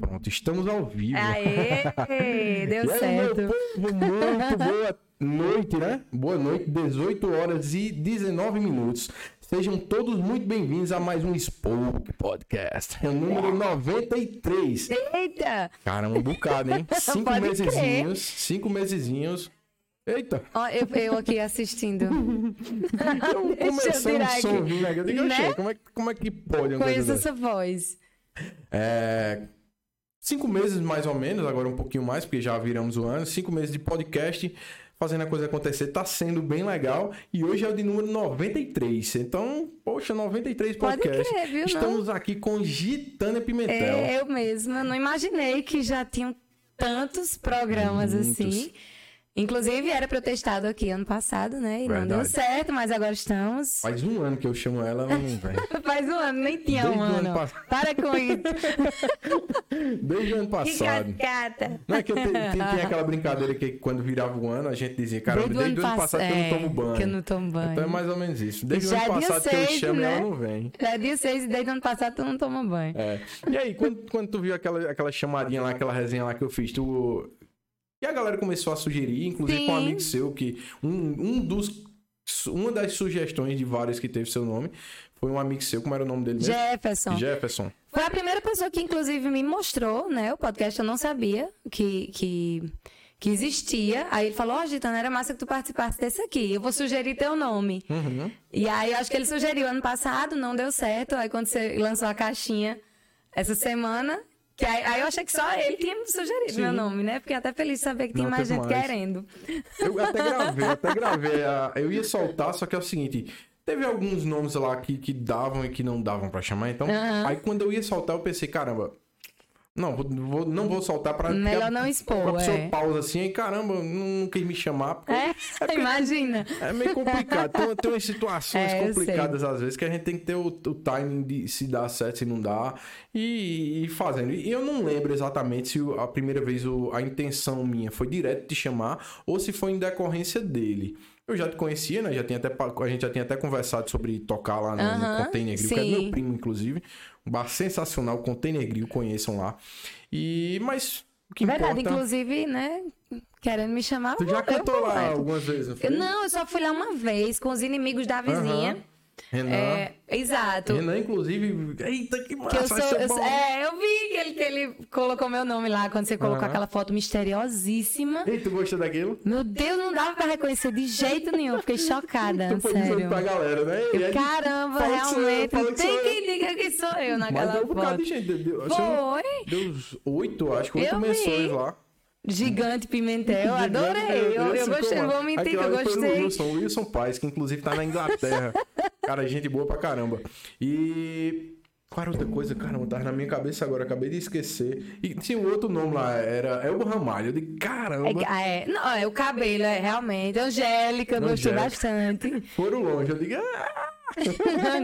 Pronto, estamos ao vivo. Aê, deu aí, certo. meu povo, muito boa noite, né? Boa noite, 18 horas e 19 minutos. Sejam todos muito bem-vindos a mais um Spoke Podcast. É o número 93. Eita! Caramba, um bocado, hein? Cinco Pode mesezinhos. Cinco mesezinhos. Eita! Ó, eu, eu aqui assistindo. Eu Deixa eu virar o som aqui. vindo aqui. Eu digo, Né? "Oxê, como, é, como é que pode Conheço essa voz. É, cinco meses mais ou menos, agora um pouquinho mais, porque já viramos o ano. Cinco meses de podcast, fazendo a coisa acontecer. Tá sendo bem legal. E hoje é o de número 93. Então, poxa, 93 Pode podcast. crer, viu, não? Estamos aqui com Gitânia Pimentel. É, eu mesma não imaginei que já tinham tantos programas Muitos. assim. Inclusive, era pra eu ter estado aqui ano passado, né? E não deu Verdade. certo, mas agora estamos. Faz um ano que eu chamo ela, vem. Faz um ano, nem tinha Desde um ano ano. passado. Para com isso. Desde o ano Que passado. cascata. Não é que eu te- tem aquela brincadeira que quando virava o ano, a gente dizia, caramba, desde, o ano passado que eu não tomo banho. Que eu não tomo banho. Então é mais ou menos isso. Desde Já o é ano dia passado que eu seis, chamo e né? ela não vem. Já é dia 6 e desde o ano passado tu não toma banho. É. E aí, quando, quando tu viu aquela, aquela chamadinha lá, aquela resenha lá que eu fiz, tu. E a galera começou a sugerir, inclusive com um Sim. amigo seu, que um, um dos. Uma das sugestões de vários que teve seu nome foi um amigo seu, como era o nome dele mesmo? Jefferson. Jefferson. Foi a primeira pessoa que, inclusive, me mostrou, né? O podcast eu não sabia que, que, que existia. Aí ele falou, ó, Gitana, era massa que tu participasse desse aqui. Eu vou sugerir teu nome. Uhum. E aí, eu acho que ele sugeriu ano passado, não deu certo. Aí, quando você lançou a caixinha essa semana... Que aí, aí eu achei que só ele tinha me sugerido Sim. meu nome, né? Fiquei até feliz de saber que tinha mais teve gente mais. querendo. Eu até gravei, eu até gravei. a- Eu ia soltar, só que é o seguinte. Teve alguns nomes lá que, que davam e que não davam pra chamar. Então, Aham. aí quando eu ia soltar, eu pensei, caramba. Não, vou, não vou soltar pra. Melhor a- não expor, A pessoa é. pausa assim, aí caramba, não, quis me chamar. Porque É, imagina. é meio complicado. Tem, tem umas situações É, complicadas às vezes que a gente tem que ter o, o timing de se dá certo, se não dá. E, e fazendo. E eu não lembro exatamente se a primeira vez o- a intenção minha foi direto te chamar ou se foi em decorrência dele. Eu já te conhecia, né? Já tinha até, a gente já tinha até conversado sobre tocar lá no, no Aham, Container que é meu primo, inclusive. Um bar sensacional, Container Grill, conheçam lá. E, mas o que Verdade, importa... inclusive, né? Querendo me chamar. Tu já cantou lá algumas vezes, não foi? Eu- Não, eu só fui lá uma vez com os inimigos da vizinha. Aham. Renan. É, exato. Renan, inclusive. Eita, que massa! Que eu sou, eu- é, eu vi que ele, que ele colocou meu nome lá quando você colocou Aham. aquela foto misteriosíssima. Ei, tu gostou daquilo? Meu Deus, não dava pra reconhecer de jeito nenhum. Fiquei chocada, Tu sério. pra galera, né? E aí, Caramba, fala que sou eu, realmente. que Tem eu. quem diga que sou eu Mas naquela deu um bocado de gente. Deu, Foi. deu uns oito, acho que oito Eu vi. menções lá. Gigante Pimentel, adorei. Eu, eu gostei, não vou mentir que eu o gostei. Wilson, o Wilson Paz, que inclusive tá na Inglaterra. Cara, gente boa pra caramba. E. Qual era outra coisa? Caramba, tava na minha cabeça agora, acabei de esquecer. E tinha um outro nome lá, era Elba Ramalho. Eu digo, caramba, É, é, não, é o cabelo, é realmente. Angélica, eu gostei Angélica. bastante. foram longe. Eu digo, ah!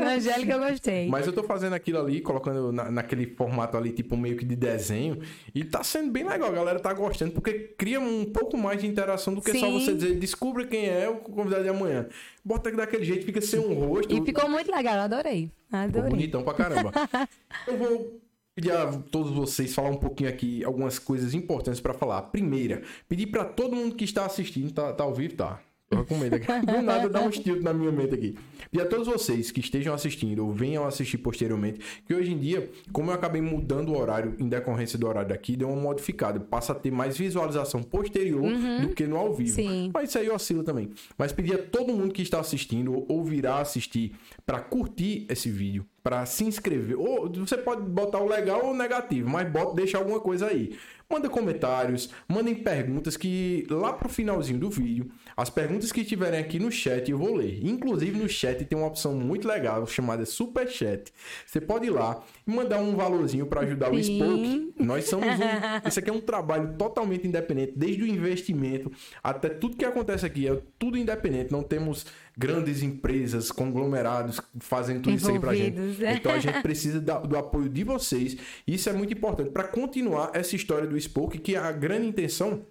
Angélica, eu gostei. Mas eu tô fazendo aquilo ali, colocando na- naquele formato ali, tipo meio que de desenho. E tá sendo bem legal, a galera tá gostando, porque cria um pouco mais de interação do que só Sim. você dizer, descubra quem é o convidado de amanhã. Bota daquele jeito, fica sem um rosto. E ficou muito legal, eu adorei. Ficou Adorei. bonitão pra caramba. eu vou pedir a todos vocês falar um pouquinho aqui, algumas coisas importantes pra falar. Primeira, pedir pra todo mundo que está assistindo, tá, tá ao vivo? Tá. Tô com medo aqui. Do nada dá um estilo na minha mente aqui. E a todos vocês que estejam assistindo ou venham assistir posteriormente, que hoje em dia, como eu acabei mudando o horário em decorrência do horário daqui, deu uma modificada. Passa a ter mais visualização posterior do que no ao vivo. Sim. Mas isso aí oscila também. Mas pedir a todo mundo que está assistindo ou- ou virá assistir para curtir esse vídeo, para se inscrever. Ou você pode botar o legal ou o negativo, mas bota, deixa alguma coisa aí. Manda comentários, mandem perguntas que lá pro finalzinho do vídeo, as perguntas que estiverem aqui no chat eu vou ler. Inclusive no chat tem uma opção muito legal chamada Super Chat. Você pode ir lá e mandar um valorzinho para ajudar o Sim. Spoke. Nós somos um, isso aqui é um trabalho totalmente independente, desde o investimento até tudo que acontece aqui é tudo independente. Não temos grandes empresas, conglomerados fazendo tudo isso aí pra gente. Envolvidos, é. Então a gente precisa do apoio de vocês. Isso é muito importante para continuar essa história do Spoke, que a grande intenção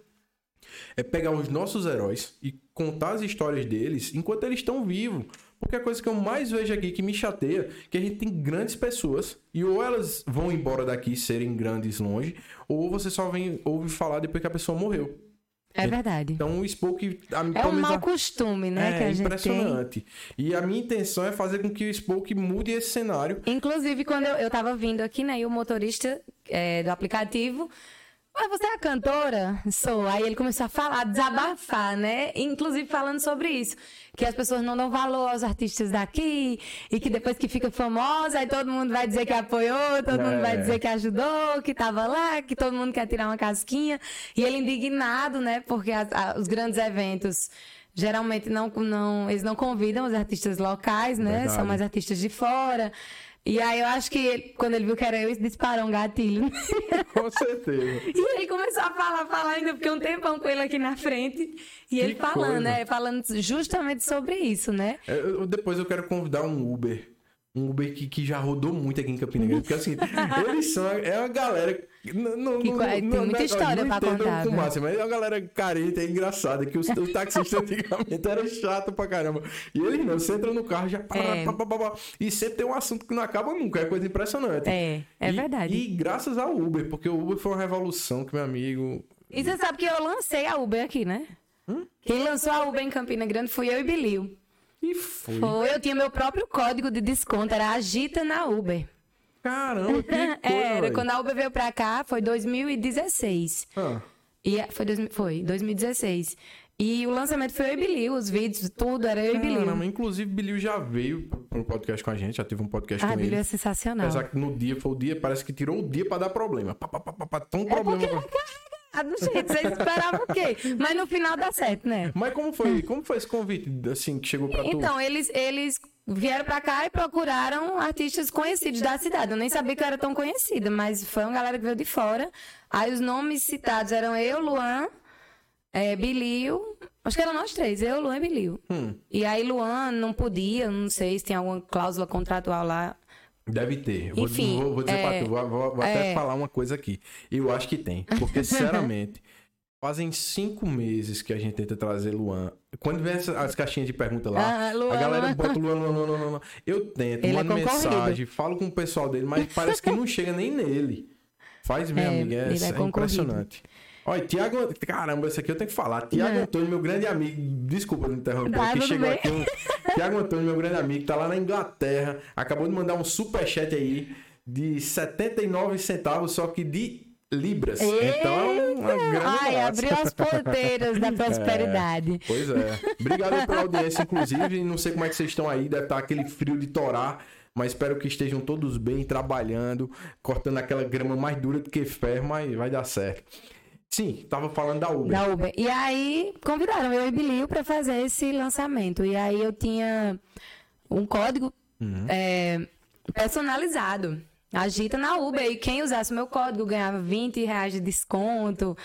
é pegar os nossos heróis e contar as histórias deles enquanto eles estão vivos. Porque a coisa que eu mais vejo aqui que me chateia, que a gente tem grandes pessoas e ou elas vão embora daqui serem grandes longe, ou você só vem ouve falar depois que a pessoa morreu. É verdade. Então o Spoke a, É um mau costume, né, é, que a gente tem. impressionante. E a minha intenção é fazer com que o Spoke mude esse cenário. Inclusive, quando eu, eu tava vindo aqui, né, e o motorista é, do aplicativo. Mas você é a cantora? Sou. Aí ele começou a falar, desabafar, né? Inclusive falando sobre isso. Que as pessoas não dão valor aos artistas daqui. E que depois que fica famosa, aí todo mundo vai dizer que apoiou, todo mundo vai É. dizer que ajudou, que tava lá, que todo mundo quer tirar uma casquinha. E ele indignado, né? Porque as- a- os grandes eventos. Geralmente não, não, eles não convidam os artistas locais, né? Verdade. São mais artistas de fora. E aí eu acho que ele- quando ele viu que era eu, disparou um gatilho. Com certeza. E ele começou a falar, falar, ainda fiquei um tempão com ele aqui na frente. E ele falando, coisa. né? Falando justamente sobre isso, né? É, eu- depois eu quero convidar um Uber. Um Uber que, que já rodou muito aqui em Campina Grande. Porque assim, eles são. É uma galera. Não, não, Que não, tem não- muita não- história não pra contar, com né? massa, mas é uma galera carente, é engraçada. Que os, os taxistas antigamente eram chato pra caramba. E eles não, você entra no carro já. pá, É. pá, pá, pá, e sempre tem um assunto que não acaba nunca. É coisa impressionante. É, é E- verdade. E graças ao Uber, porque o Uber foi uma revolução que meu amigo. E você sabe que eu lancei a Uber aqui, né? Hum? Quem lançou a Uber em Campina Grande fui eu e Bilil. E foi. Foi, eu tinha meu próprio código de desconto, era Agita na Uber. Caramba, que coisa. Era, quando a Uber veio pra cá, foi 2016. Ah, E é- foi, dois, foi 2016. E o lançamento foi eu e Bilil, os vídeos, tudo era eu e Bilil. Caramba, inclusive, Bilil já veio pro podcast com a gente, já teve um podcast Ah, com ele. é sensacional. Apesar que no dia foi o dia, parece que tirou o dia pra dar problema. Pá, pá, pá, pá, pá, tão É problema. porque Ah, do jeito, vocês esperavam o quê? Mas no final dá certo, né? Mas como foi, como foi esse convite, assim, que chegou pra tu? Então, eles, eles vieram pra cá e procuraram artistas conhecidos da cidade. Eu nem sabia que eu era tão conhecida, mas foi uma galera que veio de fora. Aí os nomes citados eram eu, Luan, é, Bilil. Acho que eram nós três, eu, Luan e Bilil. Hum, E aí Luan não podia, não sei se tem alguma cláusula contratual lá. Deve ter. Vou, Enfim, vou, vou dizer é, pra tu, vou, vou- vou até é. falar uma coisa aqui. Eu acho que tem. Porque, sinceramente, fazem cinco meses que a gente tenta trazer Luan. Quando vem as caixinhas de pergunta lá, Ah, Luan, a galera Luan. bota Luan, Luan, Luan, Luan. Eu tento, Ele é mando concorrido. mensagem, falo com o pessoal dele, mas parece que não chega nem nele. Faz, minha É, amiga, é, é é impressionante. Olha, Tiago, caramba, esse aqui eu tenho que falar. Tiago Não. Antônio, meu grande amigo, desculpa me interromper, Tá, que chegou bem. aqui um. Tiago Antônio, meu grande amigo, tá lá na Inglaterra, acabou de mandar um superchat aí de 79 centavos, só que de libras. Então é uma grande Ai, graça. abriu as porteiras da prosperidade. Pois é. Obrigado pela audiência, inclusive. Não sei como é que vocês estão aí, deve estar aquele frio de torar. Mas espero que estejam todos bem, trabalhando, cortando aquela grama mais dura do que ferro, mas vai dar certo. Sim, tava falando da Uber. Da Uber. E aí convidaram eu e Bilil pra fazer esse lançamento. E aí eu tinha um código Uhum. é, personalizado. Agita na Uber. E quem usasse o meu código ganhava 20 reais de desconto.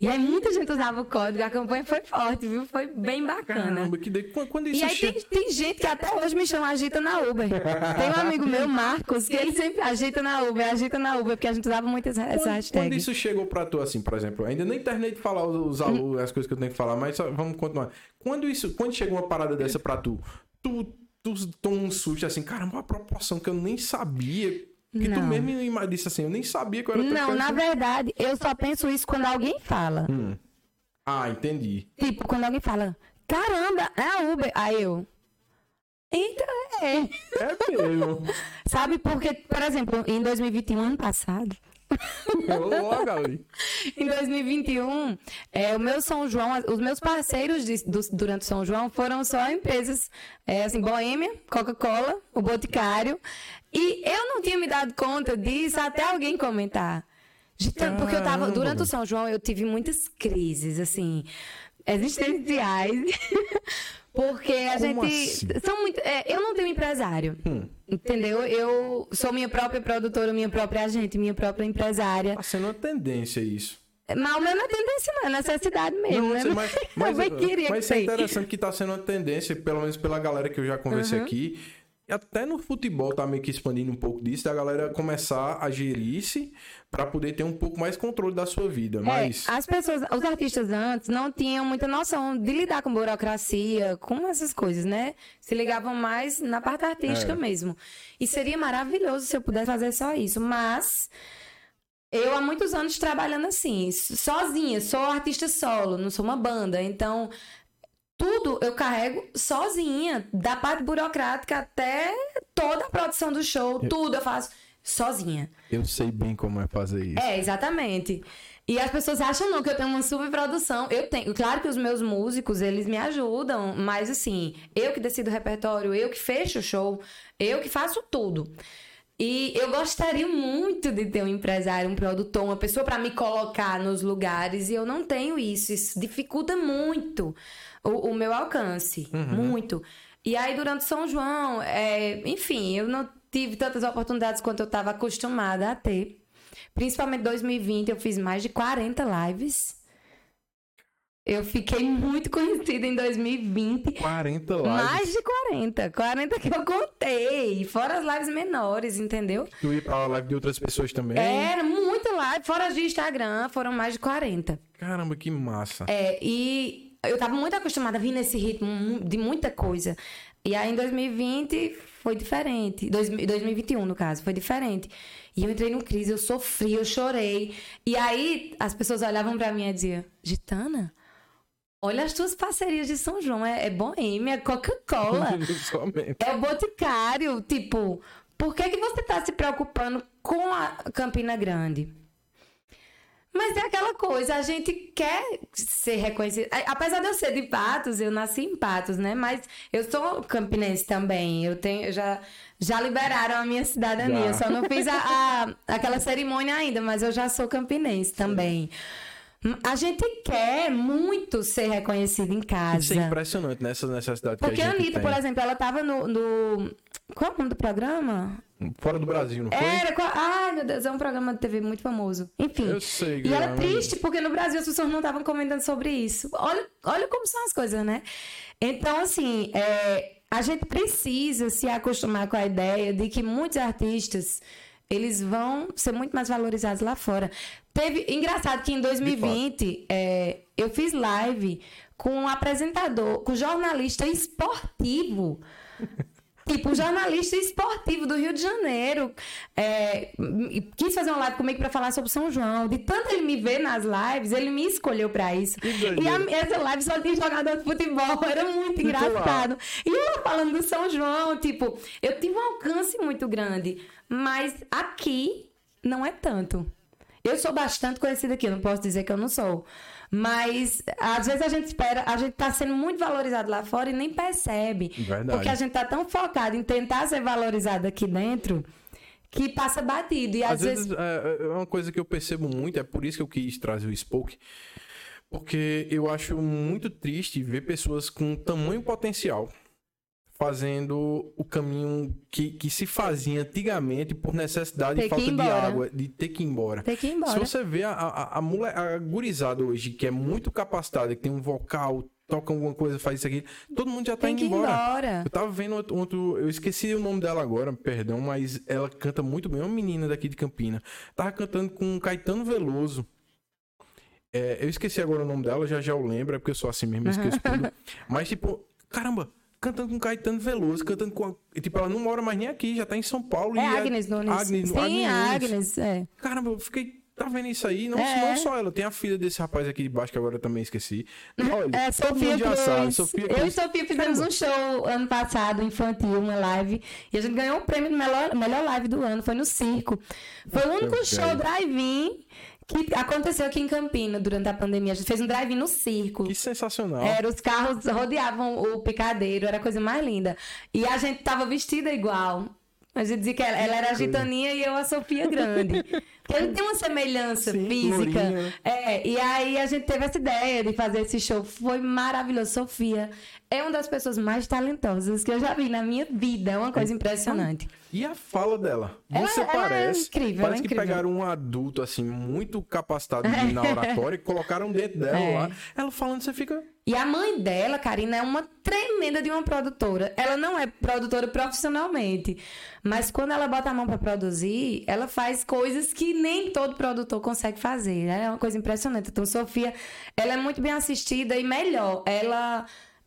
E aí muita gente usava o código. A campanha foi forte, viu? Foi bem bacana. Caramba, que de... quando, isso E aí chega... tem, tem gente que até hoje me chama Agita na Uber. Tem um amigo meu, Marcos, que ele sempre agita na Uber, agita na Uber, porque a gente usava muito essa, essa Quando, hashtag. quando isso chegou pra tu, assim, por exemplo, ainda nem terminei de falar os, os- Hum. as coisas que eu tenho que falar, mas só- vamos continuar. Quando isso, quando chegou uma parada dessa pra tu, tu, tu toma um susto assim, caramba, uma proporção que eu nem sabia. Que tu Não. mesmo ima- disse assim, eu nem sabia que eu era Não, na conhecido. verdade, eu só penso isso quando alguém fala. Hum. Ah, entendi. Tipo, quando alguém fala, caramba, é a Uber. Aí eu. Então é. É mesmo. Sabe, porque, por exemplo, em 2021, ano passado, Logo ali. em 2021, é, o meu São João, os meus parceiros de- do- durante o São João foram só empresas, é, assim, Boêmia, Coca-Cola, o Boticário. E eu não tinha me dado conta disso até alguém comentar. Tanto- Porque eu tava, durante o. São João, eu tive muitas crises, assim, existenciais. Porque a Como gente. assim? São muito, é, eu não tenho empresário. Hum. Entendeu? Eu sou minha própria produtora, minha própria agente, minha própria empresária. Tá sendo uma tendência isso. Mas o meu não é tendência, não, é necessidade mesmo, Não, né? mas, mas, eu bem queria mas que isso é interessante que tá sendo uma tendência, pelo menos pela galera que eu já conversei Uhum. aqui. Até no futebol tá meio que expandindo um pouco disso, da galera começar a gerir-se para poder ter um pouco mais controle da sua vida. Mas. É, as pessoas, os artistas antes não tinham muita noção de lidar com burocracia, com essas coisas, né? Se ligavam mais na parte artística É. mesmo. E seria maravilhoso se eu pudesse fazer só isso. Mas eu há muitos anos trabalhando assim, sozinha, sou artista solo, não sou uma banda. Então, tudo eu carrego sozinha, da parte burocrática até toda a produção do show, tudo eu faço sozinha. Eu sei bem como é fazer isso. É, exatamente. E as pessoas acham não que eu tenho uma superprodução. Eu tenho, claro que os meus músicos, eles me ajudam, mas assim, eu que decido o repertório, eu que fecho o show, eu que faço tudo. E eu gostaria muito de ter um empresário, um produtor, uma pessoa para me colocar nos lugares e eu não tenho isso. Isso dificulta muito o, o meu alcance, muito. E aí durante São João, é, enfim, eu não tive tantas oportunidades quanto eu estava acostumada a ter. Principalmente em 2020, eu fiz mais de 40 lives. Eu fiquei muito conhecida em 2020. 40 lives. Mais de 40. 40 que eu contei. Fora as lives menores, entendeu? Tu ia pra live de outras pessoas também. Era muita live. Fora as de Instagram, foram mais de 40. Caramba, que massa. É, e eu tava muito acostumada a vir nesse ritmo de muita coisa. E aí em 2020 foi diferente. Dois- 2021, no caso, foi diferente. E eu entrei numa crise, eu sofri, eu chorei. E aí as pessoas olhavam pra mim e diziam: Gitana, olha as tuas parcerias de São João. É, é Boêmia, Coca-Cola. É o Boticário, tipo, por que, que você tá se preocupando com a Campina Grande? Mas é aquela coisa, a gente quer ser reconhecido. A- Apesar de eu ser de Patos, eu nasci em Patos, né? Mas eu sou campinense também. Eu tenho, eu já, já liberaram a minha cidadania. Já. Eu só não fiz a, a- aquela cerimônia ainda, mas eu já sou campinense também. A gente quer muito ser reconhecido em casa. Isso é impressionante nessa necessidade Porque que a a gente Anitta, tem. por exemplo, ela tava no, no. Qual é o nome do programa? Fora do Brasil, não foi? Era. Ai, meu Deus, é um programa de TV muito famoso. Enfim. Eu sei, E era triste, porque no Brasil as pessoas não estavam comentando sobre isso. Olha, olha como são as coisas, né? Então, assim, é, a gente precisa se acostumar com a ideia de que muitos artistas eles vão ser muito mais valorizados lá fora. Teve. Engraçado que em 2020 é, eu fiz live com um apresentador, com um jornalista esportivo. Tipo, um jornalista esportivo do Rio de Janeiro é, quis fazer uma live comigo pra falar sobre São João. De tanto ele me ver nas lives, ele me escolheu pra isso. E a, essa live só tinha jogador de futebol, era muito engraçado. E eu falando do São João, tipo, eu tive um alcance muito grande. Mas aqui não é tanto. Eu sou bastante conhecida aqui, eu não posso dizer que eu não sou. Mas às vezes a gente espera, a gente tá sendo muito valorizado lá fora e nem percebe. Verdade. Porque a gente tá tão focado em tentar ser valorizado aqui dentro que passa batido. E às, Às vezes, é, é uma coisa que eu percebo muito, é por isso que eu quis trazer o Spoke, porque eu acho muito triste ver pessoas com tamanho potencial fazendo o caminho que, que se fazia antigamente por necessidade Ter e falta de água, de ter que ir embora. Tem que ir Se embora. você vê a, a, a, mole- a gurizada hoje, que é muito capacitada, que tem um vocal, toca alguma coisa, faz isso aqui, todo mundo já tá Tem indo embora. embora. Eu tava vendo outro, outro- Eu esqueci o nome dela agora, perdão, mas ela canta muito bem. É uma menina daqui de Campina. Tava cantando com Caetano Veloso. É, eu esqueci agora o nome dela, já já eu lembro, é porque eu sou assim mesmo, eu esqueço tudo. Mas, tipo, caramba, cantando com Caetano Veloso, cantando com. a- Tipo, ela não mora mais nem aqui, já tá em São Paulo. É Agnes Nunes. Agnes, Sim, Agnes a Nunes. Agnes, é. Caramba, eu fiquei. Tá vendo isso aí? Não, É. não só ela, tem a filha desse rapaz aqui de baixo que agora eu também esqueci. Olha, É, Sofia Cruz. sabe, Sofia Eu e Cruz. Sofia fizemos Caramba. um show ano passado, infantil, uma live. E a gente ganhou o prêmio de melhor, melhor live do ano. Foi no circo. Foi o único Meu show drive-in que aconteceu aqui em Campina durante a pandemia. A gente fez um drive-in no circo. Que sensacional. Era, os carros rodeavam o picadeiro, era a coisa mais linda. E a gente tava vestida igual. A gente dizia que ela, ela era a gitaninha e eu a Sofia Grande. Porque a gente tem uma semelhança Sim, física. lourinha? É, e aí a gente teve essa ideia de fazer esse show. Foi maravilhoso. Sofia é uma das pessoas mais talentosas que eu já vi na minha vida. É uma coisa impressionante. E a fala dela? Ela- Você ela é parece. incrível, parece é que pegaram um adulto, assim, muito capacitado de- na oratória e colocaram dentro dela É. lá. Ela falando, você fica. E a mãe dela, Karina, é uma tremenda de uma produtora. Ela não é produtora profissionalmente, mas quando ela bota a mão para produzir, ela faz coisas que nem todo produtor consegue fazer. É uma coisa impressionante. Então, Sofia, ela é muito bem assistida e melhor, ela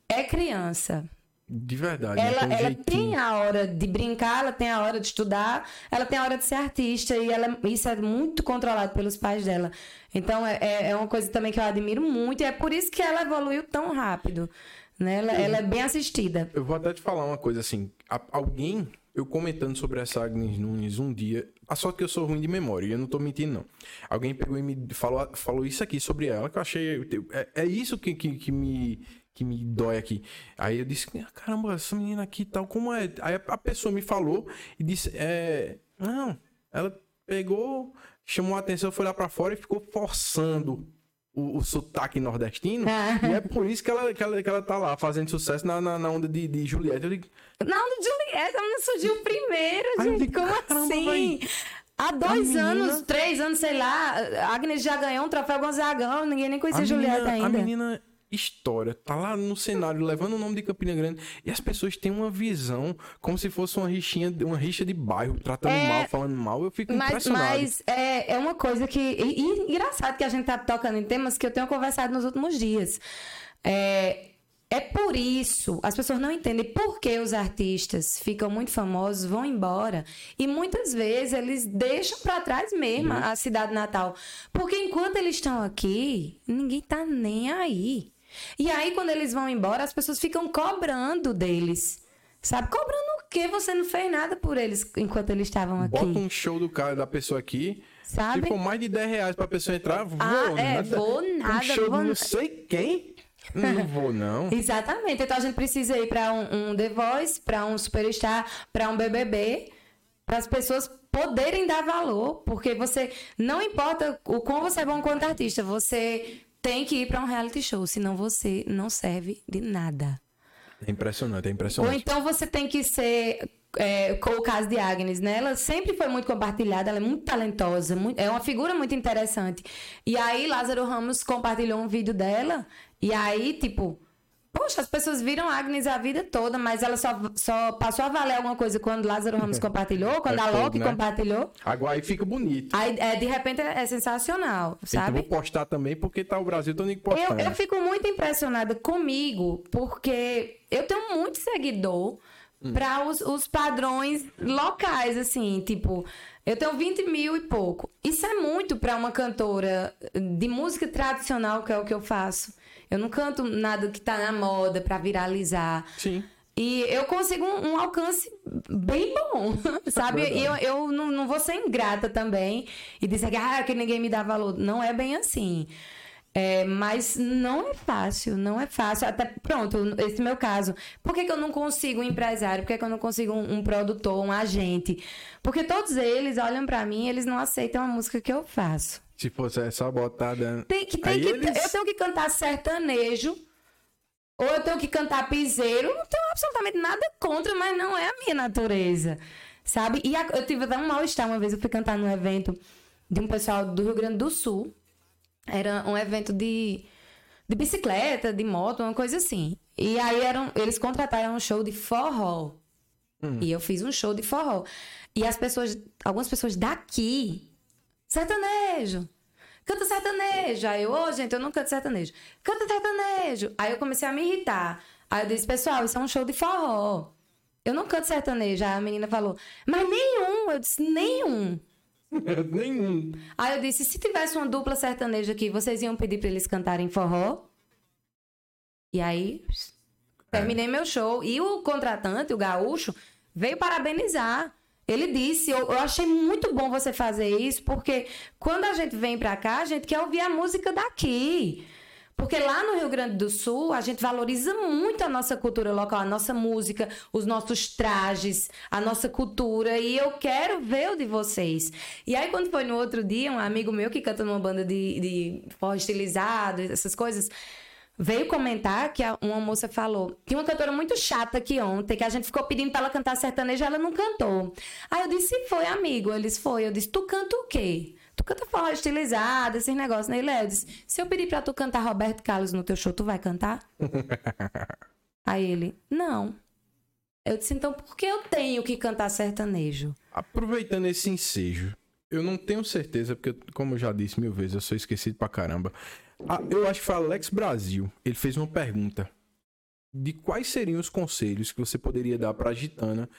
é criança. De verdade. Ela, né? Ela jeitinho. tem a hora de brincar, ela tem a hora de estudar, ela tem a hora de ser artista e ela, isso é muito controlado pelos pais dela. Então é, é- é uma coisa também que eu admiro muito e é por isso que ela evoluiu tão rápido. Né? Ela, ela é bem assistida. Eu vou até te falar uma coisa assim. alguém, eu comentando sobre essa Agnes Nunes um dia. A sorte que eu sou ruim de memória, e eu não tô mentindo, não. Alguém pegou e me falou, falou isso aqui sobre ela, que eu achei. É, é isso que, que, que me. Que me dói aqui. Aí eu disse, "Ah, caramba, essa menina aqui e tal, como é? Aí a- pessoa me falou e disse, é. Não, ela pegou, chamou a atenção, foi lá pra fora e ficou forçando o, o sotaque nordestino. e é por isso que ela, que ela, que ela tá lá fazendo sucesso na, na, na onda de, de Juliette. Eu digo, Não, do Juliette, a menina surgiu primeiro, Aí gente. digo, Como caramba, assim? véi. Há dois menina- anos, três anos, sei lá, a Agnes já ganhou um troféu Gonzagão, ninguém nem conhecia a Juliette menina, ainda. a menina história, tá lá no cenário levando o nome de Campina Grande e as pessoas têm uma visão como se fosse uma rixinha, uma rixa de bairro, tratando É, mal, falando mal. Eu fico Mas, impressionado. mas é, é uma coisa que. E, e engraçado que a gente tá tocando em temas que eu tenho conversado nos últimos dias. É, é por isso, as pessoas não entendem por que os artistas ficam muito famosos, vão embora. E muitas vezes eles deixam para trás mesmo a cidade natal. Porque enquanto eles estão aqui, ninguém tá nem aí. E aí, quando eles vão embora, as pessoas ficam cobrando deles. Sabe? Cobrando o quê? Você não fez nada por eles enquanto eles estavam aqui. Bota um show do cara, da pessoa aqui. Sabe? Se for mais de 10 reais pra pessoa entrar, vou. Ah, é, vou Um nada, show vou não sei quem. Não vou, não. Exatamente. Então a gente precisa ir para um, um The Voice, para um Superstar, para um BBB, para as pessoas poderem dar valor, porque você não importa o quão você é bom quanto artista, você tem que ir para um reality show, senão você não serve de nada. É impressionante, é Ou impressionante. então você tem que ser. É, com o caso de Agnes, né? Ela sempre foi muito compartilhada, ela é muito talentosa, muito- é uma figura muito interessante. E aí, Lázaro Ramos compartilhou um vídeo dela, e aí, tipo, poxa, as pessoas viram Agnes a vida toda, mas ela só, só passou a valer alguma coisa quando Lázaro Ramos compartilhou, quando É a Loki né? compartilhou. Agora aí fica bonito. Aí, é, de repente, é sensacional, sabe? vou postar também, porque tá o Brasil todo mundo Eu, postando. eu fico muito impressionada comigo, porque eu tenho muito seguidor para os, os padrões locais, assim, tipo, eu tenho 20 mil e pouco. Isso é muito para uma cantora de música tradicional, que é o que eu faço. Eu não canto nada que tá na moda para viralizar. Sim. E eu consigo um, um alcance bem bom, sabe? E eu, eu não, não vou ser ingrata também e dizer que, ah, que ninguém me dá valor. Não é bem assim. É, mas não é fácil, não é fácil. Até pronto, esse meu caso. Por que, que eu não consigo um empresário? Por que, que eu não consigo um, um produtor, um agente? Porque todos eles olham pra mim e eles não aceitam a música que eu faço. Se fosse essa botada. Tem que, tem Aí que, eles- Eu tenho que cantar sertanejo. Ou eu tenho que cantar piseiro. Não tenho absolutamente nada contra, mas não é a minha natureza. Sabe? E a- eu tive até um mal-estar uma vez. Eu fui cantar num evento de um pessoal do Rio Grande do Sul. Era um evento de, de bicicleta, de moto, uma coisa assim. E aí eram, eles contrataram um show de forró. E eu fiz um show de forró. E as pessoas, algumas pessoas daqui, sertanejo. Canta sertanejo. Aí eu, ô, gente, eu não canto sertanejo. Canta sertanejo. Aí eu comecei a me irritar. Aí eu disse, pessoal, isso é um show de forró. Eu não canto sertanejo. Aí a menina falou, mas nenhum. Eu disse, nenhum. Nenhum. Aí eu disse, se tivesse uma dupla sertaneja aqui, vocês iam pedir pra eles cantarem forró? E aí, terminei meu show. E o contratante, o gaúcho, veio parabenizar. Ele disse, eu, eu achei muito bom você fazer isso, porque quando a gente vem pra cá, a gente quer ouvir a música daqui. Porque lá no Rio Grande do Sul, a gente valoriza muito a nossa cultura local, a nossa música, os nossos trajes, a nossa cultura. E eu quero ver o de vocês. E aí, quando foi no outro dia, um amigo meu que canta numa banda de, de forró estilizado, essas coisas, veio comentar que a- uma moça falou que uma cantora muito chata aqui ontem, que a gente ficou pedindo pra ela cantar sertanejo, ela não cantou. Aí eu disse, foi, amigo. Eles foi. Eu disse, tu canta o quê? Tu canta forró estilizado, esses negócios, né? Ele é, eu disse, se eu pedir pra tu cantar Roberto Carlos no teu show, tu vai cantar? Aí ele, não. Eu disse, então por que eu tenho que cantar sertanejo? Aproveitando esse ensejo, eu não tenho certeza, porque, como eu já disse mil vezes, eu sou esquecido pra caramba. Ah, eu acho que foi Alex Brasil. Ele fez uma pergunta de quais seriam os conselhos que você poderia dar pra Gitana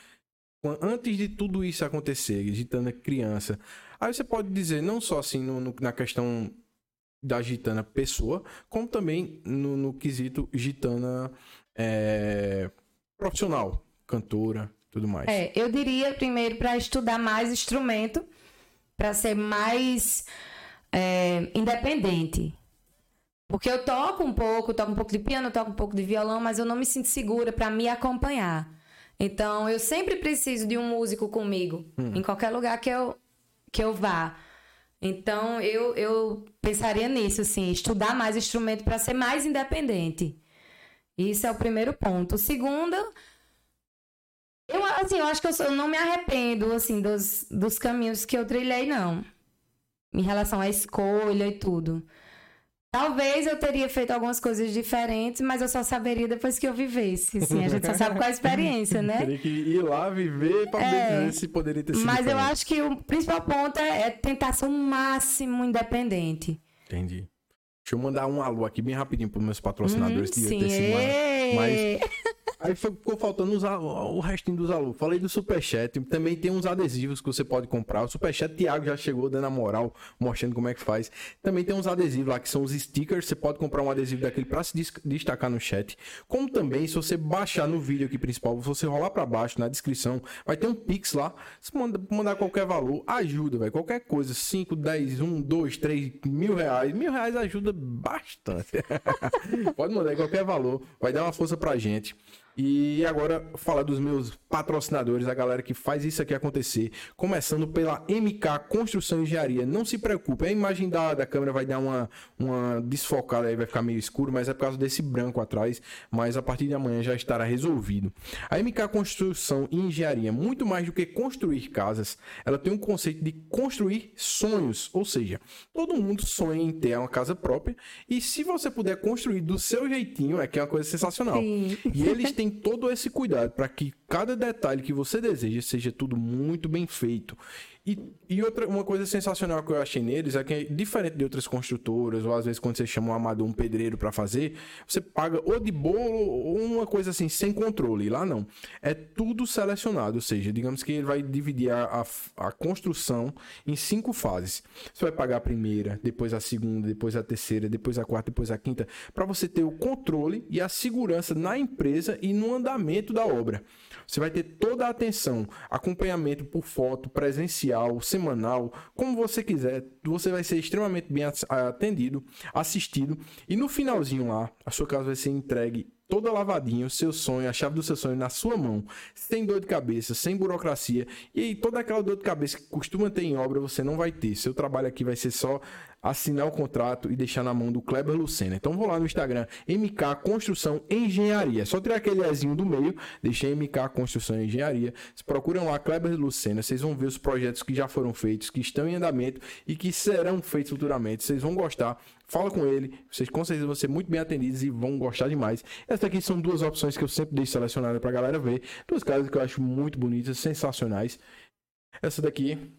quan- antes de tudo isso acontecer, Gitana criança. Aí você pode dizer, não só assim no- no- na questão da Gitana pessoa, como também no, no quesito Gitana é, profissional, cantora, tudo mais. É, eu diria primeiro para estudar mais instrumento, para ser mais é, independente. Porque eu toco um pouco, toco um pouco de piano, toco um pouco de violão, mas eu não me sinto segura para me acompanhar. Então, eu sempre preciso de um músico comigo, em qualquer lugar que eu, que eu vá. Então, eu, eu pensaria nisso, assim, estudar mais instrumento para ser mais independente. Isso é o primeiro ponto. O segundo, eu, assim, eu acho que eu, sou- eu não me arrependo, assim, dos, dos caminhos que eu trilhei, não. Em relação à escolha e tudo. Talvez eu teria feito algumas coisas diferentes, mas eu só saberia depois que eu vivesse. Assim, a gente só sabe com a experiência, né? Teria que ir lá viver poder É. dizer se poderia ter sido Mas eu diferente. acho que o principal ponto é, é tentar ser o máximo independente. Entendi. Deixa eu mandar um alô aqui bem rapidinho pros meus patrocinadores Uhum, de sim. ter semana. Mas- Aí ficou faltando o restinho dos alô. Falei do Superchat, também tem uns adesivos que você pode comprar. O Superchat, Thiago já chegou dando a moral, mostrando como é que faz. Também tem uns adesivos lá que são os stickers. Você pode comprar um adesivo daquele pra se destacar no chat. Como também, se você baixar no vídeo aqui principal, se você rolar pra baixo na descrição, vai ter um Pix lá. Você manda, mandar qualquer valor, ajuda, velho. Qualquer coisa, 5, 10, 1, 2, 3, mil reais. Mil reais ajuda bastante. Pode mandar qualquer valor, vai dar uma força pra gente. E agora falar dos meus patrocinadores, a galera que faz isso aqui acontecer, começando pela MK Construção e Engenharia. Não se preocupe, a imagem da, da câmera vai dar uma, uma desfocada aí, vai ficar meio escuro, mas é por causa desse branco atrás, mas a partir de amanhã já estará resolvido. A MK Construção e Engenharia, muito mais do que construir casas, ela tem um conceito de construir sonhos, ou seja, todo mundo sonha em ter uma casa própria e se você puder construir do seu jeitinho, é que é uma coisa sensacional. Sim. E eles têm todo esse cuidado para que cada detalhe que você deseja seja tudo muito bem feito. E, e outra, uma coisa sensacional que eu achei neles é que, diferente de outras construtoras, ou às vezes quando você chama um amador, um pedreiro para fazer, você paga ou de bolo ou uma coisa assim, sem controle. Lá não. É tudo selecionado, ou seja, digamos que ele vai dividir a, a, a construção em cinco fases. Você vai pagar a primeira, depois a segunda, depois a terceira, depois a quarta, depois a quinta, para você ter o controle e a segurança na empresa e no andamento da obra. Você vai ter toda a atenção, acompanhamento por foto, presencial, semanal, como você quiser. Você vai ser extremamente bem atendido, assistido e no finalzinho lá, a sua casa vai ser entregue toda lavadinha, o seu sonho, a chave do seu sonho na sua mão, sem dor de cabeça, sem burocracia. E toda aquela dor de cabeça que costuma ter em obra, você não vai ter. Seu trabalho aqui vai ser só assinar o contrato e deixar na mão do Kleber Lucena. Então vou lá no Instagram, MK Construção Engenharia. Só tirar aquele Ezinho do meio, deixei MK Construção Engenharia. Vocês procuram lá Kleber Lucena, vocês vão ver os projetos que já foram feitos, que estão em andamento e que serão feitos futuramente. Vocês vão gostar. Fala com ele, vocês com certeza vão ser muito bem atendidos e vão gostar demais. Essas aqui são duas opções que eu sempre deixo selecionadas pra galera ver. Duas casas que eu acho muito bonitas, sensacionais. Essa daqui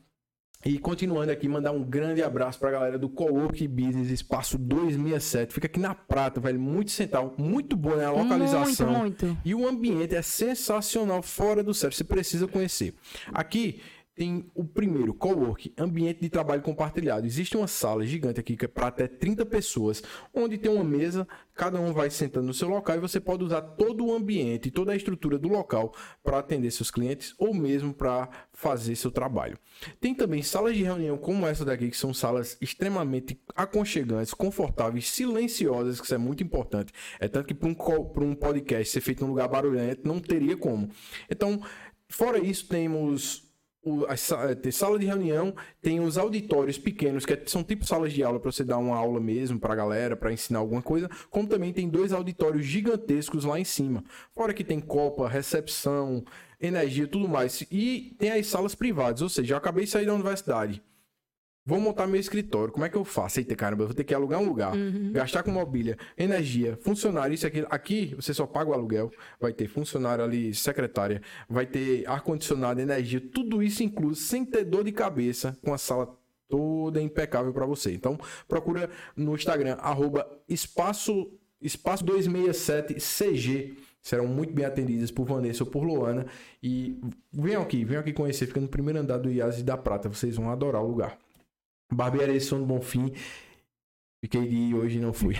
e continuando aqui, mandar um grande abraço pra galera do Cowork Business Espaço 267. Fica aqui na Prata, velho. Muito central, muito boa né? a localização. Muito, muito. E o ambiente é sensacional, fora do sério. Você precisa conhecer. Aqui tem o primeiro, cowork, ambiente de trabalho compartilhado. Existe uma sala gigante aqui que é para até 30 pessoas, onde tem uma mesa, cada um vai sentando no seu local e você pode usar todo o ambiente, toda a estrutura do local para atender seus clientes ou mesmo para fazer seu trabalho. Tem também salas de reunião como essa daqui, que são salas extremamente aconchegantes, confortáveis, silenciosas, que isso é muito importante. É tanto que para um, um podcast ser feito num lugar barulhento não teria como. Então, fora isso, temos o, a, sa- tem sala de reunião, tem os auditórios pequenos, que é- são tipo salas de aula para você dar uma aula mesmo pra galera, para ensinar alguma coisa, como também tem dois auditórios gigantescos lá em cima. Fora que tem copa, recepção, energia, tudo mais. E tem as salas privadas, ou seja, eu acabei de sair da universidade. Vou montar meu escritório. Como é que eu faço? Eita, caramba, eu vou ter que alugar um lugar, gastar com mobília, energia, funcionário, isso aqui. Aqui você só paga o aluguel, vai ter funcionário ali, secretária, vai ter ar-condicionado, energia, tudo isso incluso, sem ter dor de cabeça, com a sala toda impecável para você. Então, procura no Instagram, arroba espaço, espaço 267CG. Serão muito bem atendidas por Vanessa ou por Luana. E venham aqui, venham aqui conhecer. Fica no primeiro andar do Iase da Prata. Vocês vão adorar o lugar. Barbearia do Bonfim. Fiquei de ir hoje e não fui.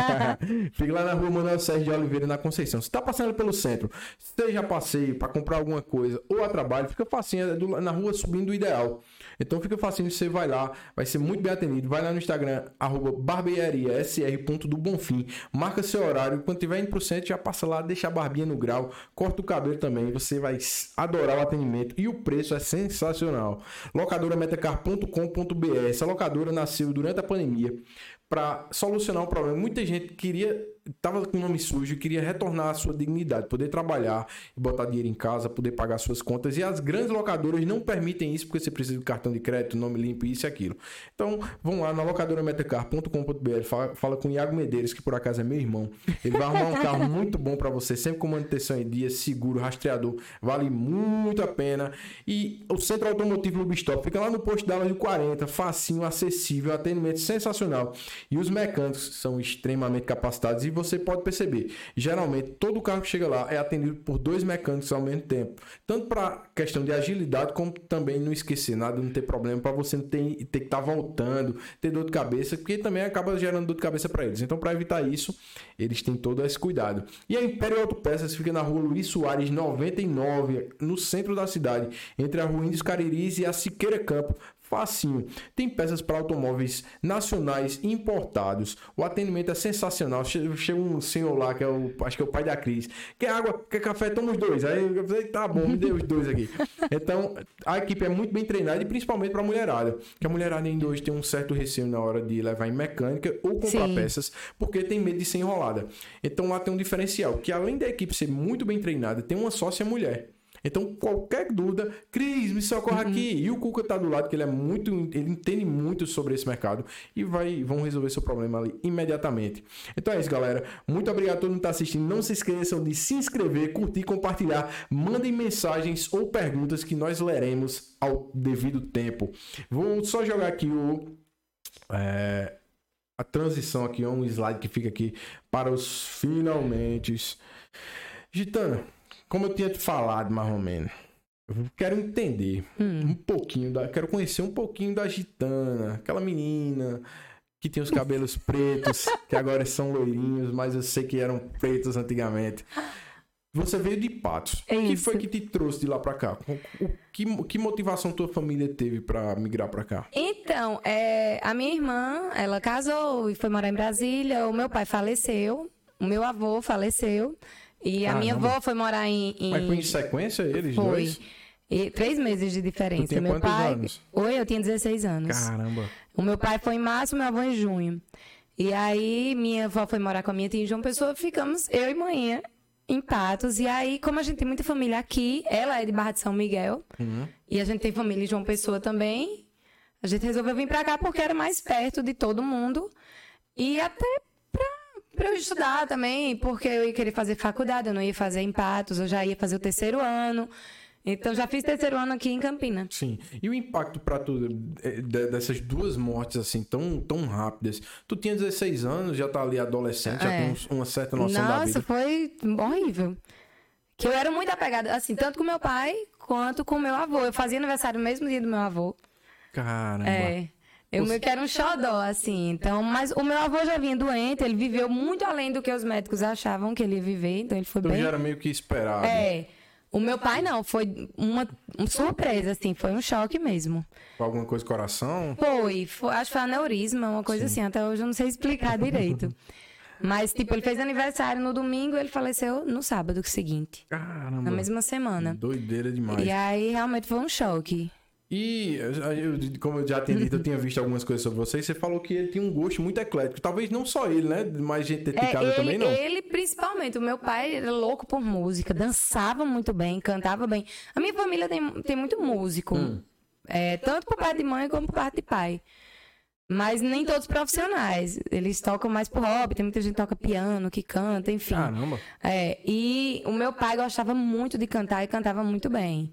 Fica lá na rua Manuel Sérgio de Oliveira, na Conceição. Se tá passando pelo centro, seja a passeio para comprar alguma coisa ou a trabalho, fica facinho, é do- na rua subindo o ideal. Então fica facinho, você vai lá, vai ser muito bem atendido. Vai lá no Instagram, arroba barbearia, sr. do Bonfim. Marca seu horário. Quando tiver indo pro centro, já passa lá, deixa a barbinha no grau, corta o cabelo também. Você vai adorar o atendimento e o preço é sensacional. Locadorametacar.com.br. Essa locadora nasceu durante a pandemia para solucionar um problema. Muita gente queria, tava com o nome sujo, queria retornar à sua dignidade, poder trabalhar e botar dinheiro em casa, poder pagar suas contas. E as grandes locadoras não permitem isso porque você precisa de cartão de crédito, nome limpo, isso e aquilo. Então, vão lá na locadorametacar.com.br, fala, fala com o Iago Medeiros, que por acaso é meu irmão. Ele vai arrumar um carro muito bom para você, sempre com manutenção em dia, seguro, rastreador. Vale muito a pena. E o Centro Automotivo Lubistop fica lá no posto da de 40, facinho, acessível, atendimento sensacional. E os mecânicos são extremamente capacitados e você pode perceber, geralmente todo carro que chega lá é atendido por dois mecânicos ao mesmo tempo, tanto para questão de agilidade como também não esquecer nada, não ter problema para você não ter, ter que estar voltando, ter dor de cabeça, porque também acaba gerando dor de cabeça para eles. Então, para evitar isso, eles têm todo esse cuidado. E a Império Autopeças fica na rua Luiz Soares 99, no centro da cidade, entre a rua Índios Cariris e a Siqueira Campo. Facinho. Tem peças para automóveis nacionais importados. O atendimento é sensacional. Che- Chega um senhor lá, que é o. Acho que é o pai da Cris. Quer água, quer café? Toma os dois. Aí eu falei, tá bom, me dê os dois aqui. Então, a equipe é muito bem treinada e principalmente para a mulherada. Que a mulherada ainda hoje tem um certo receio na hora de levar em mecânica ou comprar Sim. peças, porque tem medo de ser enrolada. Então lá tem um diferencial, que além da equipe ser muito bem treinada, tem uma sócia mulher. Então, qualquer dúvida, Cris, me socorre aqui. E o Cuca tá do lado, que ele é muito, ele entende muito sobre esse mercado e vai, vão resolver seu problema ali imediatamente. Então é isso, galera. Muito obrigado a todo mundo que tá assistindo. Não se esqueçam de se inscrever, curtir, compartilhar. Mandem mensagens ou perguntas que nós leremos ao devido tempo. Vou só jogar aqui o é, a transição aqui, é um slide que fica aqui para os finalmente. Gitana, como eu tinha te falado, mais ou menos, eu quero entender um pouquinho da. Quero conhecer um pouquinho da Gitana, aquela menina que tem os cabelos pretos, que agora são loirinhos, mas eu sei que eram pretos antigamente. Você veio de Patos. É O que isso. foi que te trouxe de lá pra cá? O que, que motivação tua família teve pra migrar pra cá? Então, é, a minha irmã, ela casou e foi morar em Brasília. O meu pai faleceu, o meu avô faleceu. E a minha Caramba. avó foi morar em. em- Mas foi em sequência eles Foi. dois? E três meses de diferença. Tu tinha meu pai. anos? Oi, eu tinha 16 anos. Caramba. O meu pai foi em março, meu avô em junho. E aí, minha avó foi morar com a minha tia em João Pessoa, ficamos eu e manhã em Patos. E aí, como a gente tem muita família aqui, ela é de Barra de São Miguel, Uhum. e a gente tem família em João Pessoa também, a gente resolveu vir pra cá porque era mais perto de todo mundo. E até pra, pra eu estudar também, porque eu ia querer fazer faculdade, eu não ia fazer em Patos, eu já ia fazer o terceiro ano. Então, já fiz terceiro ano aqui em Campina. Sim. E o impacto pra tu eh, de- dessas duas mortes assim tão, tão rápidas? Tu tinha 16 anos, já tá ali adolescente, já É. tem uns- uma certa noção da Nossa, vida. foi horrível. Que eu era muito apegada, assim, tanto com meu pai quanto com meu avô. Eu fazia aniversário no mesmo dia do meu avô. Caramba. É. Eu meio que era um xodó, assim. Então, mas o meu avô já vinha doente, ele viveu muito além do que os médicos achavam que ele ia viver, então ele foi Então bem. já era meio que esperado. É. O meu pai não, foi uma, uma surpresa, assim, foi um choque mesmo. Foi Alguma coisa do coração? Foi, foi- acho que foi aneurisma, uma coisa assim, até hoje eu não sei explicar direito. Mas, tipo, ele fez aniversário no domingo e ele faleceu no sábado seguinte. Caramba. Na mesma semana. Doideira demais. E aí, realmente, foi um choque. E, eu, como eu já tinha dito, eu tinha visto algumas coisas sobre você, e você falou que ele tinha um gosto muito eclético. Talvez não só ele, né? Mais gente dentro de É, casa ele, também não. ele, principalmente, o meu pai era louco por música, dançava muito bem, cantava bem. A minha família tem, tem muito músico, Hum. é, tanto por parte de mãe como por parte de pai. Mas nem todos profissionais. Eles tocam mais por hobby, tem muita gente que toca piano, que canta, enfim. Caramba. É, e o meu pai gostava muito de cantar e cantava muito bem.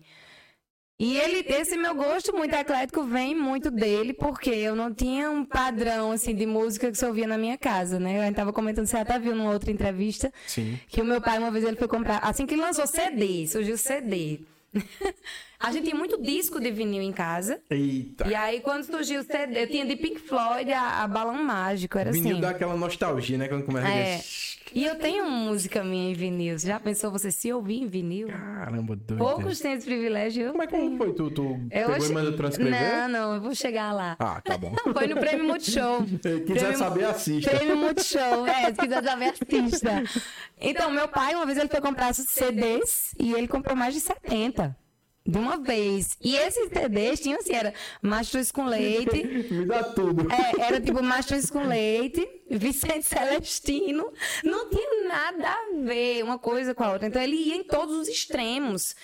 E ele, esse meu gosto muito eclético vem muito dele, porque eu não tinha um padrão assim de música que se ouvia na minha casa, né? Eu estava comentando, você até viu numa outra entrevista, Sim. que o meu pai uma vez ele foi comprar, assim que lançou CD, surgiu CD. a gente tinha muito disco de vinil em casa. Eita. E aí, quando surgiu o CD, eu tinha de Pink Floyd a, a Balão Mágico, era Vinil assim. dá aquela nostalgia, né? Quando começa É. a... E eu tenho música minha em vinil. Você Já pensou você se ouvir em vinil? Caramba, doido. Poucos têm esse privilégio. Eu Como é que tenho. foi? Tu, tu Eu pegou achei- e mandou transcrever? Não, não, eu vou chegar lá. Ah, tá bom. Foi no Prêmio Multishow. Quiser Prêmio- saber, assista. Prêmio Multishow. É, se quiser saber, assista. Então, meu pai, uma vez ele foi comprar CDs e ele comprou mais de 70. De uma vez. E esses CDs tinham assim, era Mastros com Leite, Me dá tudo. É, era tipo Mastros com Leite, Vicente Celestino. Não tinha nada a ver uma coisa com a outra. Então ele ia em todos os extremos.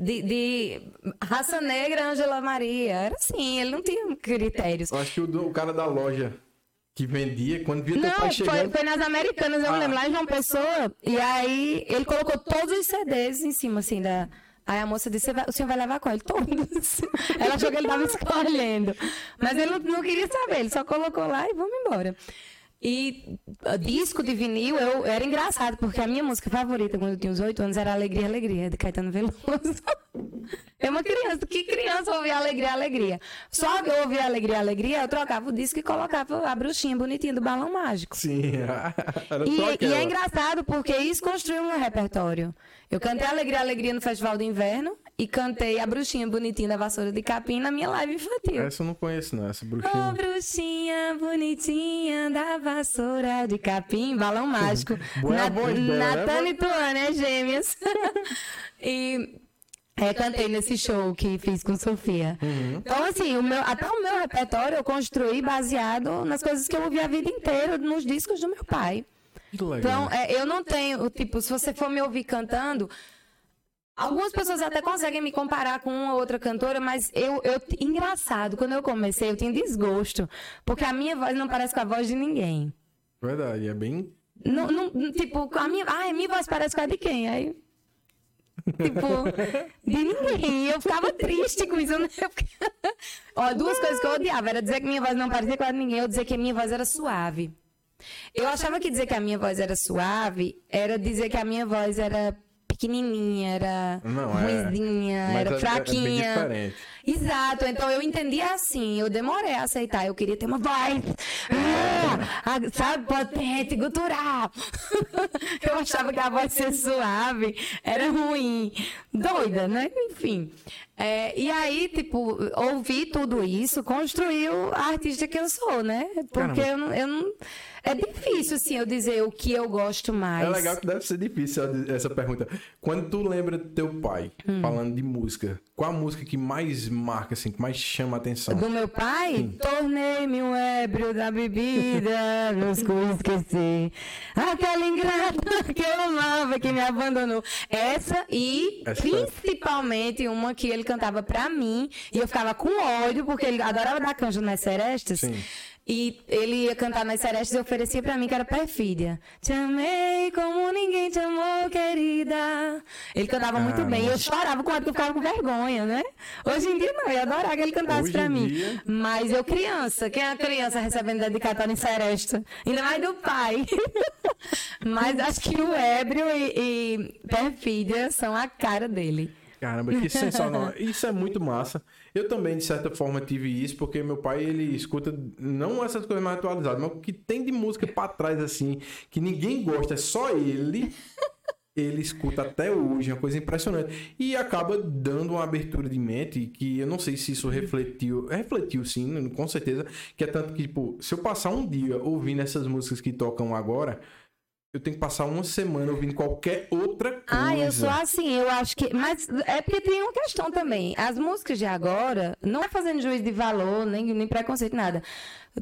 De, de raça negra, Angela Maria. Era assim, ele não tinha critérios. Eu acho que o, do- o cara da loja que vendia, quando via teu Não, pai foi, chegando... foi nas Americanas, eu Ah. me lembro, lá em João Pessoa. E aí ele colocou todos os CDs em cima, assim, da. Aí a moça disse: "Você vai- o senhor vai levar qual? Ele, todos. Ela achou que ele estava escolhendo. Mas ele não, queria saber, ele só colocou lá e vamos embora. E uh, disco de vinil, eu era engraçado, porque a minha música favorita quando eu tinha uns oito anos era Alegria, Alegria, de Caetano Veloso. É uma criança, que criança ouvia Alegria, Alegria? Só que eu ouvia Alegria, Alegria, eu trocava o disco e colocava a bruxinha bonitinha do balão mágico. Sim, era E, e é engraçado porque isso construiu um repertório. Eu cantei Alegria, Alegria no Festival do Inverno e cantei a bruxinha bonitinha da vassoura de capim na minha live infantil. Essa eu não conheço, não. Essa Ô, bruxinha. bruxinha bonitinha da vassoura de capim, balão mágico. Boa Na, dela, né? Natana e Tuana, é gêmeas. e é, cantei nesse show que fiz com Sofia. Uhum. Então, assim, o meu, até o meu repertório eu construí baseado nas coisas que eu ouvi a vida inteira, nos discos do meu pai. Então, é, eu não tenho, tipo, se você for me ouvir cantando, algumas pessoas até conseguem me comparar com uma outra cantora, mas eu, eu, engraçado, quando eu comecei, eu tinha desgosto, porque a minha voz não parece com a voz de ninguém. Verdade, é bem... Não, não, tipo, a minha, ai, a minha voz parece com a de quem? Aí, tipo, de ninguém. Eu ficava triste com isso. né? Ó, duas coisas que eu odiava, era dizer que minha voz não parecia com a de ninguém, ou dizer que a minha voz era suave. Eu achava que dizer que a minha voz era suave era dizer que a minha voz era pequenininha, era Não, é- ruizinha, era é- é bem fraquinha. diferente. Exato, então eu entendia assim, eu demorei a aceitar, eu queria ter uma voz, ah, sabe, potente, gutural. eu achava que a voz ser suave era ruim, doida, né? Enfim. É, e aí, tipo, ouvir tudo isso construiu a artista que eu sou, né? Porque eu não, eu não. É difícil, assim, eu dizer o que eu gosto mais. É legal que deve ser difícil essa pergunta. Quando tu lembra do teu pai Hum. falando de música, qual a música que mais marca, assim, que mais chama a atenção? Do meu pai? Tornei-me um ébrio da bebida, não esquecer. Aquela ingrata que eu amava, que me abandonou. Essa e Essa- principalmente uma que ele cantava pra mim, e eu ficava com ódio, porque ele adorava dar canjo nas serestas. Sim. E ele ia cantar nas serestas e oferecia pra mim que era perfídia. Te amei como ninguém te amou, querida. Ele cantava muito Ah, bem. Eu chorava com ódio, porque eu ficava com vergonha, né? Hoje em dia não, eu ia adorar que ele cantasse em mim. dia- Mas eu criança, quem é a criança recebendo dedicatória em seresta? Ainda mais do pai. Mas acho que o ébrio e, e perfídia são a cara dele. Caramba, que sensacional. Isso é muito massa. Eu também, de certa forma, tive isso, porque meu pai, ele escuta não essas coisas mais atualizadas, mas o que tem de música pra trás, assim, que ninguém gosta, é só ele. Ele escuta até hoje, é uma coisa impressionante. E acaba dando uma abertura de mente que eu não sei se isso refletiu. Refletiu sim, com certeza. Que é tanto que, tipo, se eu passar um dia ouvindo essas músicas que tocam agora, eu tenho que passar uma semana ouvindo qualquer outra coisa. Ah, eu sou assim, eu acho que. Mas é porque tem uma questão também. As músicas de agora, não é fazendo juízo de valor, nem, nem preconceito, nada.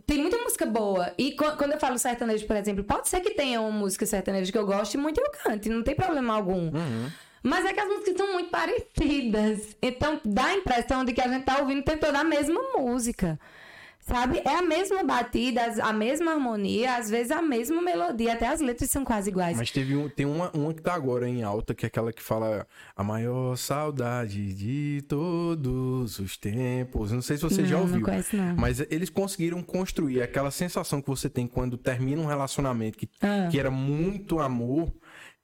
Tem muita música boa. E quando eu falo sertanejo, por exemplo, pode ser que tenha uma música sertaneja que eu goste muito e eu cante, não tem problema algum. Uhum. Mas é que as músicas são muito parecidas. Então dá a impressão de que a gente tá ouvindo todo a mesma música. Sabe? É a mesma batida, a mesma harmonia, às vezes a mesma melodia, até as letras são quase iguais. Mas teve um, tem uma, uma que tá agora em alta, que é aquela que fala a maior saudade de todos os tempos. Não sei se você já Não, não ouviu. conheço, não. Mas eles conseguiram construir aquela sensação que você tem quando termina um relacionamento que, Ah. que era muito amor.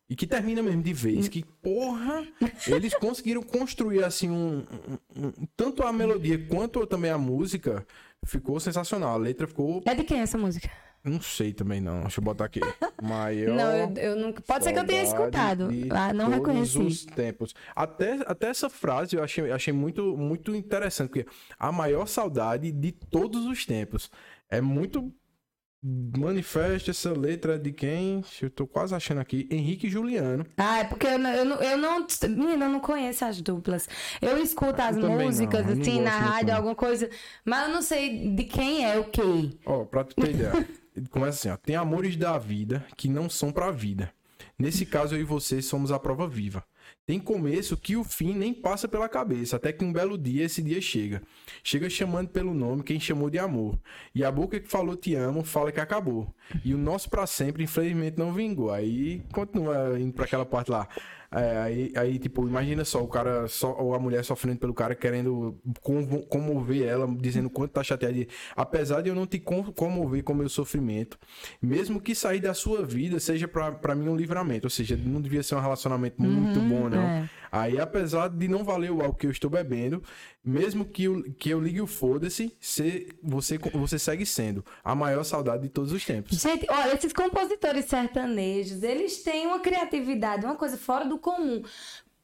E que termina mesmo de vez. Que, porra, eles conseguiram construir, assim, um, um- um- Tanto a melodia quanto também a música ficou sensacional. A letra ficou... É de quem essa música? Não sei também, não. Deixa eu botar aqui. Maior... Não, eu, eu nunca. Pode ser que eu tenha escutado. de Ah, não todos reconheci. os tempos. Até, até essa frase eu achei, achei muito, muito interessante, porque a maior saudade de todos os tempos. É muito. Manifesta essa letra de quem? Eu tô quase achando aqui. Henrique Juliano. Ah, é porque eu não, eu não, eu não. Menina, eu não conheço as duplas. Eu escuto as também não, músicas, não assim, na rádio, alguma coisa, mas eu não sei de quem é o quê. Ó, pra tu ter ideia. Começa assim, ó. Tem amores da vida que não são pra vida. Nesse caso, eu e você somos a prova viva. Tem começo que o fim nem passa pela cabeça, até que um belo dia esse dia chega. Chega chamando pelo nome quem chamou de amor. E a boca que falou te amo fala que acabou. E o nosso pra sempre, infelizmente, não vingou. Aí continua indo pra aquela parte lá. É, aí, aí, tipo, imagina só o cara, só, ou a mulher sofrendo pelo cara, querendo comover ela, dizendo quanto tá chateada. Apesar de eu não te com- comover com o meu sofrimento, mesmo que sair da sua vida seja pra, pra mim um livramento. Ou seja, não devia ser um relacionamento muito bom, não. é. Aí, apesar de não valer o álcool que eu estou bebendo, mesmo que eu, que eu ligue o foda-se, se- você, você segue sendo a maior saudade de todos os tempos. Gente, olha, esses compositores sertanejos, eles têm uma criatividade, uma coisa fora do comum.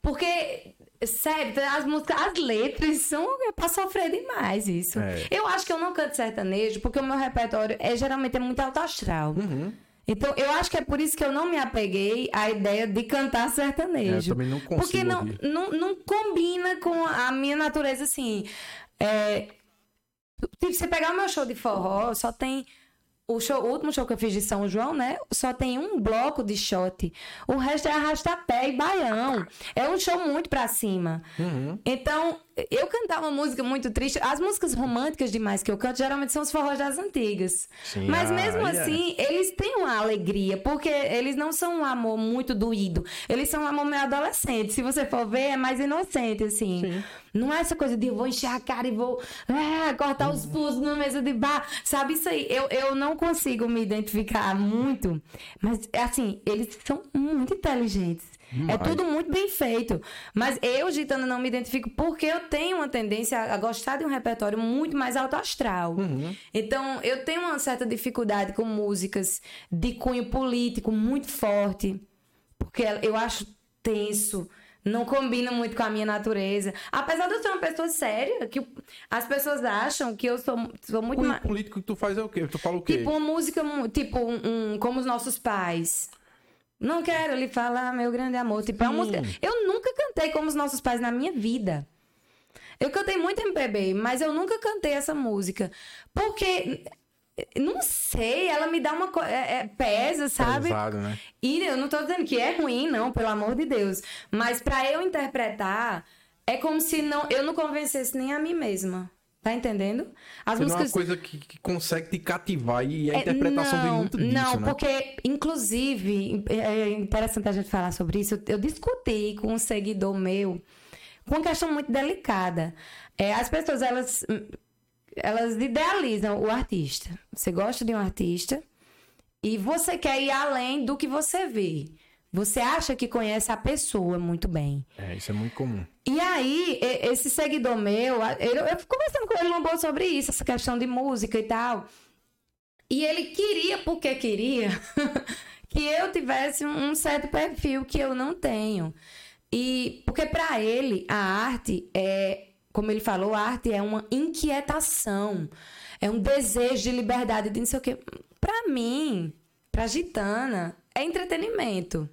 Porque, sério, as músicas, as letras são é pra sofrer demais isso. É. Eu acho que eu não canto sertanejo porque o meu repertório é geralmente é muito alto astral. Uhum. Então, eu acho que é por isso que eu não me apeguei à ideia de cantar sertanejo. É, eu também não consigo Porque não, não, não combina com a minha natureza, assim. É, se você pegar o meu show de forró, só tem. O, show, o último show que eu fiz de São João, né? Só tem um bloco de shot. O resto é arrastapé e baião. É um show muito pra cima. Uhum. Então, eu cantar uma música muito triste. As músicas românticas demais que eu canto geralmente são os forrós das antigas. Sim, Mas mesmo é. assim, eles têm uma alegria, porque eles não são um amor muito doído. Eles são um amor meio adolescente. Se você for ver, é mais inocente, assim. Sim. Não é essa coisa de eu vou encher a cara e vou ah, cortar os pulsos na mesa de bar. Sabe isso aí? Eu, eu não consigo me identificar muito. Mas, assim, eles são muito inteligentes. É tudo muito bem feito. Mas eu, Gitana, não me identifico porque eu tenho uma tendência a gostar de um repertório muito mais alto astral. Então, eu tenho uma certa dificuldade com músicas de cunho político muito forte. Porque eu acho tenso. Não combina muito com a minha natureza. Apesar de eu ser uma pessoa séria, que as pessoas acham que eu sou, sou muito O mais. político que tu faz é o quê? Tu fala o quê? Tipo uma música, tipo um, um- como os nossos pais. Não quero lhe falar, meu grande amor. Tipo, é uma música. Eu nunca cantei como os nossos pais na minha vida. Eu cantei muito MPB, mas eu nunca cantei essa música. Porque, não sei, ela me dá uma coisa. É, é, pesa, sabe? Pesado, né? E eu não tô dizendo que é ruim, não, pelo amor de Deus. Mas pra eu interpretar, é como se não, eu não convencesse nem a mim mesma. Tá entendendo? As Você não é uma músicas. coisa que, que consegue te cativar e a É, interpretação vem não, muito disso, Não, né? porque, inclusive, é interessante a gente falar sobre isso. Eu, eu discuti com um seguidor meu com uma questão muito delicada. É, as pessoas, elas, elas idealizam o artista. Você gosta de um artista e você quer ir além do que você vê. Você acha que conhece a pessoa muito bem. É, isso é muito comum. E aí, esse seguidor meu, eu, eu conversando com ele uma boa sobre isso, essa questão de música e tal. E ele queria, porque queria, que eu tivesse um um certo perfil que eu não tenho. E porque para ele a arte é, como ele falou, a arte é uma inquietação, é um desejo de liberdade, de não sei o quê. Para mim, para gitana, é entretenimento.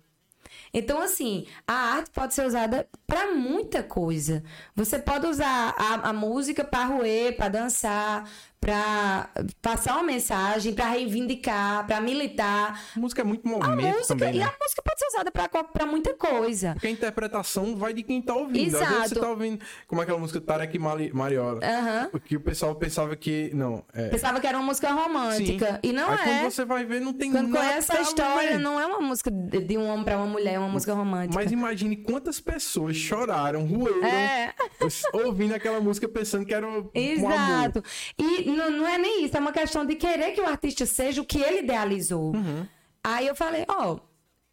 Então, assim, a arte pode ser usada para muita coisa. Você pode usar a, a música para roer, para dançar, para passar uma mensagem, para reivindicar, para militar. A música é muito momento a música, também, né? E a música pode ser usada para muita coisa. Porque a interpretação vai de quem tá ouvindo. Exato. Às vezes você tá ouvindo, como é aquela música Tarek Mariola. Uhum. Porque o pessoal pensava que, não, é... Pensava que era uma música romântica. Sim. E não Aí, é. quando você vai ver, não tem quando nada conhece a história, não é uma música de um homem para uma mulher, é uma música romântica. Mas imagine quantas pessoas choraram, roeram, é. ouvindo aquela música pensando que era um, Exato. Um e não, não é nem isso é uma questão de querer que o artista seja o que ele idealizou. Uhum. Aí eu falei, ó, oh,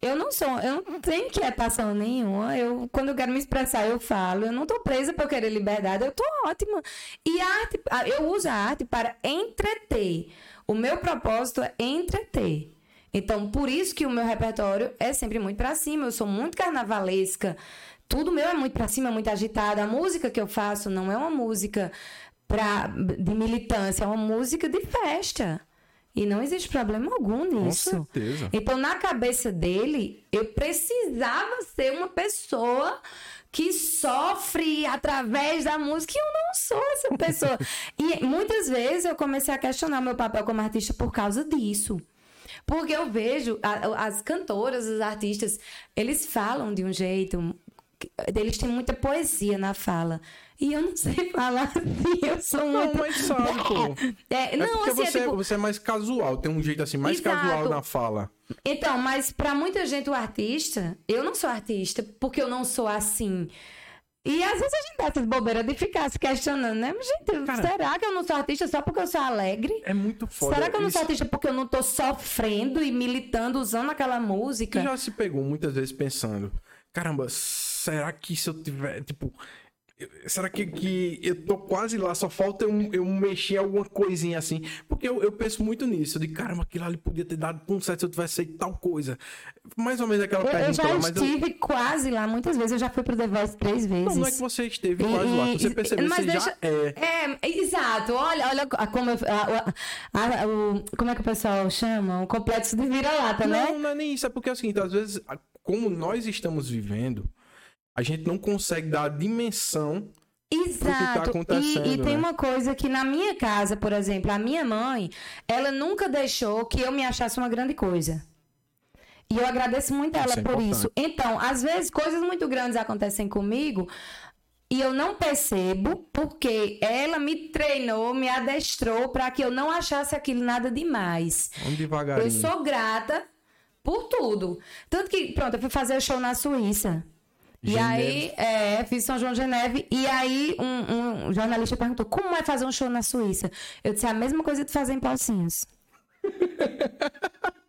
eu não sou, eu não tenho quietação nenhuma. Eu, quando eu quero me expressar, eu falo. Eu não tô presa por querer liberdade, eu tô ótima. E a arte, eu uso a arte para entreter. O meu propósito é entreter. Então, por isso que o meu repertório é sempre muito para cima. Eu sou muito carnavalesca. Tudo meu é muito para cima, muito agitada. A música que eu faço não é uma música pra, de militância, é uma música de festa. E não existe problema algum nisso. Com certeza. Então, na cabeça dele, eu precisava ser uma pessoa que sofre através da música e eu não sou essa pessoa. e muitas vezes eu comecei a questionar meu papel como artista por causa disso. Porque eu vejo as cantoras, os artistas, eles falam de um jeito, eles têm muita poesia na fala. E eu não sei falar assim, eu sou não, muito... mas sabe, pô. É, é não, porque assim, você, é, tipo... você é mais casual, tem um jeito assim, mais Exato. casual na fala. Então, mas para muita gente o artista, eu não sou artista porque eu não sou assim. E às vezes a gente dá essas bobeiras de ficar se questionando, né? Mas, gente, Cara, será que eu não sou artista só porque eu sou alegre? É muito foda. Será que eu não sou artista porque eu não tô sofrendo e militando usando aquela música? Você já se pegou muitas vezes pensando, caramba, será que se eu tiver, tipo, Será que, que eu tô quase lá, só falta eu, eu mexer alguma coisinha assim? Porque eu, eu penso muito nisso, de caramba, aquilo ali podia ter dado tão certo se eu tivesse feito tal coisa. Mais ou menos aquela eu, pergunta. Eu já lá, estive eu... quase lá, muitas vezes, eu já fui pro The Voice três vezes. Não, não é que você esteve e, quase lá, você percebeu, mas você deixa... já é. É, exato, olha, olha como, eu, a, a, a, o, como é que o pessoal chama? O complexo de vira-lata, né? Não, não é nem isso, é porque é o seguinte, às vezes, como nós estamos vivendo a gente não consegue dar a dimensão Exato. Tá e, e, tem né? uma coisa que na minha casa, por exemplo, a minha mãe, ela nunca deixou que eu me achasse uma grande coisa. E eu agradeço muito a ela isso é por importante. isso. Então, às vezes, coisas muito grandes acontecem comigo e eu não percebo porque ela me treinou, me adestrou para que eu não achasse aquilo nada demais. Vamos devagarinho. Eu sou grata por tudo. Tanto que, pronto, eu fui fazer o show na Suíça. E aí, é, fiz São João de Geneve. E aí, um, um, jornalista perguntou: como é fazer um show na Suíça? Eu disse: a mesma coisa de fazer em Pocinhos.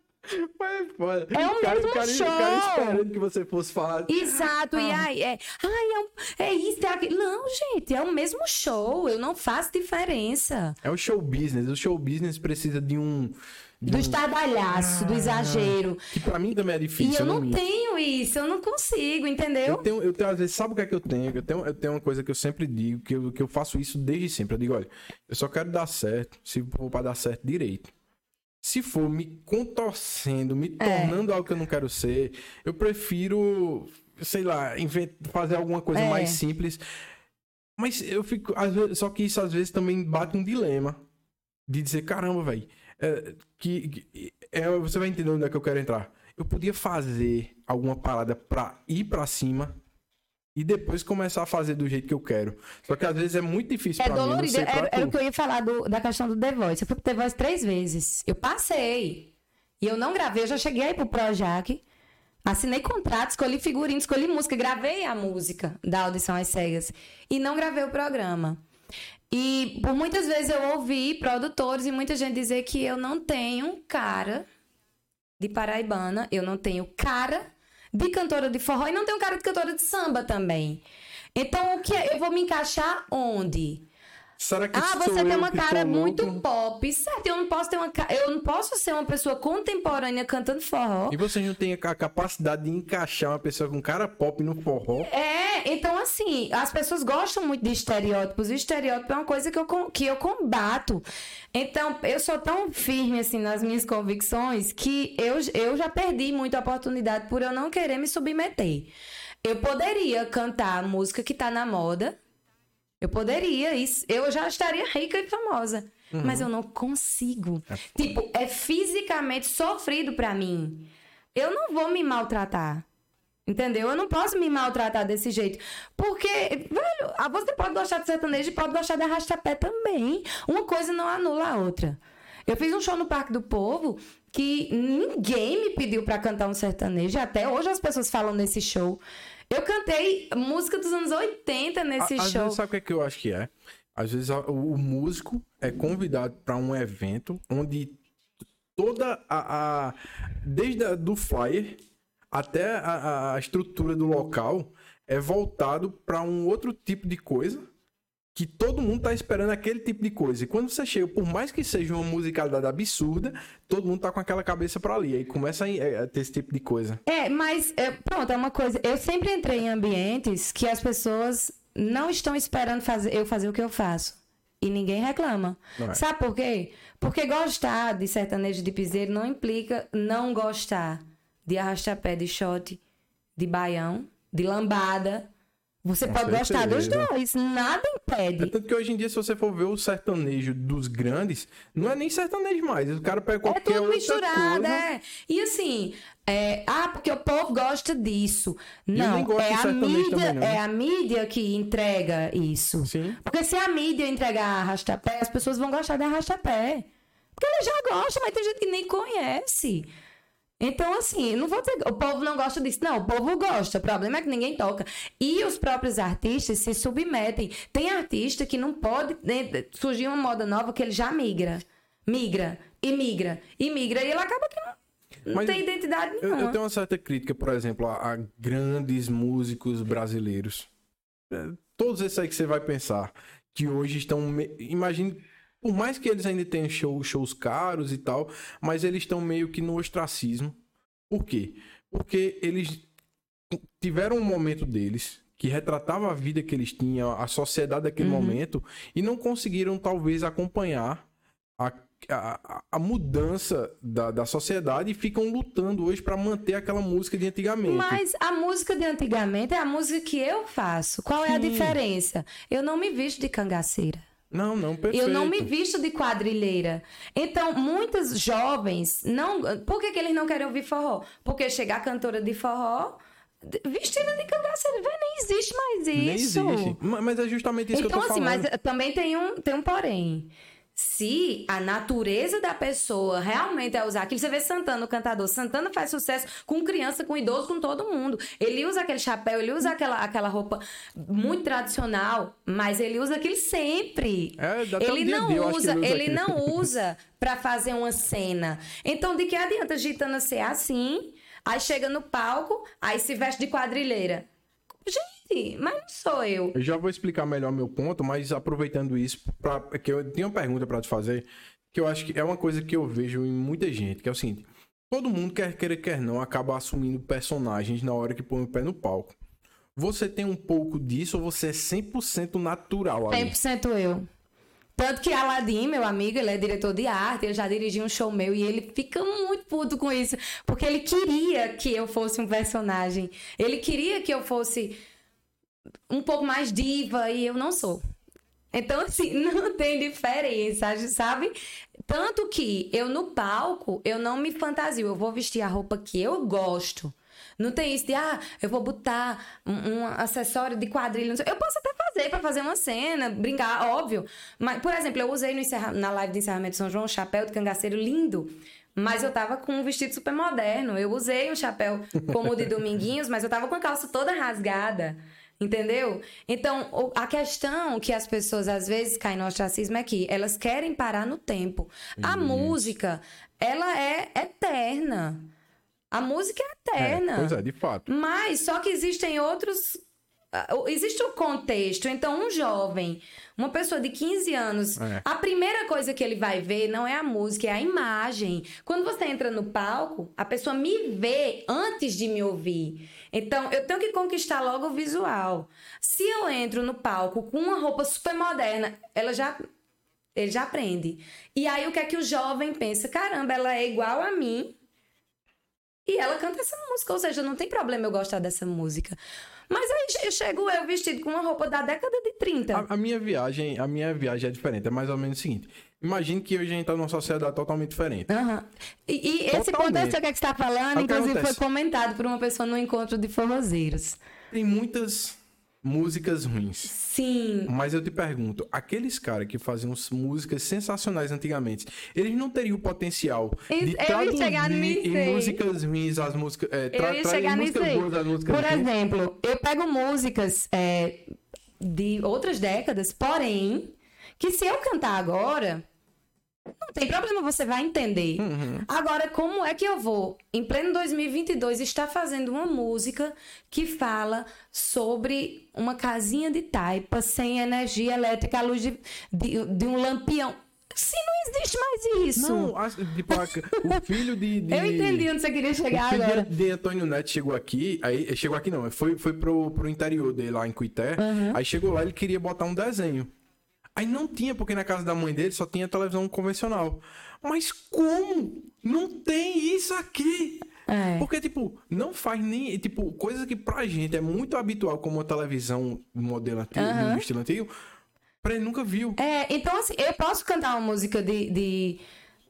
Mas, foda. É o cara, mesmo cara, show. Cara esperando que você fosse falar. Exato. Ah. E aí, é, ai, é, um, é isso, é aquilo. Não, gente, é o mesmo show. Eu não faço diferença. É o show business. O show business precisa de um do estardalhaço, ah, do exagero. Que pra mim também é difícil. E eu não, não tenho isso, eu não consigo, entendeu? Eu tenho, eu tenho, às vezes, sabe o que é que eu tenho? Eu tenho, eu tenho uma coisa que eu sempre digo, que eu, que eu faço isso desde sempre. Eu digo, olha, eu só quero dar certo se for pra dar certo direito. Se for me contorcendo, me é. tornando é. algo que eu não quero ser, eu prefiro, sei lá, fazer alguma coisa é. mais simples. Mas eu fico, vezes, só que isso às vezes também bate um dilema de dizer, caramba, velho é, que, que é, você vai entender onde é que eu quero entrar. Eu podia fazer alguma parada pra ir pra cima e depois começar a fazer do jeito que eu quero. Só que às vezes é muito difícil é pra dolorido. mim. Era, era o que eu ia falar do, da questão do The Voice. Eu fui pro The Voice três vezes. Eu passei. E eu não gravei, eu já cheguei aí pro Projac. Assinei contrato, escolhi figurino, escolhi música, gravei a música da audição às cegas. E não gravei o programa. E por muitas vezes eu ouvi produtores e muita gente dizer que eu não tenho cara de paraibana, eu não tenho cara de cantora de forró e não tenho cara de cantora de samba também. Então, o que é? eu vou me encaixar onde? Será que Ah, você tem uma cara muito pop. Certo, eu não posso ter uma eu não posso ser uma pessoa contemporânea cantando forró. E vocês não têm a capacidade de encaixar uma pessoa com cara pop no forró? É, então assim, as pessoas gostam muito de estereótipos. E estereótipo é uma coisa que eu, que eu combato. Então, eu sou tão firme assim nas minhas convicções que eu, eu já perdi muita oportunidade por eu não querer me submeter. Eu poderia cantar a música que tá na moda. Eu poderia, isso, eu já estaria rica e famosa. Mas eu não consigo. Tipo, é fisicamente sofrido pra mim. Eu não vou me maltratar. Entendeu? Eu não posso me maltratar desse jeito. Porque, velho, ah, você pode gostar de sertanejo e pode gostar de arrastapé também. Uma coisa não anula a outra. Eu fiz um show no Parque do Povo que ninguém me pediu pra cantar um sertanejo. Até hoje as pessoas falam nesse show. Eu cantei música dos anos 80 nesse A- Às show. vezes, sabe o que, é que eu acho que é? Às vezes o músico é convidado para um evento onde toda a. a- desde a, do flyer até a, a estrutura do local é voltado para um outro tipo de coisa que todo mundo tá esperando aquele tipo de coisa. E quando você chega, por mais que seja uma musicalidade absurda, todo mundo tá com aquela cabeça para ali. Aí começa a, a ter esse tipo de coisa. É, mas é, pronto, é uma coisa. Eu sempre entrei em ambientes que as pessoas não estão esperando fazer, eu fazer o que eu faço. E ninguém reclama. É. Sabe por quê? Porque gostar de sertanejo de piseiro não implica não gostar de arrastapé, de shot, de baião, de lambada. Você Com pode gostar dos certeza. dois, nada É impede. tanto que hoje em dia, se você for ver o sertanejo dos grandes, não é nem sertanejo mais. O cara pega É qualquer tudo outra misturado, é. E assim, é, ah, porque o povo gosta disso. Não, é a mídia, também, é a mídia que entrega isso. Sim. Porque se a mídia entregar arrastapé, as pessoas vão gostar de arrastapé. Porque eles já gostam, mas tem gente que nem conhece. Então, assim, não vou dizer o povo não gosta disso. Não, o povo gosta. O problema é que ninguém toca. E os próprios artistas se submetem. Tem artista que não pode né, surgir uma moda nova que ele já migra. Migra, e migra, e migra. E ele acaba que não, não Mas tem identidade Eu, nenhuma. eu tenho uma certa crítica, por exemplo, a, a grandes músicos brasileiros. É, Todos esses aí que você vai pensar, que hoje estão. me- Imagine, por mais que eles ainda tenham show- shows caros e tal, mas eles estão meio que no ostracismo. Por quê? Porque eles tiveram um momento deles que retratava a vida que eles tinham, a sociedade daquele Uhum. momento, e não conseguiram, talvez, acompanhar a, a, a mudança da, da sociedade e ficam lutando hoje para manter aquela música de antigamente. Mas a música de antigamente é a música que eu faço. Qual é a Sim. diferença? Eu não me visto de cangaceira. Não, não, perfeito. Eu não me visto de quadrilheira. Então, muitos jovens não. Por que, que eles não querem ouvir forró? Porque chegar cantora de forró vestida de cangaceira, Vê, nem existe mais isso. Nem existe. Ma- Mas é justamente isso Então, que eu tô assim, falando. mas também tem um, tem um porém. Se a natureza da pessoa realmente é usar aquilo, você vê Santana, o cantador. Santana faz sucesso com criança, com idoso, com todo mundo. Ele usa aquele chapéu, ele usa aquela, aquela roupa muito tradicional, mas ele usa aquilo sempre. É, um ele a não dia, usa, ele usa ele não usa pra fazer uma cena. Então, de que adianta Gitana ser assim? Aí chega no palco, aí se veste de quadrilheira. Gente, mas não sou eu. Eu já vou explicar melhor meu ponto, mas aproveitando isso, pra, que eu tenho uma pergunta para te fazer, que eu acho que é uma coisa que eu vejo em muita gente, que é o seguinte: todo mundo quer querer quer não acaba assumindo personagens na hora que põe o pé no palco. Você tem um pouco disso ou você é 100% natural ali? 100% eu. Tanto que Aladim, meu amigo, ele é diretor de arte, ele já dirigiu um show meu e ele fica muito puto com isso, porque ele queria que eu fosse um personagem. Ele queria que eu fosse um pouco mais diva e eu não sou. Então, assim, não tem diferença, sabe? Tanto que eu no palco, eu não me fantasio, eu vou vestir a roupa que eu gosto. Não tem isso de, ah, eu vou botar um, um acessório de quadrilha. Eu posso até fazer pra fazer uma cena, brincar, óbvio. Mas, por exemplo, eu usei encerra- na live de encerramento de São João um chapéu de cangaceiro lindo. Mas eu tava com um vestido super moderno. Eu usei o chapéu como o de Dominguinhos, mas eu tava com a calça toda rasgada. Entendeu? Então, a questão que as pessoas às vezes caem no ostracismo é que elas querem parar no tempo. A música, ela é eterna. A música é É, eterna. pois é, de fato. Mas só que existem outros Existe o contexto. Então, um jovem, uma pessoa de 15 anos, é. a primeira coisa que ele vai ver não é a música, é a imagem. Quando você entra no palco, a pessoa me vê antes de me ouvir. Então, eu tenho que conquistar logo o visual. Se eu entro no palco com uma roupa super moderna, ela já ele já aprende. E aí o que é que o jovem pensa? Caramba, ela é igual a mim. E ela canta essa música, ou seja, não tem problema eu gostar dessa música. Mas aí chego eu vestido com uma roupa da década de 30. A, a, minha viagem, a minha viagem é diferente, é mais ou menos o seguinte. Imagine que hoje a gente está numa sociedade totalmente diferente. Uhum. E, e esse ponto é que você está falando, inclusive foi comentado por uma pessoa no encontro de forrozeiros. Tem muitas músicas ruins. Sim. Mas eu te pergunto, aqueles caras que faziam músicas sensacionais antigamente, eles não teriam o potencial de traduzir em músicas ruins as músicas, é, tra chegar músicas boas as músicas Por ruins? exemplo, eu pego músicas é, de outras décadas, porém, que se eu cantar agora, não tem problema, você vai entender. Uhum. Agora, como é que eu vou, em pleno 2022, estar fazendo uma música que fala sobre uma casinha de taipa sem energia elétrica à luz de, de, de um lampião? Se não existe mais isso. Não, tipo, o filho de, de, Eu entendi onde você queria chegar o agora. De, de Antônio Neto chegou aqui, aí chegou aqui não, foi, foi pro, pro interior dele lá em Cuité. Uhum. Aí chegou lá, ele queria botar um desenho. Aí não tinha, porque na casa da mãe dele só tinha televisão convencional. Mas como? Não tem isso aqui. É. Porque, tipo, não faz nem. Tipo, coisa que pra gente é muito habitual, como a televisão modelo antigo, uhum. estilo antigo, pra ele nunca viu. É, então assim, eu posso cantar uma música de... de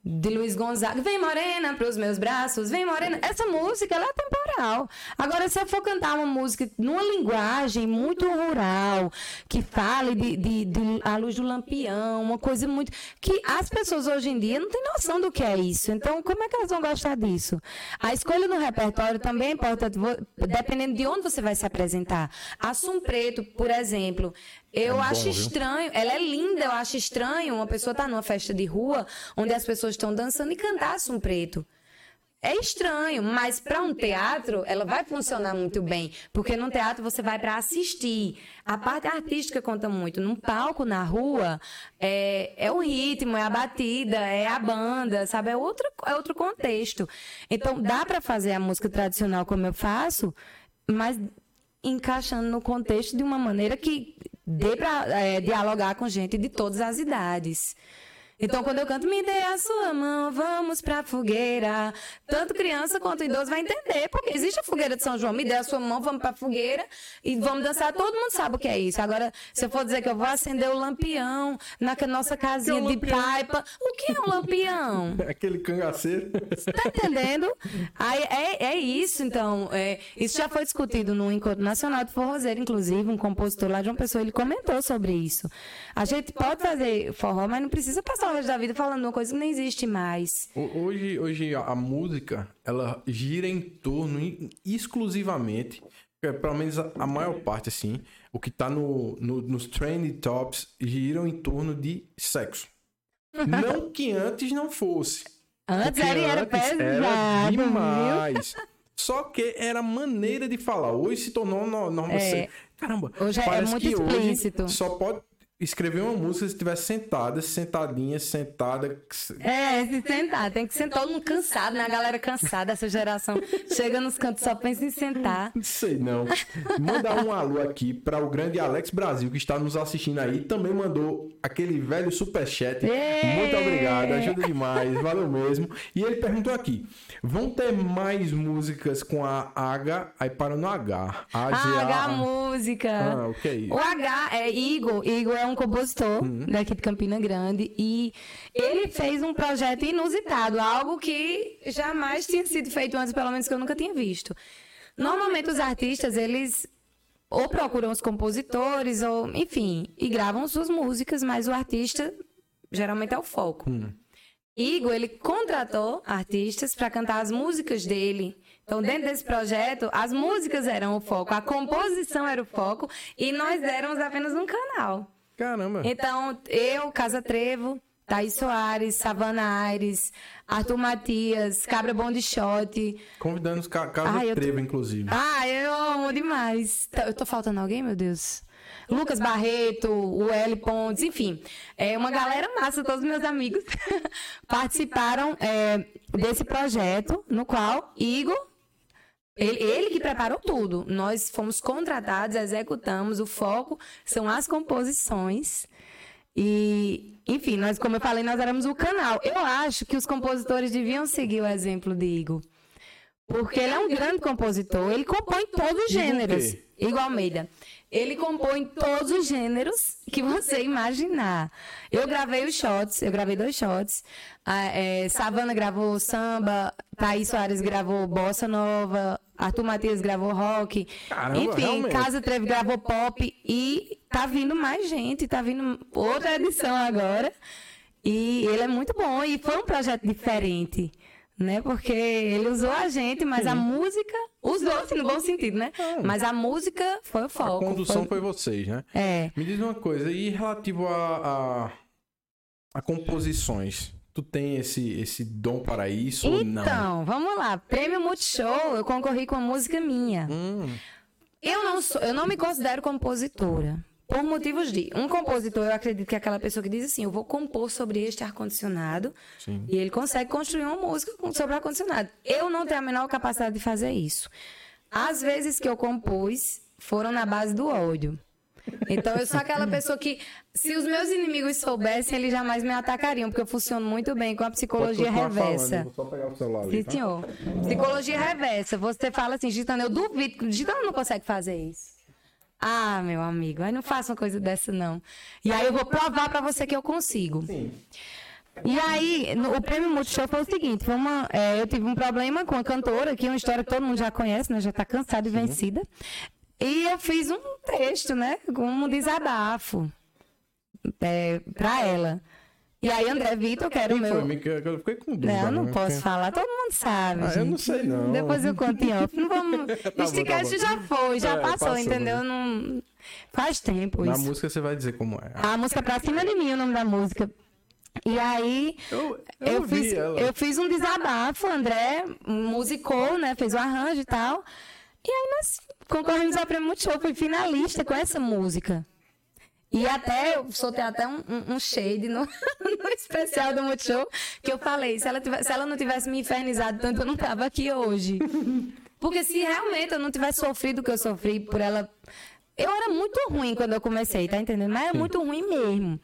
de Luiz Gonzaga. Vem morena pros meus braços, vem morena. Essa música ela é temporal. Agora, se eu for cantar uma música numa linguagem muito rural, que fale de, de, de a luz do lampião, uma coisa muito. que as pessoas hoje em dia não têm noção do que é isso. Então, como é que elas vão gostar disso? A escolha no repertório também é importante, dependendo de onde você vai se apresentar. Assum Preto, por exemplo, eu é acho bom, estranho, ela é linda, eu acho estranho uma pessoa estar tá numa festa de rua onde as pessoas estão dançando e cantar um preto. É estranho, mas para um teatro ela vai funcionar muito bem, porque no teatro você vai para assistir. A parte artística conta muito. Num palco na rua é, é o ritmo, é a batida, é a banda, sabe? É outro, é outro contexto. Então dá para fazer a música tradicional como eu faço, mas encaixando no contexto de uma maneira que dê para é, dialogar com gente de todas as idades. Então, quando eu canto, me dê a sua mão, vamos pra fogueira. Tanto criança quanto idoso vai entender, porque existe a fogueira de São João. Me dê a sua mão, vamos pra fogueira e vamos dançar. Todo mundo sabe o que é isso. Agora, se eu for dizer que eu vou acender o lampião na nossa casinha é um de paipa, o que é um lampião? Aquele cangaceiro. Tá entendendo? Aí, é, é isso, então. É, isso já foi discutido no Encontro Nacional de Forrozeiro, inclusive, um compositor lá de uma pessoa, ele comentou sobre isso. A gente pode fazer forró, mas não precisa passar resto da vida falando uma coisa que não existe mais. Hoje, hoje a música, ela gira em torno exclusivamente, pelo menos a, maior parte, assim, o que tá no, no, nos trending tops giram em torno de sexo. não que antes não fosse. Antes era, era pesado. Era demais. Só que era maneira de falar. Hoje se tornou normal. É. Caramba, hoje é muito explícito. só pode escrever uma música se estiver sentada, sentadinha, sentada. É, se sentar. Tem que sentar todo mundo cansado, né? A galera cansada, essa geração. Chega nos cantos, só pensa em sentar. Não sei não. Mandar um alô aqui para o grande Alex Brasil, que está nos assistindo aí. Também mandou aquele velho superchat. Muito obrigado, ajuda demais. Valeu mesmo. E ele perguntou aqui: vão ter mais músicas com a H, aí para no H. A, H música. Ah, o que é isso? O H é Igor. Igor é um compositor uhum. daqui de Campina Grande e ele fez um projeto inusitado, algo que jamais tinha sido feito antes, pelo menos que eu nunca tinha visto. Normalmente os artistas, eles ou procuram os compositores, ou enfim, e gravam suas músicas, mas o artista geralmente é o foco. Uhum. Igor, ele contratou artistas para cantar as músicas dele. Então, dentro desse projeto, as músicas eram o foco, a composição era o foco e nós éramos apenas um canal. Caramba. Então, eu, Casa Trevo, Thaís Soares, Savana Aires, Arthur Matias, Cabra Bom de Shot. Convidando os ca Ai, de eu tô- trevo, inclusive. Ah, eu amo demais. Tá, Eu tô faltando alguém, meu Deus? Lucas Barreto, o L Pontes, enfim. É uma galera massa, todos meus amigos participaram é, desse projeto, no qual Igor, ele, ele que preparou tudo. Nós fomos contratados, executamos, o foco são as composições. E, enfim, nós, como eu falei, nós éramos o canal. Eu acho que os compositores deviam seguir o exemplo de Igor. Porque ele é um grande compositor, ele compõe todos os gêneros. Igor Almeida. Ele compõe todos os gêneros que você imaginar. Eu gravei os shots, eu gravei dois shots. A, é, Savana gravou samba, Thaís Soares gravou bossa nova, Arthur Matias gravou rock. Caramba, Enfim, realmente. Casa Treve gravou pop e tá vindo mais gente, tá vindo outra edição agora. E ele é muito bom e foi um projeto diferente, né? Porque ele usou a gente, mas a música usou assim, no bom sentido, né? Mas a música foi o A foco. condução foi vocês, né? É. Me diz uma coisa, e relativo a, a, a composições, tu tem esse, esse dom para isso ou não? Então, vamos lá. Prêmio Multishow, eu concorri com a música minha. Hum, Eu não sou, eu não me considero compositora. Por motivos de. Um compositor, eu acredito que é aquela pessoa que diz assim: eu vou compor sobre este ar-condicionado. sim. E ele consegue construir uma música sobre ar-condicionado. Eu não tenho a menor capacidade de fazer isso. As vezes que eu compus foram na base do ódio. Então eu sou aquela pessoa que, se os meus inimigos soubessem, eles jamais me atacariam, porque eu funciono muito bem com a psicologia reversa. falando, Vou só pegar o celular ali, Sim, tá? senhor. Psicologia reversa. Você fala assim, Gitano, eu duvido que o Gitano não consegue fazer isso. Ah, meu amigo, aí não faça uma coisa dessa, não. E aí eu vou provar pra você que eu consigo. Sim. E aí, no- o prêmio Multishow foi o seguinte: foi uma, é, eu tive um problema com a cantora, que é uma história que todo mundo já conhece, né? Já tá cansada e vencida. E eu fiz um texto, né? Com um desabafo é, pra ela. E aí, André Vitor, que era o meu. Eu fiquei com dúvida. Não, eu não né? posso falar, todo mundo sabe. Ah, eu não sei, não. Depois eu conto em off. Não vamos. tá cast bom. já foi, já É, passou, passou, entendeu? Não... Faz tempo Na isso. música você vai dizer como é. A música Pra Cima de Mim, o nome da música. E aí, Eu, eu, ouvi fiz, ela. eu fiz um desabafo, André musicou, né? Fez o arranjo e tal. E aí nós concorremos ao Prêmio Multishow, fui finalista com essa música. E até, eu soltei até um, um- shade no, no especial do Multishow, que eu falei, se ela, tivesse- se ela não tivesse me infernizado tanto, eu não tava aqui hoje. Porque se realmente eu não tivesse sofrido o que eu sofri por ela... Eu era muito ruim quando eu comecei, tá entendendo? Mas era muito ruim mesmo.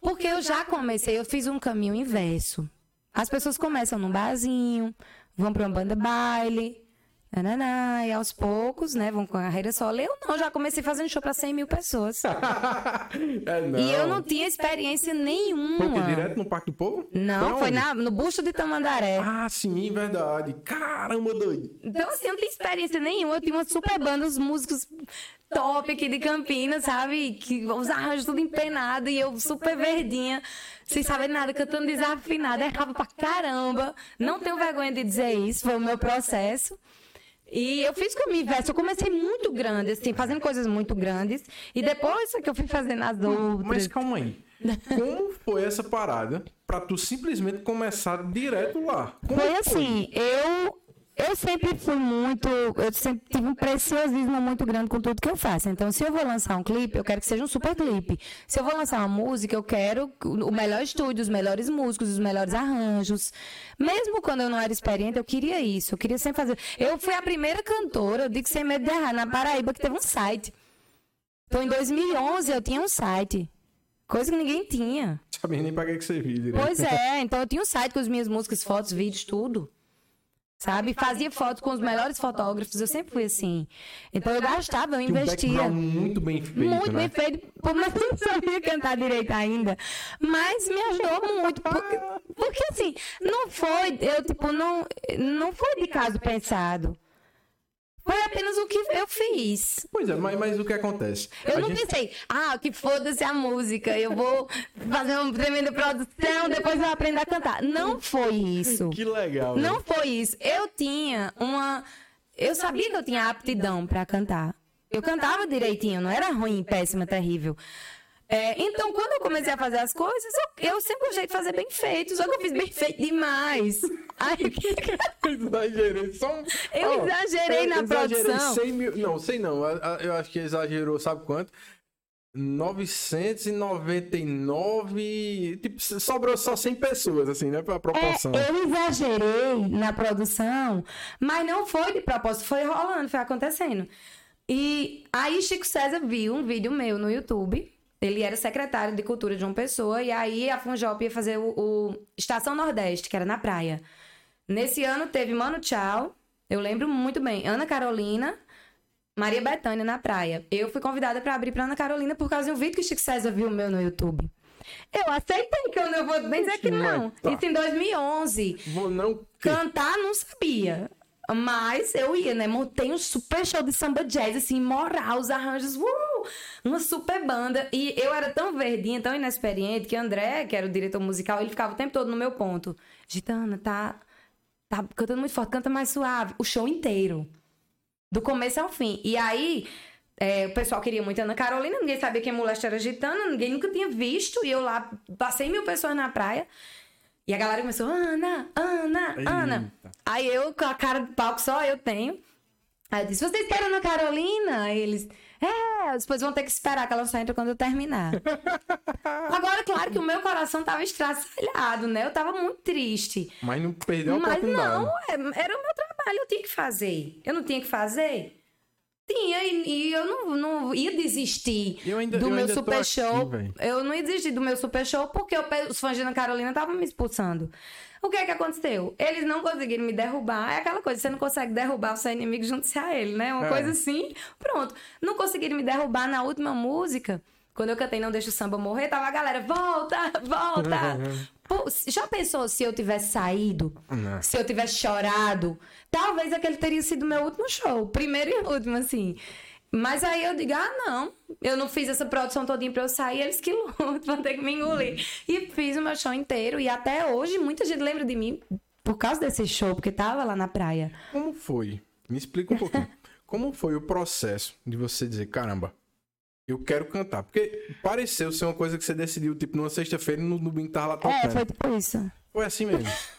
Porque eu já comecei, eu fiz um caminho inverso. As pessoas começam num barzinho, vão para uma banda baile, nananã, e aos poucos, né, vão com a carreira solo. Eu não, já comecei fazendo show para 100 mil pessoas. é. E eu não tinha experiência nenhuma. Foi? Direto no Parque do Povo? Não, foi onde? na, no busto de Tamandaré. Ah, sim, verdade. Caramba, doido. Então, assim, eu não tinha experiência nenhuma. Eu tinha uma super banda, os músicos top aqui de Campinas, sabe? Que os arranjos tudo empenado e eu super verdinha, sem saber nada, cantando desafinada, errava pra caramba. Não tenho vergonha de dizer isso, foi o meu processo. E eu fiz com a minha inversa. Eu comecei muito grande, assim, fazendo coisas muito grandes. E depois é que eu fui fazendo as outras. Mas calma aí. Como foi essa parada pra tu simplesmente começar direto lá? Como Foi assim, eu eu sempre fui muito, eu sempre tive um preciosismo muito grande com tudo que eu faço. Então, se eu vou lançar um clipe, eu quero que seja um super clipe. Se eu vou lançar uma música, eu quero o melhor estúdio, os melhores músicos, os melhores arranjos. Mesmo quando eu não era experiente, eu queria isso. Eu queria sempre fazer. Eu fui a primeira cantora, eu digo sem medo de errar, na Paraíba que teve um site. Então, em 2011 eu tinha um site. Coisa que ninguém tinha. Sabia nem pra que viu direito. Pois é, então eu tinha um site com as minhas músicas, fotos, vídeos, tudo. Sabe? Fazia fotos com os melhores fotógrafos, eu sempre fui assim. Então eu gastava, eu um investia. background muito bem feito, Muito né? bem feito, pô, mas eu não sabia cantar direito ainda. Mas me ajudou muito. Porque, porque assim, não foi, eu tipo, não, não foi de caso pensado. Foi apenas o que eu fiz. Pois é, mas, mas o que acontece? Eu A não gente- pensei, ah, que foda-se a música, eu vou fazer uma tremenda produção, depois eu aprendo a cantar. Não foi isso. Que legal. né? Não foi isso. Eu tinha uma. Eu sabia que eu tinha aptidão pra cantar. Eu cantava direitinho, não era ruim, péssima, terrível. É, então, quando eu comecei a fazer as coisas, eu, eu, sempre gostei de fazer bem feito, só que eu fiz bem feito demais. Aí, exagerei. Só um... Eu oh, exagerei na exagerei produção. 100 mil... Não, sei não. Eu acho que exagerou, sabe quanto? 999. Tipo, sobrou só 100 pessoas, assim, né? Pra proporção. É, eu exagerei na produção, mas não foi de propósito, foi rolando, foi acontecendo. E aí Chico César viu um vídeo meu no YouTube. Ele era secretário de cultura de uma pessoa, e aí a Funjop ia fazer o, o Estação Nordeste, que era na praia. Nesse ano teve Mano Tchau, eu lembro muito bem, Ana Carolina, Maria Bethânia na praia. Eu fui convidada para abrir para Ana Carolina por causa de um vídeo que o Chico César viu meu no YouTube. Eu aceitei que eu não vou nem dizer que não. Tá. Isso em 2011. Vou não. Cantar não sabia. Mas eu ia, né? Montei um super show de samba jazz, assim, moral, os arranjos, uh, uma super banda. E eu era tão verdinha, tão inexperiente, que André, que era o diretor musical, ele ficava o tempo todo no meu ponto. Gitana, tá, tá cantando muito forte, canta mais suave. O show inteiro. Do começo ao fim. E aí, é, o pessoal queria muito Ana Carolina, ninguém sabia que a Moleste era gitana, ninguém nunca tinha visto. E eu lá, passei mil pessoas na praia. E a galera começou, Ana, Ana, Eita. Ana. Aí eu, com a cara de palco só eu tenho. Aí eu disse, vocês querem Ana Carolina? Aí eles, é, depois vão ter que esperar que ela só entre quando eu terminar. Agora, claro que o meu coração tava estraçalhado, né? Eu tava muito triste. Mas não perdeu a Mas não, é, era o meu trabalho, eu tinha que fazer. Eu não tinha que fazer? Tinha, e, e eu não, não ia desistir ainda, do meu super aqui, show. Véio. eu não ia desistir do meu super show porque eu, os fãs de Ana Carolina estavam me expulsando. O que é que aconteceu? Eles não conseguiram me derrubar. É aquela coisa, você não consegue derrubar o seu inimigo, junte-se a ele, né? Uma é. coisa assim. Pronto. Não conseguiram me derrubar na última música. Quando eu cantei Não Deixa o Samba Morrer, tava a galera, volta, volta. Pô, já pensou se eu tivesse saído? Não. Se eu tivesse chorado? Talvez aquele teria sido meu último show. Primeiro e último, assim. Mas aí eu digo, ah, não, eu não fiz essa produção todinha pra eu sair, eles que lutam, vão ter que me engolir. E fiz o meu show inteiro, e até hoje muita gente lembra de mim por causa desse show, porque tava lá na praia. Como foi? Me explica um pouquinho. Como foi o processo de você dizer, caramba, eu quero cantar? Porque pareceu ser uma coisa que você decidiu, tipo, numa sexta-feira no domingo tava lá é, tocando. É, foi tipo isso. Foi assim mesmo.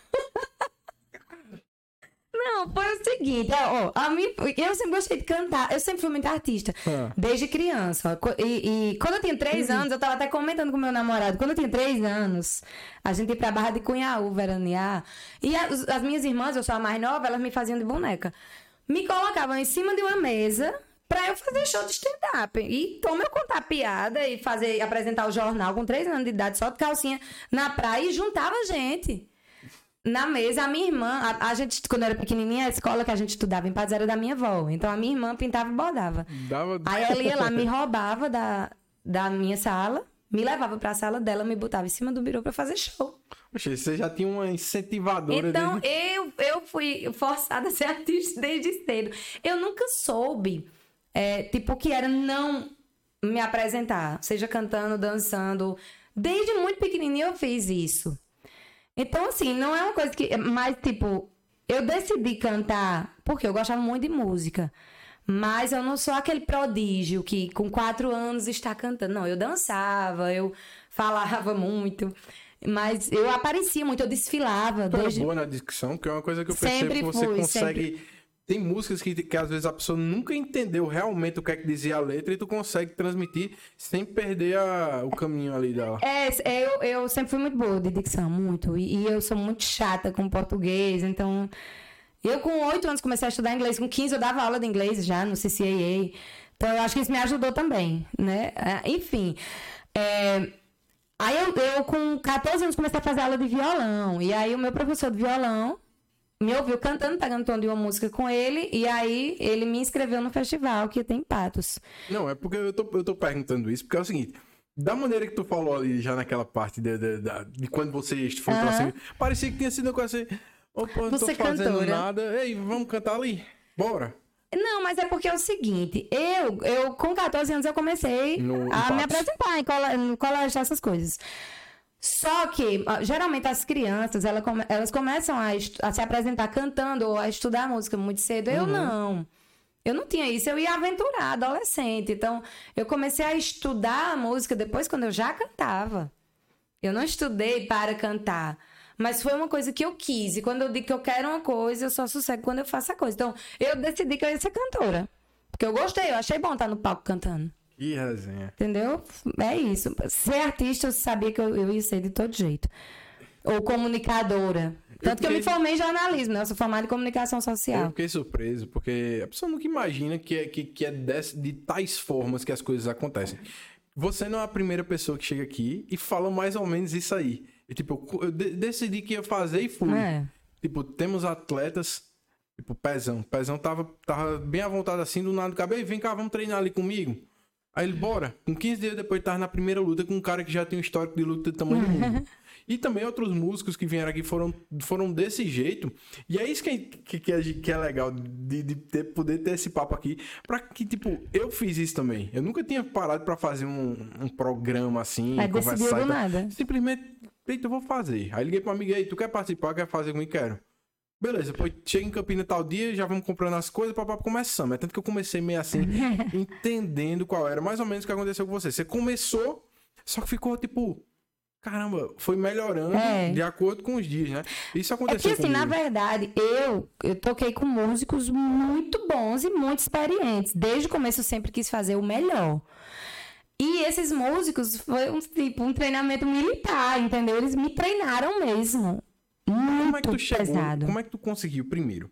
Não, foi o seguinte, ó, a mim, eu sempre gostei de cantar, eu sempre fui muito artista, ah. desde criança. E, e, quando eu tinha três uhum. anos, eu tava até comentando com meu namorado, quando eu tinha três anos, a gente ia pra Barra de Cunhaú veranear, e as, as minhas irmãs, eu sou a mais nova, elas me faziam de boneca. Me colocavam em cima de uma mesa pra eu fazer show de stand-up. E como eu contar piada e fazer, apresentar o jornal com três anos de idade, só de calcinha na praia e juntava gente na mesa, a minha irmã, a, a, gente, quando era pequenininha, a escola que a gente estudava em paz era da minha avó. Então a minha irmã pintava e bordava. Dava... Aí ela ia lá, me roubava da, da minha sala, me levava pra sala dela, me botava em cima do birô pra fazer show. Poxa, você já tinha uma incentivadora. Então, desde... eu, eu fui forçada a ser artista desde cedo. Eu nunca soube, é, tipo, que era não me apresentar, seja cantando, dançando. Desde muito pequenininha eu fiz isso. Então, assim, não é uma coisa que. Mas, tipo, eu decidi cantar porque eu gostava muito de música. Mas eu não sou aquele prodígio que com quatro anos está cantando. Não, eu dançava, eu falava muito. Mas eu aparecia muito, eu desfilava. Tu desde... boa na dicção, que é uma coisa que eu percebo sempre que você fui, consegue. Sempre tem músicas que, que às vezes a pessoa nunca entendeu realmente o que é que dizia a letra e tu consegue transmitir sem perder a, o caminho ali dela. É, é, eu, eu sempre fui muito boa de dicção, muito. E, e eu sou muito chata com português, então. Eu, com oito anos, comecei a estudar inglês. Com 15, eu dava aula de inglês já no CCAA. Então, eu acho que isso me ajudou também, né? É, enfim. É... Aí, eu, eu, com 14 anos, comecei a fazer aula de violão. E aí, o meu professor de violão me ouviu cantando, pegando tom de uma música com ele, e aí ele me inscreveu no festival que tem Patos. Não, é porque eu tô, eu tô perguntando isso, porque é o seguinte. Da maneira que tu falou ali já naquela parte de, de, de, de quando você foi uhum. pra cima, parecia que tinha sido com assim. Opa, não você tô fazendo cantora. nada. Ei, vamos cantar ali. Bora. Não, mas é porque é o seguinte, eu, eu com 14 anos eu comecei no, a me apresentar em colégio, essas coisas. Só que, geralmente, as crianças, elas, elas começam a, a, se apresentar cantando ou a estudar música muito cedo. Eu uhum. não. Eu não tinha isso, eu ia aventurar, adolescente. Então, eu comecei a estudar a música depois quando eu já cantava. Eu não estudei para cantar. Mas foi uma coisa que eu quis. E quando eu digo que eu quero uma coisa, eu só sossego quando eu faço a coisa. Então, eu decidi que eu ia ser cantora. Porque eu gostei, eu achei bom estar no palco cantando. Que resenha. Entendeu? É isso. Ser artista, eu sabia que eu, eu ia ser de todo jeito. Ou comunicadora. Tanto que eu me fiquei- formei em jornalismo, né? Eu sou formada em comunicação Eu social. fiquei surpreso, porque a pessoa nunca imagina que é, que, que é desse- de tais formas que as coisas acontecem. Você não é a primeira pessoa que chega aqui e fala mais ou menos isso aí. E, tipo, eu, eu de- decidi que ia fazer e fui. É. Tipo, temos atletas, tipo, Pezão. Pezão tava, tava bem à vontade assim, do nada do cabelo, vem cá, vamos treinar ali comigo. Aí ele, bora. Com 15 dias depois, tava na primeira luta com um cara que já tem um histórico de luta do tamanho do mundo. E também outros músicos que vieram aqui foram, foram desse jeito. E é isso que, que, que, é, que é legal, de, de ter, poder ter esse papo aqui. Pra que, tipo, eu fiz isso também. Eu nunca tinha parado pra fazer um, um programa assim, Aí conversar do nada. Simplesmente, eita, eu vou fazer. Aí liguei pro amigo, aí, tu quer participar? Quer fazer comigo? Quero. Beleza, depois chega em Campina tal dia, já vamos comprando as coisas, papá, começamos. É tanto que eu comecei meio assim, entendendo qual era mais ou menos o que aconteceu com você. Você começou, só que ficou tipo, caramba, foi melhorando É. de acordo com os dias, né? Isso É aconteceu porque, assim, na comigo. verdade, eu, eu toquei com músicos muito bons e muito experientes. Desde o começo eu sempre quis fazer o melhor. E esses músicos foi um, tipo, um treinamento militar, entendeu? Eles me treinaram mesmo. Como é que tu chegou? pesado. Como é que tu conseguiu, primeiro,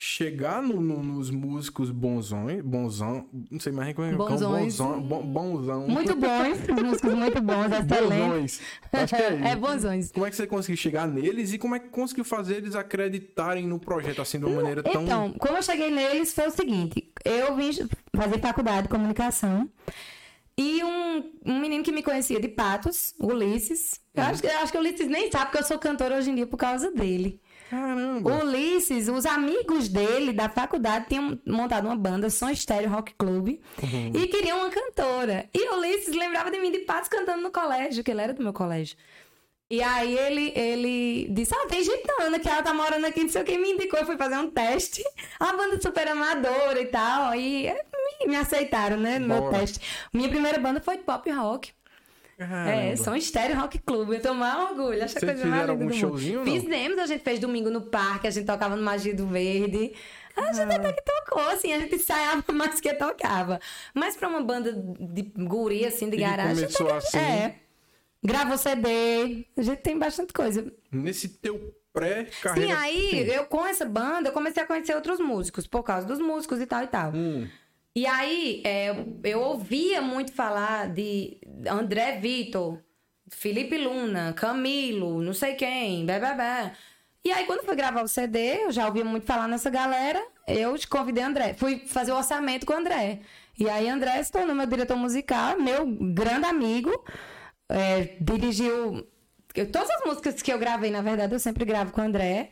chegar no- no- nos músicos bonzões, bonzão, não sei mais como é que é, Bonzões. bonzão, bon- bonzão. Muito bons, os músicos muito bons, excelentes. bonzões. É. É, bonzões. Como é que você conseguiu chegar neles e como é que conseguiu fazer eles acreditarem no projeto assim de uma maneira tão. Então, como eu cheguei neles foi o seguinte: eu vim fazer faculdade de comunicação. E um, um menino que me conhecia de Patos, o Ulisses. Eu acho, que- eu acho que o Ulisses nem sabe que eu sou cantora hoje em dia por causa dele. Caramba! O Ulisses, os amigos dele da faculdade tinham montado uma banda, Som Estéreo Rock Club, e queriam uma cantora. E o Ulisses lembrava de mim de Patos cantando no colégio, que ele era do meu colégio. E aí ele, ele disse, ah, tem gitana que ela tá morando aqui, não sei o que, me indicou, eu fui fazer um teste. A banda super amadora e tal, aí é, me, me aceitaram, né, no meu teste. Minha primeira banda foi pop rock. Caramba. É, Som Estéreo Rock Club. Eu tenho maior orgulho. Acho Vocês coisa mais fizeram algum showzinho? Fizemos, a gente fez domingo no parque, a gente tocava no Magia do Verde. A gente até que tocou, assim, a gente ensaiava mais que tocava. Mas pra uma banda de guri, assim, de E garagem. começou até assim. É. Gravou CD. A gente tem bastante coisa. Nesse teu Sim, pré-carreira. aí, eu com essa banda, eu comecei a conhecer outros músicos, por causa dos músicos e tal e tal. Hum, E aí, é, eu ouvia muito falar de André Vitor, Felipe Luna, Camilo, não sei quem, bebê. E aí, quando eu fui gravar o CD, eu já ouvia muito falar nessa galera, eu te convidei André. Fui fazer o orçamento com o André. E aí, André se tornou meu diretor musical, meu grande amigo. É, dirigiu. todas as músicas que eu gravei, na verdade, eu sempre gravo com o André.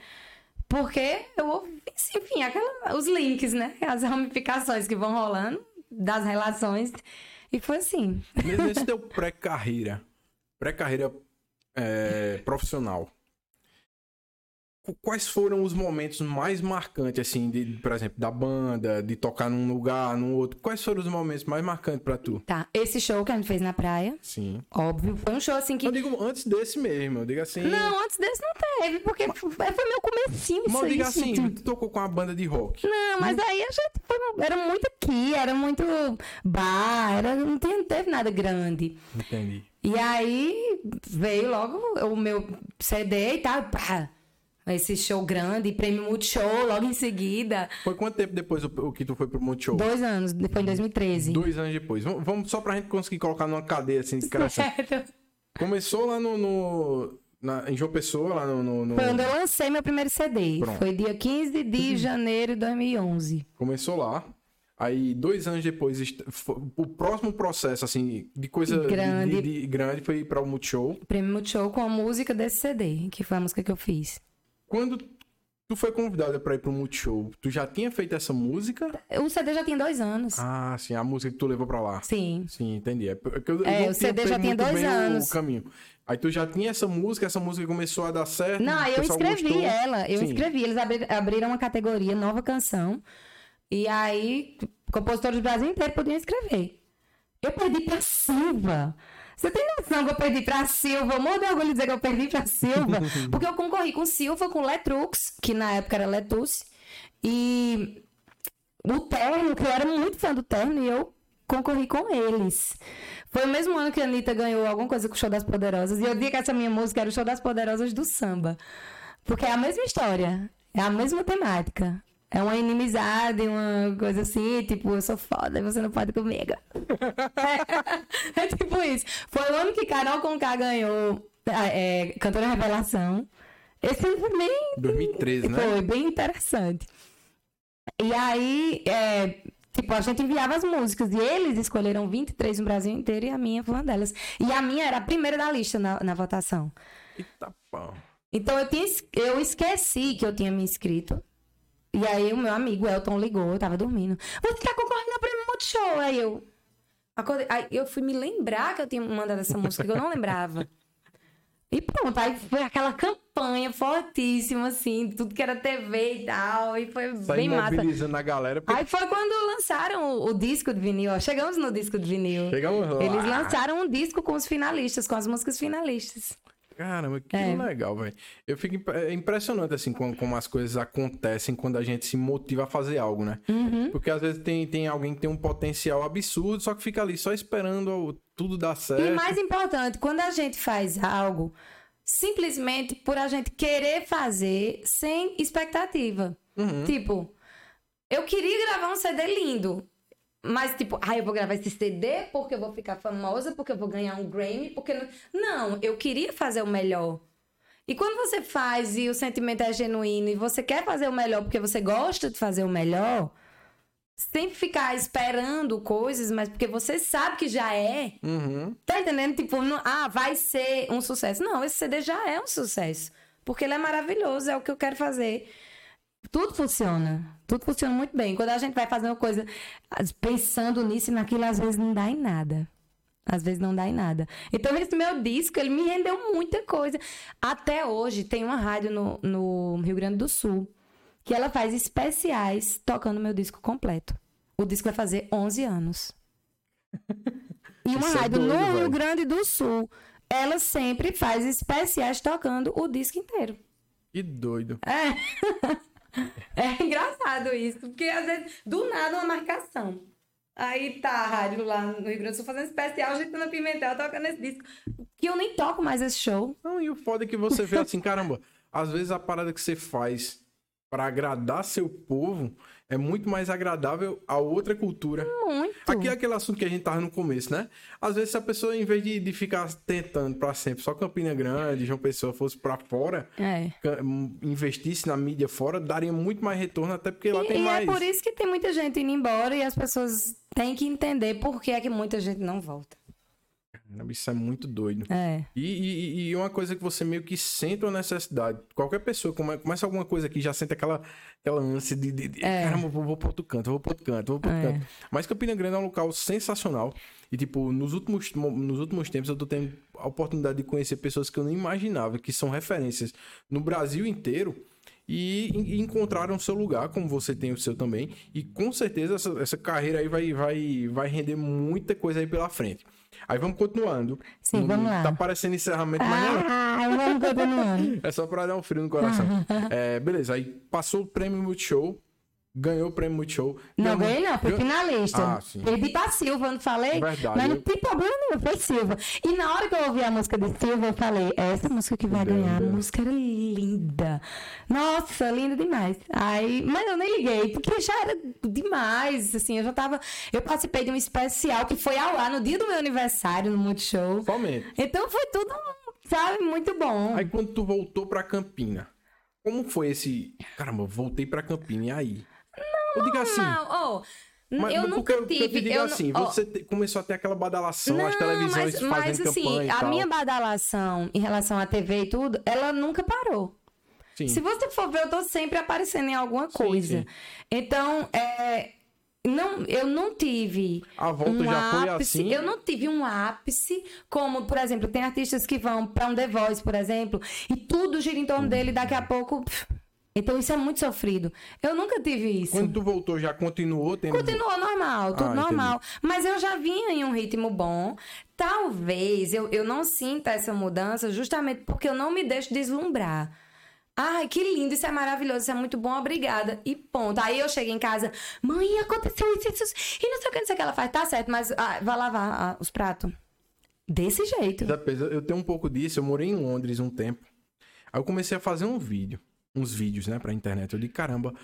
Porque eu ouvi, enfim, aquela, os links, né? As ramificações que vão rolando das relações. E foi assim. nesse teu pré-carreira, pré-carreira é, profissional, quais foram os momentos mais marcantes, assim, de, por exemplo, da banda, de tocar num lugar, num outro? Quais foram os momentos mais marcantes pra tu? Tá, esse show que a gente fez na praia, Sim. óbvio, foi um show assim que. Eu digo antes desse mesmo, eu digo assim. Não, antes desse não teve, porque foi foi meu comecinho Mas isso eu digo aí, assim, tu tocou com uma banda de rock. Não, mas aí a gente foi, era muito aqui, era muito bar, era, não, tem- não teve nada grande. Entendi. E aí veio logo o meu CD e tal, pá, esse show grande, prêmio Multishow logo em seguida. Foi quanto tempo depois o, que tu foi pro Multishow? Dois anos, depois em 2013. Dois anos depois. Vamos, vamos só pra gente conseguir colocar numa cadeia assim de crescente. Certo. Começou lá no. no- na- em João Pessoa, lá no. no- no- Foi onde eu lancei meu primeiro CD. Pronto. Foi dia 15 de janeiro de 2011. Começou lá. Aí, dois anos depois, o próximo processo, assim, de coisa de- Grande. De, de- grande foi para o Multishow. Prêmio Multishow com a música desse CD, que foi a música que eu fiz. Quando tu foi convidada para ir pro Multishow, tu já tinha feito essa música? O CD já tinha dois anos. Ah, sim, a música que tu levou pra lá. Sim. Sim, entendi. É, porque eu, eu É, não o CD já tinha dois anos. O caminho. Aí tu já tinha essa música, essa música começou a dar certo. Não, eu escrevi gostou. ela. Eu Sim. escrevi. Eles abri- abriram uma categoria, nova canção. E aí, compositores do Brasil inteiro podiam escrever. Eu perdi pra Silva. Você tem noção que eu perdi pra Silva? Morro de orgulho de dizer que eu perdi pra Silva. Porque eu concorri com Silva, com Letrux, que na época era Letus. E o Terno, que eu era muito fã do Terno, e eu concorri com eles. Foi o mesmo ano que a Anitta ganhou alguma coisa com o Show das Poderosas. E eu dizia que essa minha música era o Show das Poderosas do samba. Porque é a mesma história, é a mesma temática. É uma inimizade, uma coisa assim, tipo, eu sou foda, você não pode comigo. é, é, tipo isso. Foi o ano que Carol Conká ganhou é, Cantora Revelação. Esse ano foi bem... 2013, né? Foi bem interessante. E aí, é, tipo, a gente enviava as músicas e eles escolheram 23 no Brasil inteiro e a minha foi uma delas. E a minha era a primeira da lista na, na votação. Eita pau. Então eu, tinha, eu esqueci que eu tinha me inscrito. E aí o meu amigo Elton ligou, eu tava dormindo. Você tá concorrendo ao prêmio Multishow? Aí eu. Acordei, aí eu fui me lembrar que eu tinha mandado essa música, que eu não lembrava. E pronto, aí foi aquela campanha fortíssima, assim, tudo que era TV e tal, e foi bem massa. mobilizando a galera. porque- Aí foi quando lançaram o, o disco de vinil, ó. Chegamos no disco de vinil. Chegamos lá. Eles lançaram um disco com os finalistas, com as músicas finalistas. Caramba, que É. legal, velho. Eu fico imp- é impressionante, assim, como, como as coisas acontecem quando a gente se motiva a fazer algo, né? Uhum. Porque às vezes tem, tem alguém que tem um potencial absurdo, só que fica ali só esperando o- tudo dar certo. E mais importante, quando a gente faz algo, simplesmente por a gente querer fazer sem expectativa. Uhum. Tipo, eu queria gravar um CD lindo. Mas, tipo, ah, eu vou gravar esse CD porque eu vou ficar famosa, porque eu vou ganhar um Grammy, porque. Não, não eu queria fazer o melhor. E quando você faz e o sentimento é genuíno e você quer fazer o melhor porque você gosta de fazer o melhor, sem ficar esperando coisas, mas porque você sabe que já é. Uhum. Tá entendendo? Tipo, não- ah, vai ser um sucesso. Não, esse CD já é um sucesso. Porque ele é maravilhoso, é o que eu quero fazer. Tudo funciona. Tudo funciona muito bem. Quando a gente vai fazer uma coisa pensando nisso e naquilo, às vezes não dá em nada. Às vezes não dá em nada. Então, esse meu disco, ele me rendeu muita coisa. Até hoje, tem uma rádio no, no Rio Grande do Sul que ela faz especiais tocando meu disco completo. O disco vai fazer 11 anos. E uma Isso é rádio doido, no Rio. Grande do Sul, ela sempre faz especiais tocando o disco inteiro. Que doido. É. É engraçado isso, porque às vezes, do nada, uma marcação. Aí tá a rádio lá no Rio Grande do Sul fazendo especial, agitando Pimentel, tocando esse disco. Que eu nem toco mais esse show. Não, e o foda é que você vê assim, caramba, às vezes a parada que você faz pra agradar seu povo é muito mais agradável a outra cultura. Muito. Aqui é aquele assunto que a gente tava no começo, né? Às vezes, a pessoa, em vez de, de ficar tentando pra sempre só Campina Grande, João Pessoa fosse pra fora, É. hum, investisse na mídia fora, daria muito mais retorno, até porque lá E, tem e mais. é por isso que tem muita gente indo embora e as pessoas têm que entender por que é que muita gente não volta. Isso é muito doido. É. E, e, e uma coisa que você meio que sente uma necessidade. Qualquer pessoa come- começa alguma coisa aqui, já sente aquela, aquela ânsia de, de, de É. caramba, vou, vou pro outro canto, vou pro outro canto, vou pro outro É. canto. Mas Campina Grande é um local sensacional. E, tipo, nos últimos, mo- nos últimos tempos eu tô tendo a oportunidade de conhecer pessoas que eu nem imaginava, que são referências no Brasil inteiro. E, e encontraram seu lugar, como você tem o seu também. E com certeza essa, essa carreira aí vai, vai, vai render muita coisa aí pela frente. Aí vamos continuando. Sim, Não- vamos lá. Tá parecendo encerramento, mas não. Ah, vamos continuando. É só pra dar um frio no coração. É, beleza, aí passou o prêmio Multishow, ganhou o prêmio Multishow. Não ganhei, não, ganhou- finalista. Ah, sim. Perdi pra Silva, não falei? Verdade, Mas não tem problema nenhum, foi Silva. E na hora que eu ouvi a música de Silva, eu falei, é essa música que vai Meu ganhar. A Deus. música era linda. Nossa, linda demais. Aí, mas eu nem liguei, porque já era demais, assim, eu já tava... Eu participei de um especial que foi ao ar no dia do meu aniversário, no Multishow. Somente. Então foi tudo, sabe, muito bom. Aí quando tu voltou pra Campina, como foi esse. Caramba, voltei pra Campina, e aí? Eu digo assim. Não, ó, Mas, eu mas nunca eu, tive... eu te digo eu assim, não- ó, você começou a ter aquela badalação, as Não, televisões mas, fazendo mas campanha assim, a tal. minha badalação em relação à TV e tudo, ela nunca parou. Sim. Se você for ver, eu tô sempre aparecendo em alguma coisa. sim. Então, é, não, eu não tive A volta um já foi ápice. assim? Eu não tive um ápice, como, por exemplo, tem artistas que vão pra um The Voice, por exemplo, e tudo gira em torno dele, daqui a pouco pff, Então isso é muito sofrido. Eu nunca tive isso. Quando tu voltou, já continuou tendo. Continuou normal, tudo Ah, normal. Mas eu já vinha em um ritmo bom. Talvez eu, eu não sinta essa mudança justamente porque eu não me deixo deslumbrar. Ai, que lindo, isso é maravilhoso, isso é muito bom, obrigada. E ponto. Aí eu chego em casa, mãe, aconteceu isso, isso, isso, e não sei o que, não sei o que ela faz. Tá certo, mas ah, vai lavar ah, os pratos. Desse jeito. Eu tenho um pouco disso. Eu morei em Londres um tempo. Aí eu comecei a fazer um vídeo. Uns vídeos, né, pra internet. Eu disse, caramba,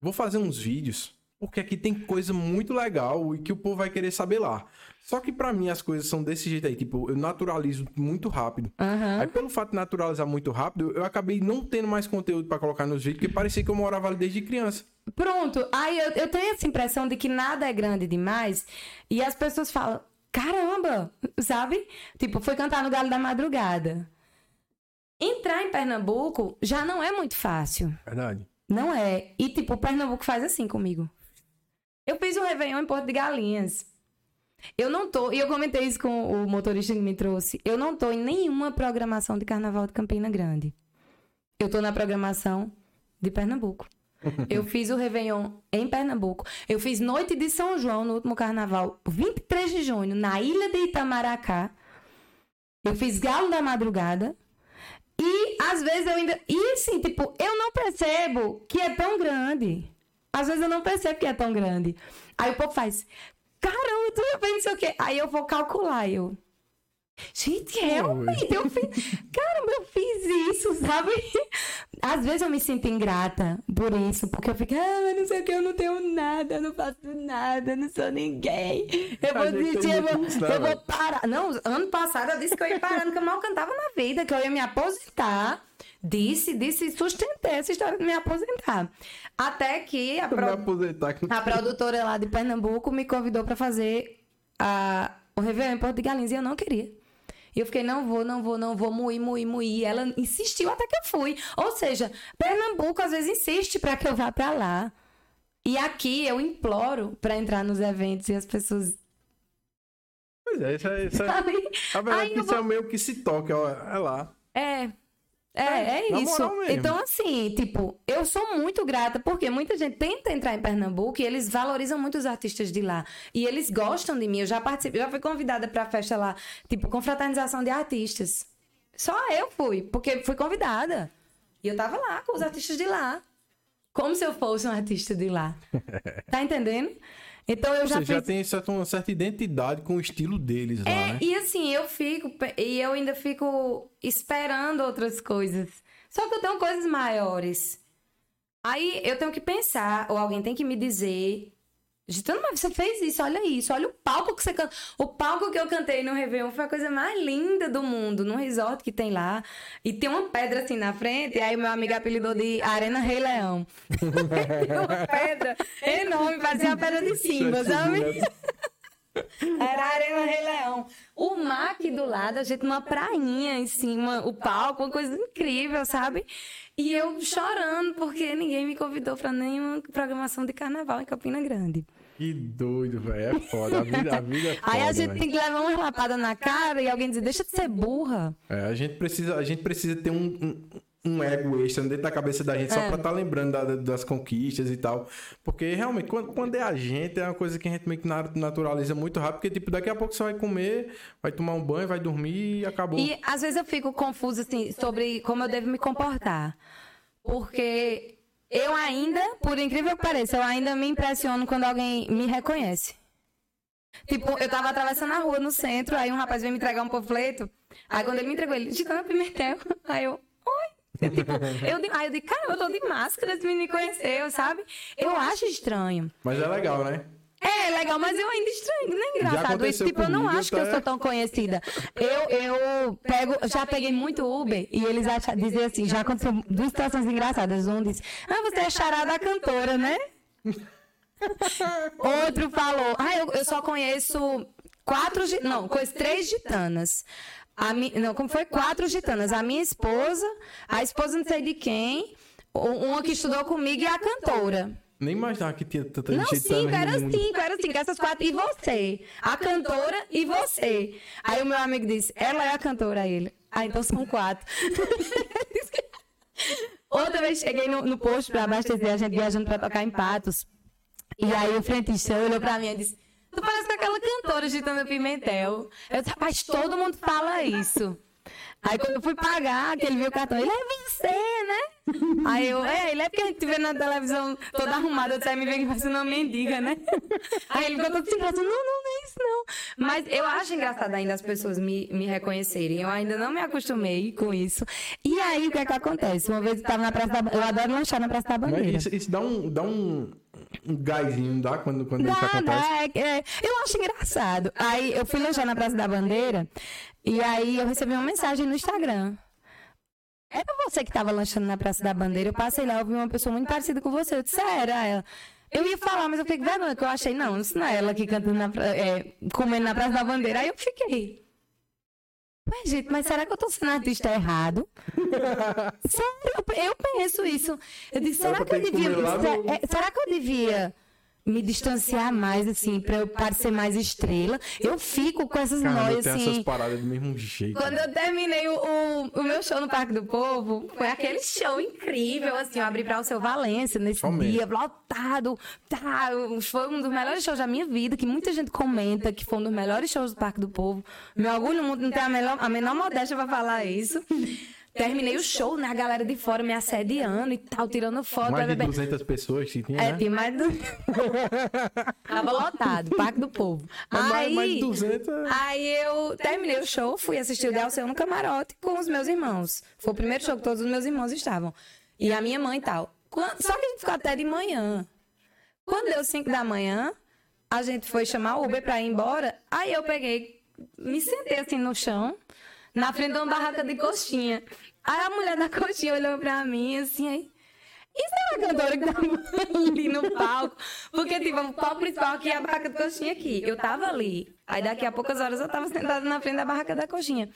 vou fazer uns vídeos. Porque aqui tem coisa muito legal e que o povo vai querer saber lá. Só que pra mim as coisas são desse jeito aí. Tipo, eu naturalizo muito rápido. Aham. Aí pelo fato de naturalizar muito rápido, eu acabei não tendo mais conteúdo pra colocar nos vídeos, porque parecia que eu morava ali desde criança. Pronto. Aí eu, eu tenho essa impressão de que nada é grande demais. E as pessoas falam, caramba, sabe? Tipo, foi cantar no Galo da Madrugada. Entrar em Pernambuco já não é muito fácil. Verdade. Não é. E, tipo, o Pernambuco faz assim comigo. Eu fiz um Réveillon em Porto de Galinhas. Eu não tô, e eu comentei isso com o motorista que me trouxe. Eu não tô em nenhuma programação de Carnaval de Campina Grande. Eu tô na programação de Pernambuco. Eu fiz o Réveillon em Pernambuco. Eu fiz Noite de São João no último carnaval, 23 de junho, na ilha de Itamaracá. Eu fiz Galo da Madrugada. E às vezes eu ainda. E assim, tipo, eu não percebo que é tão grande. Às vezes eu não percebo que é tão grande. Aí o povo faz. Caramba, tu não sei o quê. Aí eu vou calcular. Eu. Gente, realmente, eu fiz. Caramba, eu fiz isso, sabe? Às vezes eu me sinto ingrata por isso, porque eu fico, ah, mas não sei o que, eu não tenho nada, eu não faço nada, eu não sou ninguém. Eu vou desistir, eu vou, isso, né, eu vou parar. Não, ano passado eu disse que eu ia parando, que eu mal cantava na vida, que eu ia me aposentar. Disse, disse, sustentei essa história de me aposentar. Até que a, pro- aposentar. a produtora lá de Pernambuco me convidou pra fazer a, o Réveillon em Porto de Galinhas e eu não queria. E eu fiquei, não vou, não vou, não vou, moir, moir. E ela insistiu até que eu fui. Ou seja, Pernambuco às vezes insiste pra que eu vá pra lá. E aqui eu imploro pra entrar nos eventos e as pessoas. Pois é, isso é. Isso é... A verdade Aí é isso é meio que se toca, ó, é lá. É. É, é, na isso. Então, assim, tipo, eu sou muito grata, porque muita gente tenta entrar em Pernambuco e eles valorizam muito os artistas de lá. E eles gostam de mim. Eu já participei, já fui convidada pra festa lá, tipo, confraternização de artistas. Só eu fui, porque fui convidada. E eu tava lá com os artistas de lá. Como se eu fosse um artista de lá. Tá entendendo? Então eu já Você já tem certa, uma certa identidade com o estilo deles lá, É, né? e assim, eu fico, e eu ainda fico esperando outras coisas. Só que eu tenho coisas maiores. Aí eu tenho que pensar, ou alguém tem que me dizer. Gitano, mas você fez isso, olha isso, olha o palco que você canta. O palco que eu cantei no Réveillon foi a coisa mais linda do mundo, num resort que tem lá. E tem uma pedra assim na frente, e aí meu amigo apelidou de Arena Rei Leão. tem uma pedra enorme, parecia uma pedra de Simba, sabe? Era a Arena Rei Leão. O mar aqui do lado, a gente numa prainha em cima, o palco, uma coisa incrível, sabe? E eu chorando porque ninguém me convidou pra nenhuma programação de carnaval em Campina Grande. Que doido, velho. É foda. A vida, a vida é foda. Aí a gente velho. tem que levar uma lapada na cara e alguém dizer, deixa de ser burra. É, a gente precisa, a gente precisa ter um, um, um ego extra dentro da cabeça da gente, só É. pra estar lembrando da- das conquistas e tal. Porque realmente, quando, quando é a gente, é uma coisa que a gente meio que na- naturaliza muito rápido, porque tipo, daqui a pouco você vai comer, vai tomar um banho, vai dormir e acabou. E às vezes eu fico confusa assim sobre como eu devo me comportar. Porque eu ainda, por incrível que pareça, eu ainda me impressiono quando alguém me reconhece. Tipo, eu tava atravessando a rua no centro, aí um rapaz veio me entregar um panfleto. Aí quando ele me entregou, ele disse, Gitana Pimentel. Aí eu, oi. Eu, tipo, eu, aí eu disse, cara, eu tô de máscara, esse menino me conheceu, sabe? Eu acho estranho. Mas é legal, né? É, legal, mas eu ainda estranho, não é engraçado isso. Tipo, eu não acho que eu tá? sou tão conhecida. Eu, eu pego, já peguei muito Uber e eles acham, dizem assim, já aconteceu duas situações engraçadas. Um disse, ah, você é charada cantora, né? Outro falou, ah, eu, eu só conheço quatro, não, conheço três gitanas. A mi, não, como foi? Quatro gitanas. A minha esposa, a esposa não sei de quem, uma que estudou comigo e a cantora. Nem imaginava que tinha tanta Não, gente cinco, no era mundo. cinco, era cinco, essas quatro. E você? A cantora e você. Aí o meu amigo disse, ela é a cantora, aí ele. Ah, então são quatro. Outra vez cheguei no, no posto pra abastecer, a gente viajando pra tocar em Patos. E aí o frentista olhou pra mim e disse: Tu parece com aquela cantora agitando pimentel. Eu disse, rapaz, todo mundo fala isso. Aí quando eu fui pagar, que ele viu o cartão, ele é você, né? Aí eu, é, ele é porque a gente vê na televisão toda arrumada, aí me vem que faz uma mendiga, né? Aí ele ficou todo sem graça, não, não, não é isso não. Mas eu acho engraçado ainda as pessoas me, me reconhecerem, eu ainda não me acostumei com isso. E aí o que é que acontece? Uma vez eu estava na Praça da eu adoro lanchar na Praça da Bandeira. Mas isso, isso dá um, dá um, um gásinho, dá, quando, quando Dá, isso acontece? dá, é, é, eu acho engraçado. Aí eu fui lanchar na Praça da Bandeira e aí eu recebi uma mensagem no Instagram. Era você que estava lanchando na Praça da Bandeira. Eu passei lá, eu vi uma pessoa muito parecida com você. Eu disse, "É, era ela. Eu ia falar, mas eu fiquei com vergonha, que eu achei, não, isso não é ela que canta na, é, comendo na Praça da Bandeira. Aí eu fiquei. Mas, gente, mas será que eu tô sendo artista errado? Sério, eu- penso isso. Eu disse, será Ela que eu devia. é, será que eu devia me distanciar mais, assim, pra eu parecer mais estrela? Eu fico com essas eu noias, tenho assim. essas paradas do mesmo jeito. Quando eu terminei o, o, o meu show no Parque do Povo, foi aquele show incrível, assim, eu abri pra o seu Valência nesse Somente. dia, lotado. Tá, foi um dos melhores shows da minha vida, que muita gente comenta que foi um dos melhores shows do Parque do Povo. Me orgulho muito, não tenho a, melhor, a menor modéstia pra falar isso. Terminei o show, né? A galera de fora me assediando e tal, tirando foto. Mais de bebê. 200 pessoas que tinha, É, né? tem mais do... Tava lotado, Parque do Povo. Mas mais- Aí, mais de 200 é- aí eu terminei o show, fui assistir o Delceu no camarote com os meus irmãos. Foi o primeiro show que todos os meus irmãos estavam. E a minha mãe e tal. Quando- Só que a gente ficou até de manhã. Quando deu 5 da manhã, a gente foi chamar o Uber pra ir embora. Aí eu peguei, me sentei assim no chão, na frente de uma barraca de coxinha. Aí a mulher da coxinha olhou pra mim assim, aí. Isso é uma cantora que tava ali no palco. Porque, tipo, o palco principal aqui é a barraca de coxinha aqui. Eu tava ali. Aí daqui a poucas horas eu tava sentada na frente da barraca da coxinha.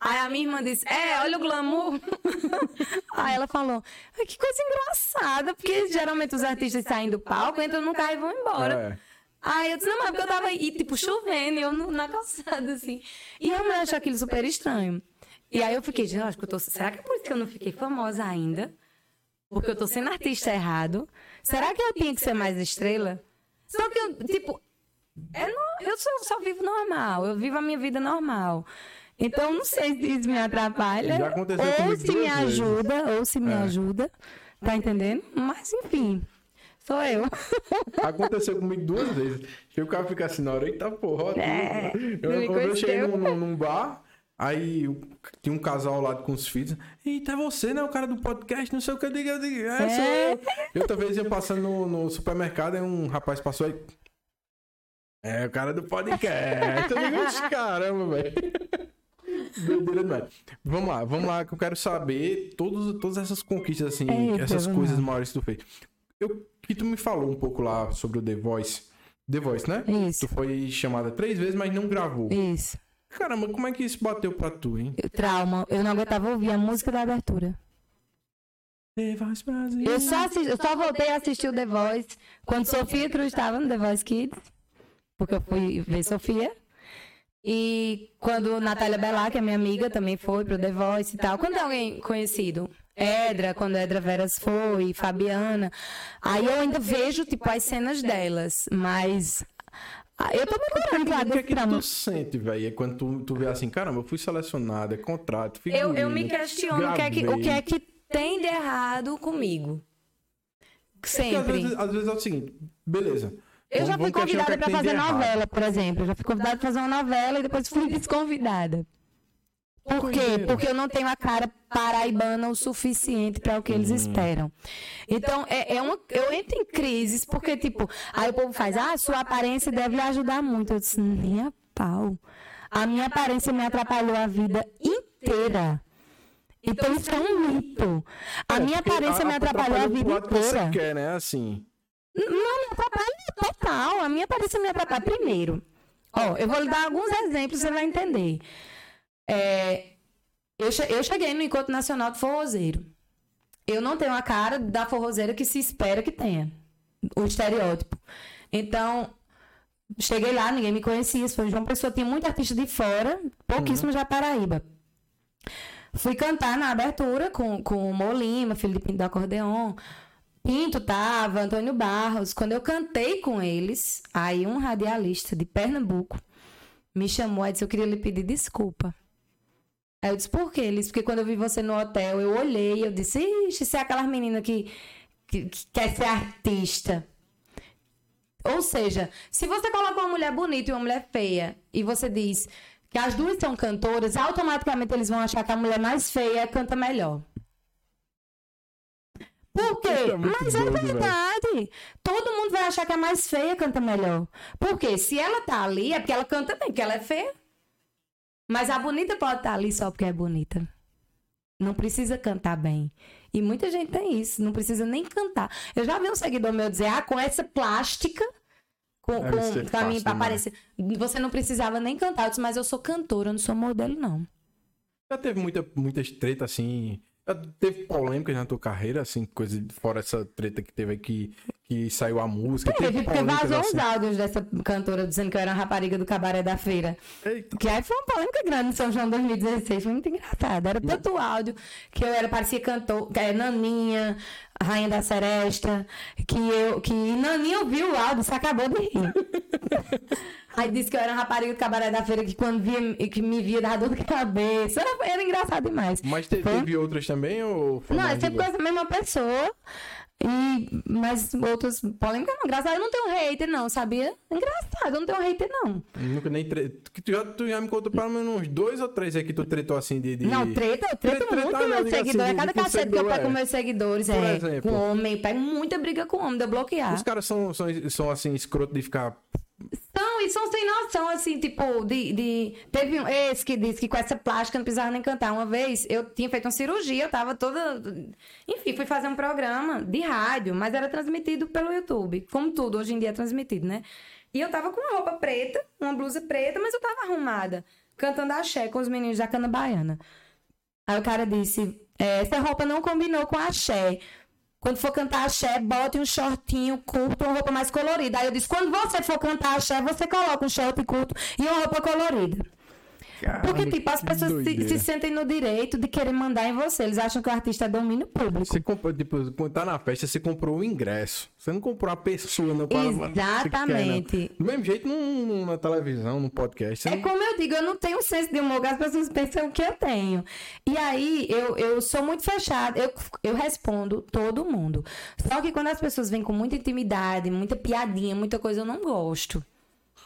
Aí a minha irmã disse, é, olha o glamour. Aí ela falou, "Ai, que coisa engraçada, porque geralmente os artistas saem do palco, entram no carro e vão embora. É. Aí eu disse, não, mas porque eu tava aí, tipo, chovendo, eu no- na calçada, assim. E a mulher achou aquilo super estranho. E aí eu fiquei, gente, eu acho que eu tô... Será que é por isso que eu não fiquei famosa ainda? Porque eu tô sendo artista errado? Será que eu tinha que ser mais estrela? Só que eu, tipo, é no- eu só, só vivo normal, eu vivo a minha vida normal. Então, não sei se isso me atrapalha. Já aconteceu ou se me ajuda, ou se me É. ajuda. Tá entendendo? Mas, enfim, sou eu. Aconteceu comigo duas vezes. Que o cara fica assim na hora, eita porra. É, eu, não me eu, cheguei num, num- bar, aí tinha um casal ao lado com os filhos. Eita, é você, né? O cara do podcast, não sei o que eu digo. Eu digo, é, sou É. eu. E outra vez eu passando no, no supermercado, aí um rapaz passou aí. É, o cara do podcast. Eu digo, "Ixi, caramba, velho. Doideira demais. Vamos lá, vamos lá, que eu quero saber todos, todas essas conquistas, assim, Eita, essas coisas maiores que tu fez. Eu, que tu me falou um pouco lá sobre o The Voice. The Voice, né? Isso. Tu foi chamada três vezes, mas não gravou. Isso. Caramba, como é que isso bateu pra tu, hein? Trauma. Eu não aguentava ouvir a música da abertura. The Voice Brasil. Eu só, assisti- eu só voltei a assistir o The Voice quando Sofia Cruz estava no The Voice Kids. Porque eu fui ver Sofia. E quando Natália Bellar, que é minha amiga, também foi pro The Voice e tal. Quando é alguém conhecido, Edra, quando Edra Veras foi, Fabiana. Aí eu ainda vejo, tipo, as cenas delas. Mas. ah, Eu tô me curando lá O que é que tu sente, velho? É quando tu, tu vê assim, caramba, eu fui selecionada, é contrato, Eu, eu me figurino, questiono o que, é que, o que é que tem de errado comigo. Porque às Sempre. vezes, às vezes é o seguinte, beleza. Eu vamos- já fui convidada é que para fazer errado. novela, por exemplo. Eu já fui convidada para fazer uma novela e depois fui desconvidada. Por quê? Porque eu não tenho a cara paraibana o suficiente para o que Hum. eles esperam. Então, é, é uma, eu entro em crises, porque, tipo, aí o povo faz, ah, sua aparência deve lhe ajudar muito. Eu disse, nem a pau. A minha aparência me atrapalhou a vida inteira. Então, isso é um mito. A É, minha aparência me atrapalhou a vida lado que você inteira. quer, né? Assim. Não me atrapalha total. A minha aparência me atrapalha. Primeiro, ó, eu vou lhe dar alguns exemplos, você vai entender. É, eu, eu cheguei no Encontro Nacional de Forrozeiro. Eu não tenho a cara da forrozeira que se espera que tenha. O estereótipo. Então, cheguei lá, ninguém me conhecia. Se foi João Pessoa, tinha muita artista de fora, pouquíssimo já Paraíba. Fui cantar na abertura com, com o Molima, filho de Pinto do Acordeon. Pinto tava, Antônio Barros. Quando eu cantei com eles, aí um radialista de Pernambuco me chamou e disse: Eu queria lhe pedir desculpa. Aí eu disse: Por quê? Ele disse: Porque quando eu vi você no hotel, eu olhei eu disse: Ixi, você é aquelas meninas que, que, que quer ser artista. Ou seja, se você coloca uma mulher bonita e uma mulher feia e você diz que as duas são cantoras, automaticamente eles vão achar que a mulher mais feia canta melhor. Por quê? É Mas é doido, velho. verdade. Todo mundo vai achar que a mais feia canta melhor. Por quê? Se ela tá ali, é porque ela canta bem, porque ela é feia. Mas a bonita pode estar ali só porque é bonita. Não precisa cantar bem. E muita gente tem isso, não precisa nem cantar. Eu já vi um seguidor meu dizer, ah, com essa plástica, com, ser com, fácil pra aparecer. Você não precisava nem cantar. Eu disse, mas eu sou cantora, eu não sou modelo, não. Já teve muita, muitas tretas assim. Já teve polêmicas na tua carreira, assim, coisa fora essa treta que teve aqui, que saiu a música. Teve, porque vazou assim. uns áudios dessa cantora dizendo que eu era uma rapariga do cabaré da feira. Eita. Que aí foi uma polêmica grande em São João 2016, foi muito engraçado. Era tanto áudio que eu era, parecia cantor, que é Naninha, Rainha da Seresta, que eu, que Naninha ouviu o áudio, se acabou de rir. Aí disse que eu era uma rapariga do cabaré da feira, que quando via, que me via dava dor de cabeça. Era, era engraçado demais. Mas te- Foi? teve outras também ou foi Não, é sempre com essa mesma pessoa. E, mas outras polêmicas não. Engraçado, eu não tenho hater, não, sabia? Engraçado, eu não tenho hater, não. Nunca nem tre... tu, já, tu já me contou pelo menos uns dois ou três aí que tu tretou assim de. de... Não, treta, eu treto Treta, muito ah, com não, meus assim, seguidores. Cada com cacete que eu pego com é. meus seguidores Por é exemplo? com homem. Pego muita briga com homem de eu bloquear. Os caras são, são, são assim, escroto de ficar. São, e são sem noção, assim, tipo, de, de... Teve um, esse que disse que com essa plástica não precisava nem cantar. Uma vez, eu tinha feito uma cirurgia, eu tava toda... Enfim, fui fazer um programa de rádio, mas era transmitido pelo YouTube. Como tudo, hoje em dia é transmitido, né? E eu tava com uma roupa preta, uma blusa preta, mas eu tava arrumada. Cantando axé com os meninos da cana baiana. Aí o cara disse, é, essa roupa não combinou com axé. Quando for cantar axé, bote um shortinho curto, uma roupa mais colorida. Aí eu disse, quando você for cantar axé, você coloca um short curto e uma roupa colorida. Porque, tipo, as pessoas se, se sentem no direito de querer mandar em você. Eles acham que o artista é domínio público. Você comprou, tipo, quando tá na festa, você comprou o ingresso. Você não comprou a pessoa, quer, Exatamente. não. Do mesmo jeito, num- na televisão, no podcast. Você É não- como eu digo, eu não tenho senso de humor, que as pessoas pensam que eu tenho. E aí, eu, eu sou muito fechada, eu, eu respondo todo mundo. Só que quando as pessoas vêm com muita intimidade, muita piadinha, muita coisa, eu não gosto.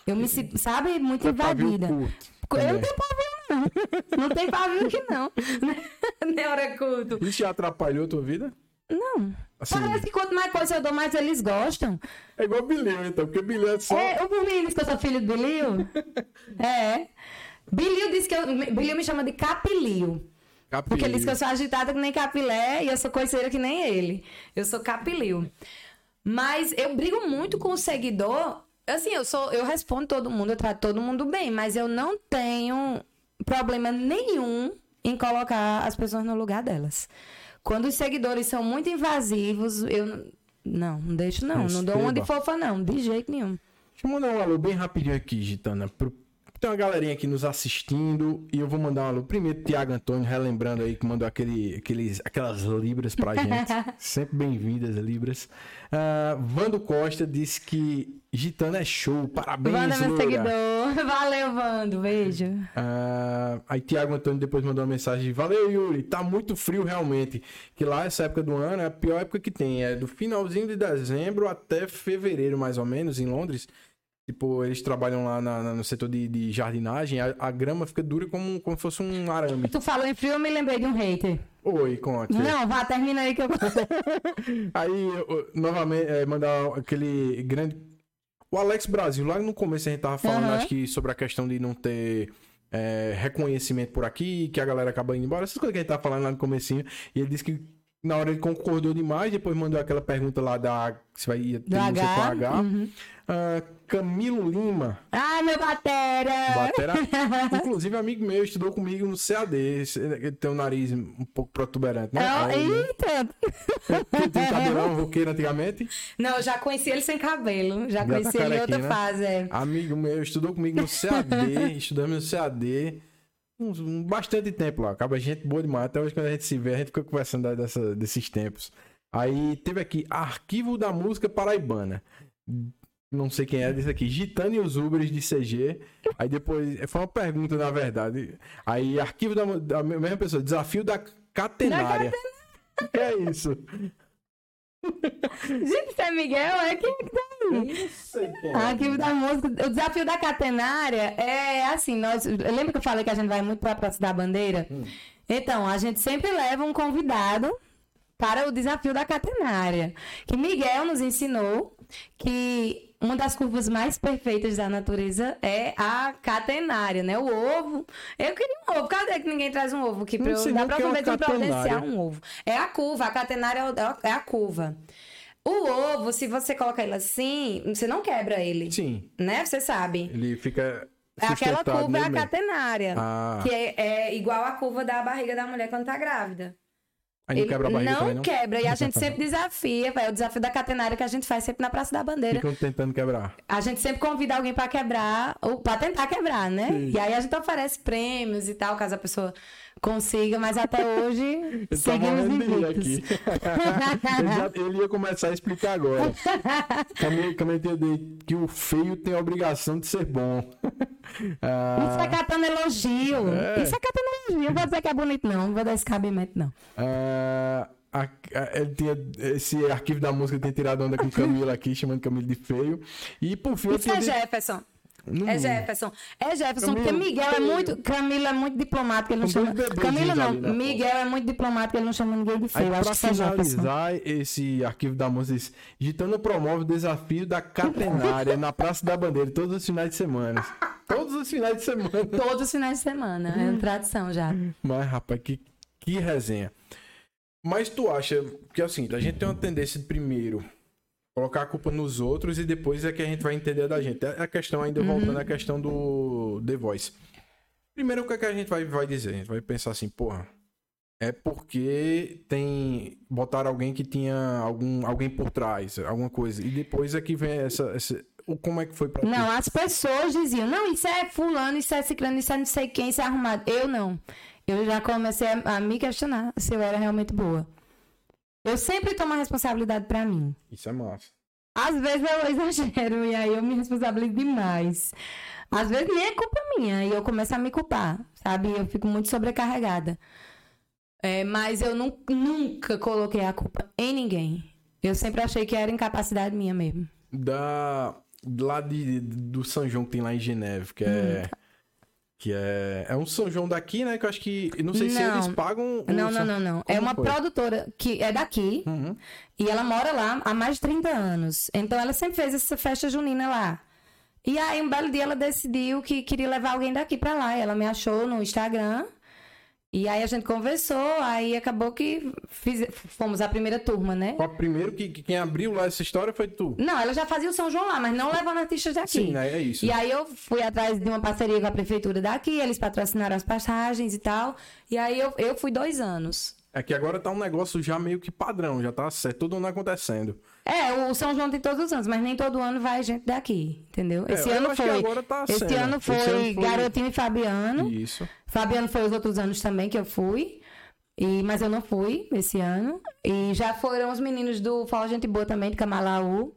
Eu me sinto, sabe, muito invadida. Eu não tenho pavio, não. Não tem pavio que não. Nem hora culto. Isso já atrapalhou a tua vida? Não. Assim, Parece que quanto mais coisa eu dou, mais eles gostam. é igual Bilhão, então, porque Bilhão é só. É, o Billy disse que eu sou filho do Bilil. é. Bilil disse que eu. Bilil me chama de Capilio. Porque ele disse que eu sou agitada que nem capilé e eu sou coiceira que nem ele. Eu sou capilio. Mas eu brigo muito com o seguidor. Assim, eu sou, eu respondo todo mundo, eu trato todo mundo bem, mas eu não tenho problema nenhum em colocar as pessoas no lugar delas. Quando os seguidores são muito invasivos, eu não, não deixo não, não dou uma de fofa não, de jeito nenhum. Deixa eu mandar um alô bem rapidinho aqui, Gitana. Pro... Tem uma galerinha aqui nos assistindo e eu vou mandar um alô. Primeiro, Tiago Antônio, relembrando aí que mandou aquele, aqueles, aquelas libras pra gente. Sempre bem-vindas, libras. Ah, Vando Costa disse que Gitana é show. Parabéns, Wanda, meu Loura. seguidor. Valeu, Vando. Beijo. Ah, aí Tiago Antônio depois mandou uma mensagem: Valeu, Yuri, tá muito frio realmente. Que lá, essa época do ano, é a pior época que tem. É do finalzinho de dezembro até fevereiro, mais ou menos, em Londres. Tipo, eles trabalham lá na- na- no setor de, de jardinagem, a, a grama fica dura como, como se fosse um arame. Tu falou em frio, eu me lembrei de um hater. Oi, conte. Não, vá, termina aí que eu. Aí, eu- novamente, é, mandar aquele grande. O Alex Brasil, lá no começo a gente tava falando, Aham. acho que sobre a questão de não ter é, reconhecimento por aqui, que a galera acaba indo embora, essas coisas que a gente tava falando lá no comecinho. E ele disse que na hora ele concordou demais, depois mandou aquela pergunta lá da. Se vai ir música H. com H. Uhum. Ah, Camilo Lima, Ai, meu batera! batera. Inclusive, amigo meu, estudou comigo no CAD. Ele tem o nariz um pouco protuberante, né? Não, Aí, eita! que tem cabelão roqueiro antigamente. Não, eu já conheci ele sem cabelo. Já Já conheci tá ele em outra né? fase. é. Amigo meu, estudou comigo no CAD, estudamos no CAD. Uns- um, bastante tempo lá. Acaba gente boa demais. Até hoje, quando a gente se vê, a gente fica conversando dessa, desses tempos. Aí teve aqui Arquivo da Música Paraibana. Não sei quem é desse aqui. Gitano e os Ubers de CG. Aí depois. Foi uma pergunta, na verdade. Aí, arquivo da, da mesma pessoa. Desafio da Catenária. Que é isso? Gente, é Miguel, é quem que tá é. Arquivo da música. O desafio da catenária é assim, nós. Lembra que eu falei que a gente vai muito pra Praça da Bandeira? Então, a gente sempre leva um convidado para o desafio da catenária. Que Miguel nos ensinou que uma das curvas mais perfeitas da natureza é a catenária, né? O ovo. Eu queria um ovo. Cadê que ninguém traz um ovo aqui pra Não eu dar é vez eu providenciar catenária. um ovo? É a curva. A catenária é o- é a curva. O ovo, se você coloca ele assim, você não quebra ele. Sim, Né? Você sabe. ele fica. É Aquela curva é a catenária. Ah, Que é, é igual a curva da barriga da mulher quando tá grávida. aí não Ele quebra a barriga não também, não? quebra. E a gente sempre desafia, vai, o desafio da catenária que a gente faz sempre na Praça da Bandeira. Ficam tentando quebrar. A gente sempre convida alguém pra quebrar, ou pra tentar quebrar, né? Sim. E aí a gente oferece prêmios e tal, caso a pessoa consiga, mas até hoje tá seguimos invictos. aqui. ele, ele ia começar a explicar agora. Também, também entender que o feio tem a obrigação de ser bom. Ah, Isso é catando elogio. É. Isso é catando elogio. Não vou dizer que é bonito, não. Não vou dar esse cabimento, não. ah, a- a- ele tinha, esse arquivo da música tem tirado onda com Camila aqui, chamando Camila de feio. E por fim, eu Isso é tinha Jefferson. Não- É Jefferson. É Jefferson, Camilo, porque Miguel é muito. Camila é muito diplomático, ele não chama. Camila não. foto. Miguel é muito diplomático, ele não chama ninguém de Aí, feio. Pra acho que isso é Jefferson. finalizar esse arquivo da música, diz, Gitano promove o desafio da catenária na Praça da Bandeira todos os finais de semana. Todos os finais de semana. Todos os finais de semana. É uma tradição já. Mas, rapaz, que, que resenha. Mas tu acha que assim, a gente tem uma tendência de primeiro colocar a culpa nos outros e depois é que a gente vai entender da gente. É a questão, ainda voltando à questão do The Voice. Primeiro, o que, é que a gente vai, vai dizer? A gente vai pensar assim, porra. É porque tem. Botaram alguém que tinha algum, alguém por trás, alguma coisa. E depois é que vem essa. essa o, como é que foi pra Não, ti? as pessoas diziam, não, isso é fulano, isso é ciclano, isso é não sei quem, isso é arrumado. Eu não. Eu já comecei a, a me questionar se eu era realmente boa. Eu sempre tomo a responsabilidade pra mim. Isso é massa. Às vezes eu exagero e aí eu me responsabilizo demais. Às vezes nem é culpa minha e eu começo a me culpar, sabe? Eu fico muito sobrecarregada. É, mas eu nu- nunca coloquei a culpa em ninguém. Eu sempre achei que era incapacidade minha mesmo. da lá de, do São João que tem lá em Geneve, que é que é é um São João daqui, né? Que eu acho que não sei se Não. eles pagam. Não, não, não, não. Como É uma foi? produtora que é daqui Uhum. e ela mora lá há mais de 30 anos. Então ela sempre fez essa festa junina lá. E aí um belo dia ela decidiu que queria levar alguém daqui pra lá. Ela me achou no Instagram. E aí a gente conversou, aí acabou que fiz- fomos a primeira turma, né? Ó, Primeiro que, que quem abriu lá essa história foi tu. Não, ela já fazia o São João lá, mas não levando artistas daqui. Sim, né? É isso. E aí eu fui atrás de uma parceria com a prefeitura daqui, eles patrocinaram as passagens e tal. E aí eu, eu fui dois anos. É que agora tá um negócio já meio que padrão, já tá certo, todo ano acontecendo. É, o São João tem todos os anos, mas nem todo ano vai gente daqui, entendeu? É, Esse eu ano foi. tá esse, sendo. ano Esse foi ano foi- Garotinho e Fabiano. Isso. Fabiano foi os outros anos também que eu fui. E, mas eu não fui esse ano. E já foram os meninos do Fala Gente Boa também, de Camalaú.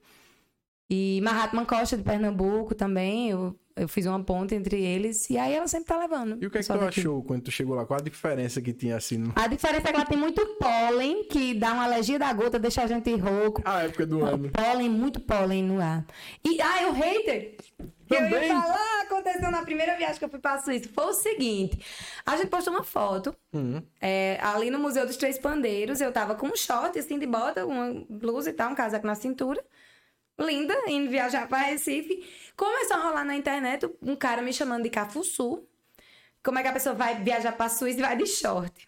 E Mahatma Costa, de Pernambuco também. Eu, eu fiz uma ponte entre eles. E aí ela sempre tá levando. E o que é que tu daqui. achou quando tu chegou lá? Qual a diferença que tinha assim no... A diferença é que ela tem muito pólen, que dá uma alergia da gota, deixa a gente rouco. A época do ano. Pólen, muito pólen no ar. E, ah, o hater. Que eu Também? ia falar, aconteceu na primeira viagem que eu fui pra Suíça. Foi o seguinte: a gente postou uma foto Uhum. é, ali no Museu dos Três Pandeiros. Eu tava com um short assim de bota, uma blusa e tal, um casaco na cintura. Linda, indo viajar pra Recife. Começou a rolar na internet um cara me chamando de Cafuçu. Como é que a pessoa vai viajar pra Suíça e vai de short?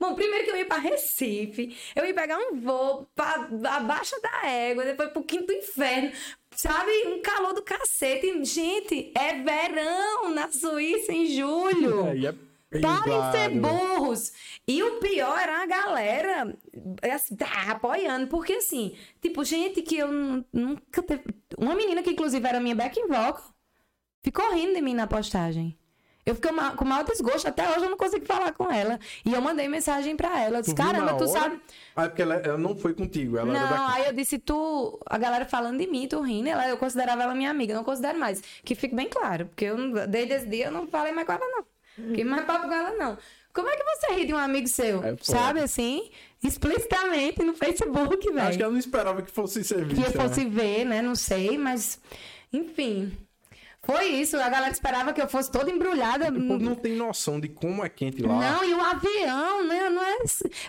Bom, primeiro que eu ia pra Recife, eu ia pegar um voo pra, abaixo da égua, depois pro quinto inferno, sabe? Um calor do cacete. Gente, é verão na Suíça em julho. É, e é Parem de ser burros. E o pior era a galera é assim, tá, apoiando. Porque assim, tipo, gente que eu nu- nunca teve. Uma menina que inclusive era minha backing vocal ficou rindo de mim na postagem. Eu fiquei com mau desgosto, até hoje eu não consigo falar com ela. E eu mandei mensagem pra ela. Eu disse, Tu caramba, tu hora? sabe. Ah, é porque ela, ela não foi contigo, ela Não, daqui. aí eu disse, tu. A galera falando de mim, tu rindo, ela, eu considerava ela minha amiga, não considero mais. Que fique bem claro, porque eu, desde esse dia eu não falei mais com ela, não. Fiquei mais papo com ela, não. Como é que você ri de um amigo seu? É sabe assim? Explicitamente no Facebook, velho. Acho que ela não esperava que fosse ser que eu fosse né? ver, né? Não sei, mas. Enfim. Foi isso. A galera esperava que eu fosse toda embrulhada. O povo não tem noção de como é quente lá. Não, e o avião, né? Não é.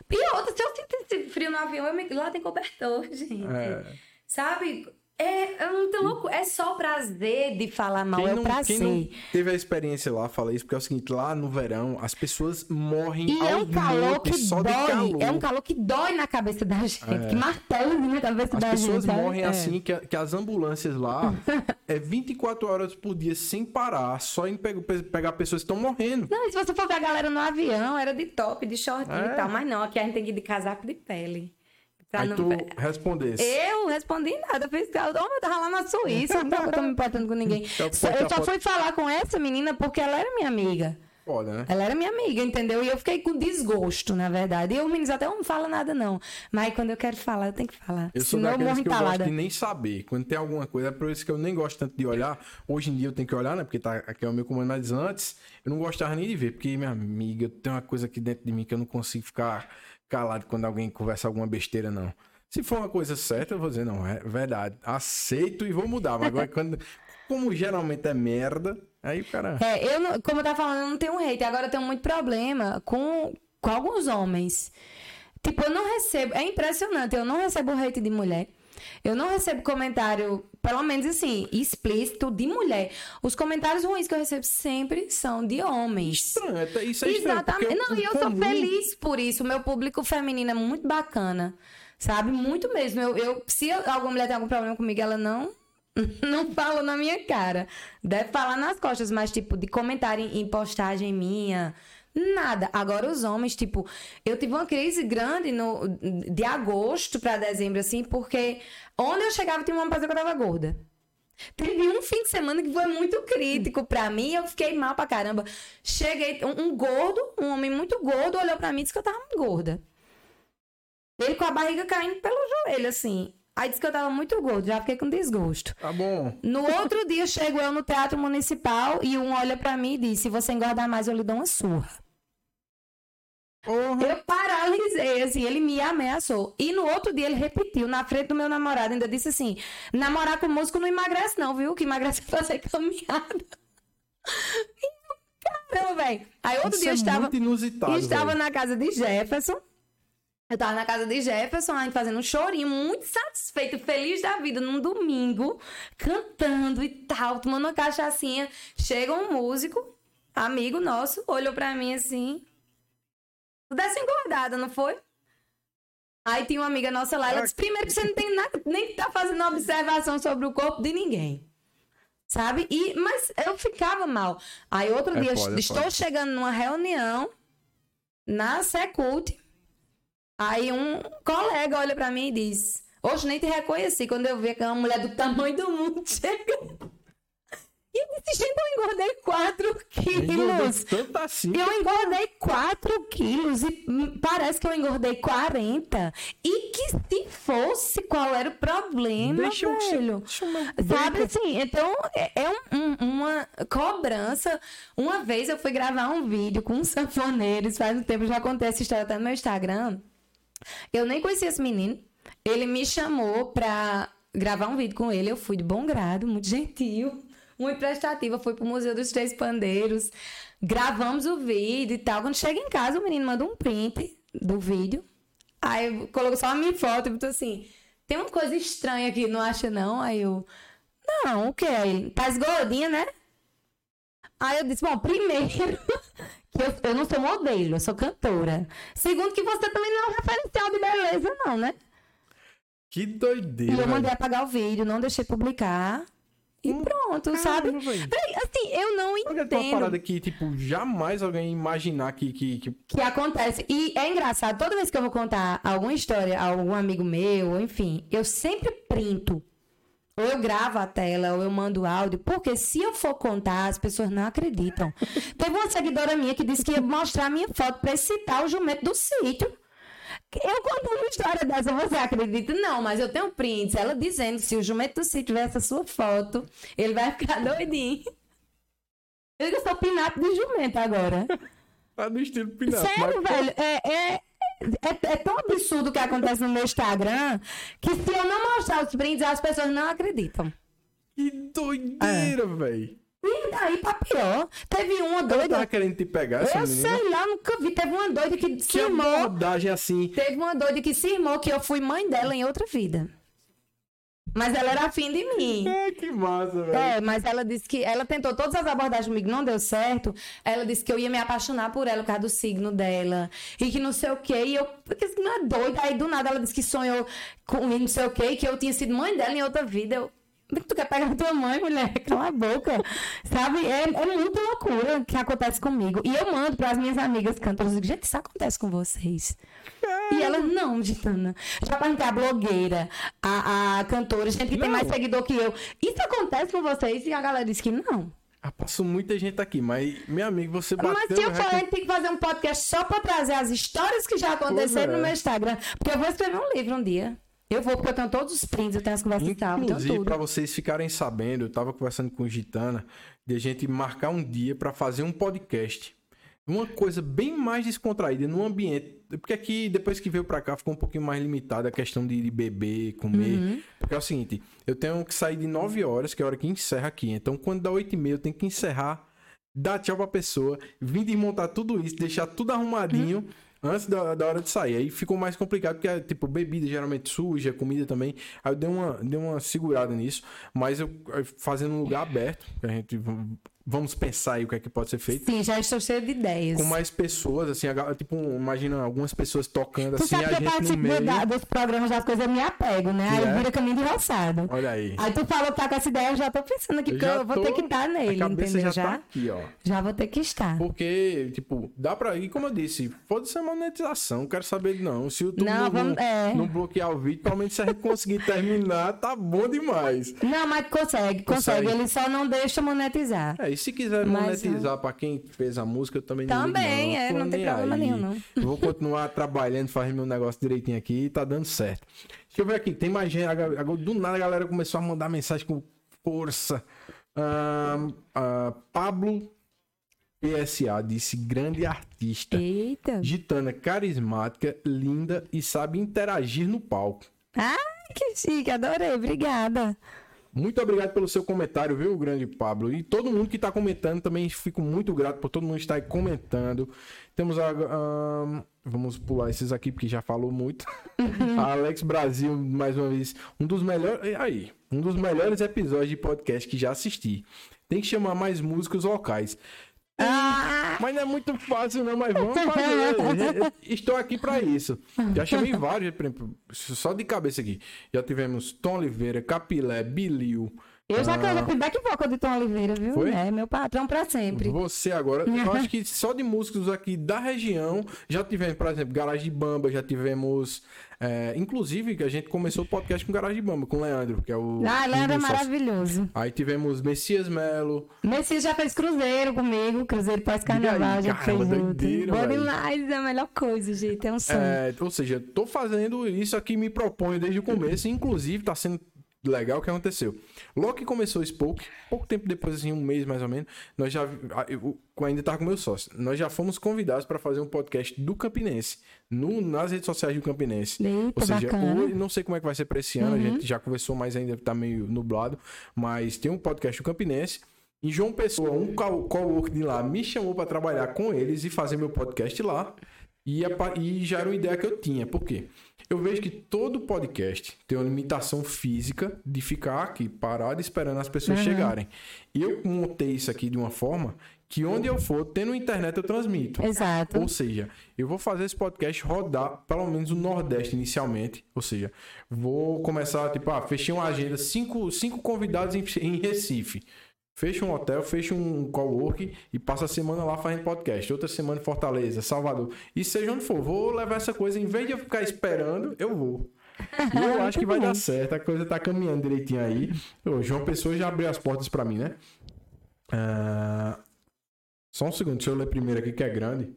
E outra, se eu sinto esse frio no avião, eu me... lá tem cobertor, gente. É. Sabe? É, é muito louco. É só prazer de falar mal, é o quem prazer. não teve a experiência lá, fala isso, porque é o seguinte, lá no verão, as pessoas morrem E é um calor que só dói. de calor. É um calor que dói na cabeça da gente. Que martela na cabeça As da gente. pessoas sabe? morrem É. assim que, que as ambulâncias lá é 24 horas por dia sem parar, só em pe- pe- pegar pessoas que estão morrendo. Não, e se você for ver a galera no avião, era de top, de shortinho É. e tal. Mas não, aqui a gente tem que ir de casaco de pele. Pra Aí não- tu respondesse. Eu respondi nada. Oh, eu tava lá na Suíça, não tô me importando com ninguém. Então, Só- eu só fui falar com essa menina porque ela era minha amiga. Foda, né? Ela era minha amiga, entendeu? E eu fiquei com desgosto, na verdade. E o menino até não fala nada, não. Mas quando eu quero falar, eu tenho que falar. Eu sou Senão eu daqueles morro que eu gosto de nem saber. Quando tem alguma coisa, é por isso que eu nem gosto tanto de olhar. Hoje em dia eu tenho que olhar, né? Porque tá aqui é o meu comando, mas antes eu não gostava nem de ver. Porque, minha amiga, tem uma coisa aqui dentro de mim que eu não consigo ficar calado quando alguém conversa alguma besteira, não. Se for uma coisa certa, eu vou dizer, não, é verdade. Aceito e vou mudar. Mas agora, quando, como geralmente é merda, aí o cara. É, eu, não- como eu tava falando, eu não tenho hate. Agora eu tenho muito problema com, com alguns homens. Tipo, eu não recebo. É impressionante, eu não recebo hate de mulher. Eu não recebo comentário, pelo menos assim, explícito de mulher. Os comentários ruins que eu recebo sempre são de homens. Estranho, isso é. Exatamente. Não, e eu sou feliz por isso. O meu público feminino é muito bacana. Sabe? Muito mesmo. Eu, eu- se alguma mulher tem algum problema comigo, ela não. Não fala na minha cara. Deve falar nas costas, mas, tipo, de comentário em postagem minha. Nada. Agora, os homens, tipo, eu tive uma crise grande no, de agosto pra dezembro, assim, porque onde eu chegava tinha uma coisa que eu tava gorda. Teve um fim de semana que foi muito crítico pra mim. Eu fiquei mal pra caramba. Cheguei, um, um gordo, um homem muito gordo, olhou pra mim e disse que eu tava gorda. Ele com a barriga caindo pelo joelho, assim. Aí disse que eu tava muito gordo, já fiquei com desgosto. Tá bom. No outro dia, chego eu no Teatro Municipal e um olha pra mim e diz: Se você engordar mais, eu lhe dou uma surra. Porra. Eu paralisei, assim, ele me ameaçou. E no outro dia ele repetiu, na frente do meu namorado, ainda disse assim: namorar com músico não emagrece, não, viu? O que emagrece é fazer caminhada. Eu, Caramba, velho. Aí outro Isso dia eu é estava. muito inusitado. estava velho. na casa de Jefferson. Eu tava na casa de Jefferson, a gente fazendo um chorinho, muito satisfeito, feliz da vida, num domingo, cantando e tal, tomando uma cachaçinha. Chega um músico, amigo nosso, olhou pra mim assim. Tu desse engordada, não foi? Aí tinha uma amiga nossa lá, ela disse: primeiro que você não tem nada, nem tá fazendo observação sobre o corpo de ninguém. Sabe? E, mas eu ficava mal. Aí outro É dia, foda, é estou foda. chegando numa reunião na Secult. Aí um colega olha pra mim e diz: Hoje nem te reconheci quando eu vi que é uma mulher do tamanho do mundo chegando. E Gente, eu engordei 4 Engordou quilos. tanto assim. Eu engordei 4 quilos e hum, parece que eu engordei 40. E que se fosse, qual era o problema, Deixa eu- velho? deixa eu- Sabe assim? Então, é, é um- um- uma cobrança. Uma vez eu fui gravar um vídeo com um sanfoneiro, isso faz um tempo, já contei essa história até no meu Instagram. Eu nem conhecia esse menino. Ele me chamou pra gravar um vídeo com ele. Eu fui de bom grado, muito gentil, muito prestativa. Fui pro Museu dos Três Pandeiros. Gravamos o vídeo e tal. Quando chega em casa, o menino manda um print do vídeo. Aí eu coloco só a minha foto e botou assim: tem uma coisa estranha aqui, não acha não? Aí eu. Não, o que é? Tá gordinha, né? Aí eu disse, bom, primeiro, que eu, eu não sou modelo, eu sou cantora. Segundo, que você também não é um referencial de beleza, não, né? Que doideira. E eu mandei apagar o vídeo, não deixei publicar. E pronto, sabe? Hum, velho. Véi, Assim, eu não uma entendo parada que, tipo, jamais alguém imaginar que, que, que que acontece. E é engraçado, toda vez que eu vou contar alguma história a algum amigo meu, enfim, eu sempre printo. Ou eu gravo a tela, ou eu mando áudio, porque se eu for contar, as pessoas não acreditam. Teve uma seguidora minha que disse que ia mostrar a minha foto para citar o jumento do sítio. Eu conto uma história dessa, você acredita? Não, mas eu tenho prints. Ela dizendo que se o jumento sítio tiver essa sua foto, ele vai ficar doidinho. Eu digo, eu sou pinato de jumento agora. Tá no estilo pinato. Sério, mas- velho, é, é, é, é tão absurdo o que acontece no meu Instagram que se eu não mostrar os prints, as pessoas não acreditam. Que doideira, É. velho. E daí pra pior. Teve uma Ela tava doida. querendo te pegar, essa Eu menina. sei lá, nunca vi. Teve uma doida que Que cismou. abordagem assim. Teve uma doida que cismou que eu fui mãe dela em outra vida. Mas ela era afim de mim. É, que massa, velho. É, mas ela disse que ela tentou todas as abordagens comigo, não deu certo. Ela disse que eu ia me apaixonar por ela por causa do signo dela. E que não sei o quê. E eu, porque não é doida. Aí do nada ela disse que sonhou com não sei o quê, que eu tinha sido mãe dela em outra vida. Eu, tu quer pegar tua mãe, mulher? Cala a boca. Sabe? É, é muita loucura que acontece comigo. E eu mando para as minhas amigas cantoras. digo, Gente, isso acontece com vocês. E elas, não, Gitana. Já perguntei a blogueira, a, a cantora, gente que tem Não. mais seguidor que eu. Isso acontece com vocês? E a galera disse que não. Ah, passou muita gente aqui, mas, meu amigo, você bateu... Mas se eu recorde- gente tem que fazer um podcast só pra trazer as histórias que já aconteceram Pois é. no meu Instagram. Porque eu vou escrever um livro um dia. Eu vou, porque eu tenho todos os prints, eu tenho as conversas e tal, Inclusive, pra vocês ficarem sabendo, eu tava conversando com o Gitana de a gente marcar um dia pra fazer um podcast. Uma coisa bem mais descontraída, num ambiente. Porque aqui, depois que veio pra cá, ficou um pouquinho mais limitada a questão de, de beber, comer. Uhum. Porque é o seguinte, eu tenho que sair de 9 horas, que é a hora que encerra aqui. Então, quando dá 8 e meia, eu tenho que encerrar, dar tchau pra pessoa, vir desmontar tudo isso, deixar tudo arrumadinho. Uhum. Antes da, da hora de sair. Aí ficou mais complicado, porque, tipo, bebida geralmente suja, comida também. Aí eu dei uma, dei uma segurada nisso. Mas eu fazendo um lugar aberto, que a gente vamos pensar aí o que é que pode ser feito. Sim, já estou cheio de ideias. Com mais pessoas, assim, tipo, imagina algumas pessoas tocando Tu assim, sabe a que eu gente no participo meio. da- dos programas das coisas, eu me apego, né? Aí é? vira caminho de roçado. Olha aí. Aí tu que tá com essa ideia, eu já tô pensando aqui, porque já eu vou tô- ter que estar nele, a cabeça entendeu? já Já, tá aqui, ó. já vou ter que estar. Porque, tipo, dá pra ir, como eu disse, foda-se a monetização, quero saber não. Se o YouTube Não, não, vamos- é. não bloquear o vídeo, pelo menos se a gente conseguir terminar, tá bom demais. Não, mas consegue, consegue. Consegue. Ele só não deixa monetizar. É, e se quiser monetizar pra quem fez a música, eu também não ligo, Também, é, não tem problema aí. nenhum, não. Eu Vou continuar trabalhando, fazendo meu negócio direitinho aqui e tá dando certo. Deixa eu ver aqui, tem mais gente. Do nada a galera começou a mandar mensagem com força. Ahn, ah, Pablo PSA disse grande artista. Eita. Gitana, carismática, linda e sabe interagir no palco. Ah, que chique, adorei, obrigada. Muito obrigado pelo seu comentário, viu, grande Pablo? E todo mundo que está comentando também fico muito grato por todo mundo estar aí comentando. Temos a. vamos pular esses aqui porque já falou muito. Alex Brasil, mais uma vez, um dos melhores. Aí, um dos melhores episódios de podcast que já assisti. Tem que chamar mais músicos locais. Ah, Mas não é muito fácil, não, mas vamos fazer. Estou aqui para isso. Já chamei vários, por exemplo, só de cabeça aqui. Já tivemos Tom Oliveira, Capilé, Bilil. Eu já ah, fui back vocal do Tom Oliveira, viu? Foi? É, meu patrão pra sempre. Você agora, eu acho que só de músicos aqui da região, já tivemos, por exemplo, Garagem de Bamba, já tivemos. é, inclusive, que a gente começou o podcast com Garagem de Bamba, com o Leandro, que é o. Ah, Leandro é maravilhoso. Aí tivemos Messias Melo. Messias já fez cruzeiro comigo, cruzeiro pós-carnaval, já fez doideira, Bom demais, é a melhor coisa, gente, é um sonho. É, ou seja, tô fazendo isso aqui, me proponho desde o começo, inclusive tá sendo legal o que aconteceu. Logo que começou o Spoke, pouco tempo depois, assim, um mês mais ou menos, nós já, eu ainda tava com meu sócio, nós já fomos convidados para fazer um podcast do Campinense, no, nas redes sociais do Campinense. Eita, Ou seja. Uhum. hoje, não sei como é que vai ser pra esse ano, a gente já conversou, mas ainda tá meio nublado, mas tem um podcast do Campinense, em João Pessoa, um co- cowork de lá me chamou para trabalhar com eles e fazer meu podcast lá. E, e já era uma ideia que eu tinha. Por quê? Eu vejo que todo podcast tem uma limitação física de ficar aqui parado esperando as pessoas chegarem. E eu montei isso aqui de uma forma que onde eu for, tendo internet, eu transmito. Exato. Ou seja, eu vou fazer esse podcast rodar pelo menos o Nordeste inicialmente. Ou seja, vou começar, tipo, ah, fechei uma agenda, cinco, cinco convidados em, em Recife. Fecha um hotel, fecha um cowork e passa a semana lá fazendo podcast. Outra semana em Fortaleza, Salvador. E seja onde for, vou levar essa coisa. Em vez de eu ficar esperando, eu vou. E eu acho que vai dar certo, a coisa tá caminhando direitinho aí. Ô, João Pessoa já abriu as portas pra mim, né? Ah, Só um segundo, deixa eu ler primeiro aqui que é grande.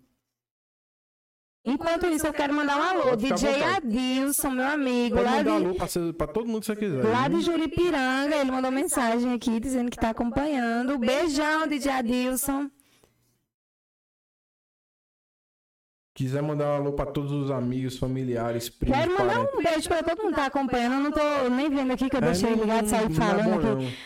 Enquanto isso, eu quero mandar um alô. DJ. Adilson, meu amigo, Pode lá mandar de, alô pra, ser- pra todo mundo que você quiser. lá de Juripiranga. Ele mandou mensagem aqui dizendo que tá acompanhando. Beijão, DJ Adilson. Quiser mandar um alô pra todos os amigos, familiares, primos, Quero mandar parentes. um beijo pra todo mundo que tá acompanhando. Eu não tô nem vendo aqui que eu É, deixei ligado, sair não é falando aqui.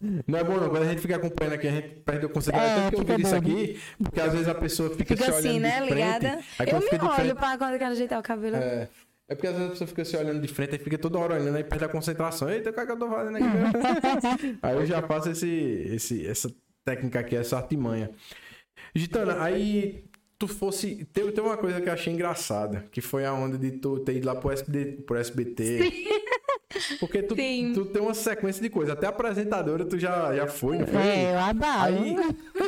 Não. Não é bom não, quando a gente fica acompanhando aqui, a gente perde o consideração. É, Tanto que eu vi isso aqui, porque às vezes a pessoa fica, Fica se olhando assim, né? de frente. Ligada. Aí Eu me olho frente, pra quando eu quero ajeitar o cabelo. é, é porque às vezes a pessoa fica se olhando de frente e fica toda hora olhando, aí perde a concentração. Eita, o que, é que eu tô fazendo aqui? aí eu já faço esse, esse, essa técnica aqui, essa artimanha. Gitana, aí tu fosse. Tem, tem uma coisa que eu achei engraçada, que foi a onda de tu ter ido lá pro, SBT, pro SBT. Porque tu, Sim. tu tem uma sequência de coisas. Até apresentadora tu já, já foi, não foi? É, eu abalo. Aí,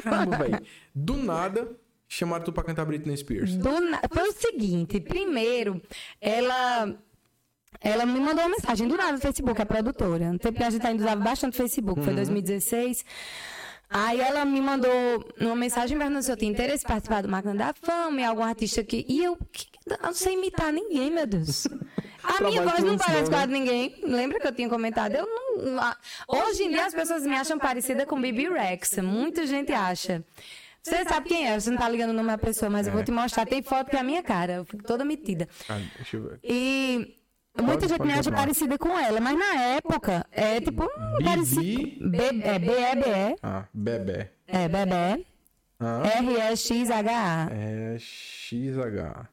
caramba, velho. Do nada, chamaram tu pra cantar Britney Spears. Do na- Foi o seguinte, primeiro, ela ela me mandou uma mensagem do nada no Facebook, a produtora. No tempo que a gente ainda usava bastante o Facebook, foi em 2016. Aí ela me mandou uma mensagem perguntando se eu tinha interesse em participar do Máquina da Fama e algum artista que. E eu, que- eu não sei imitar ninguém, meu Deus. A minha voz não parece não, com a né? de ninguém. Lembra que eu tinha comentado? Eu não. Hoje em dia as pessoas me acham parecida com Bibi Rex. Muita gente acha. Você sabe quem é, você não tá ligando o nome da pessoa, mas eu vou te mostrar. Tem foto que é a minha cara, eu fico toda metida. Ah, deixa eu ver. E muita gente me acha parecida com ela, mas na época é tipo um parecido. É B-E-B-E, Ah, Bebé. é Bebé, Ah, R-E-X-H-A. é XH.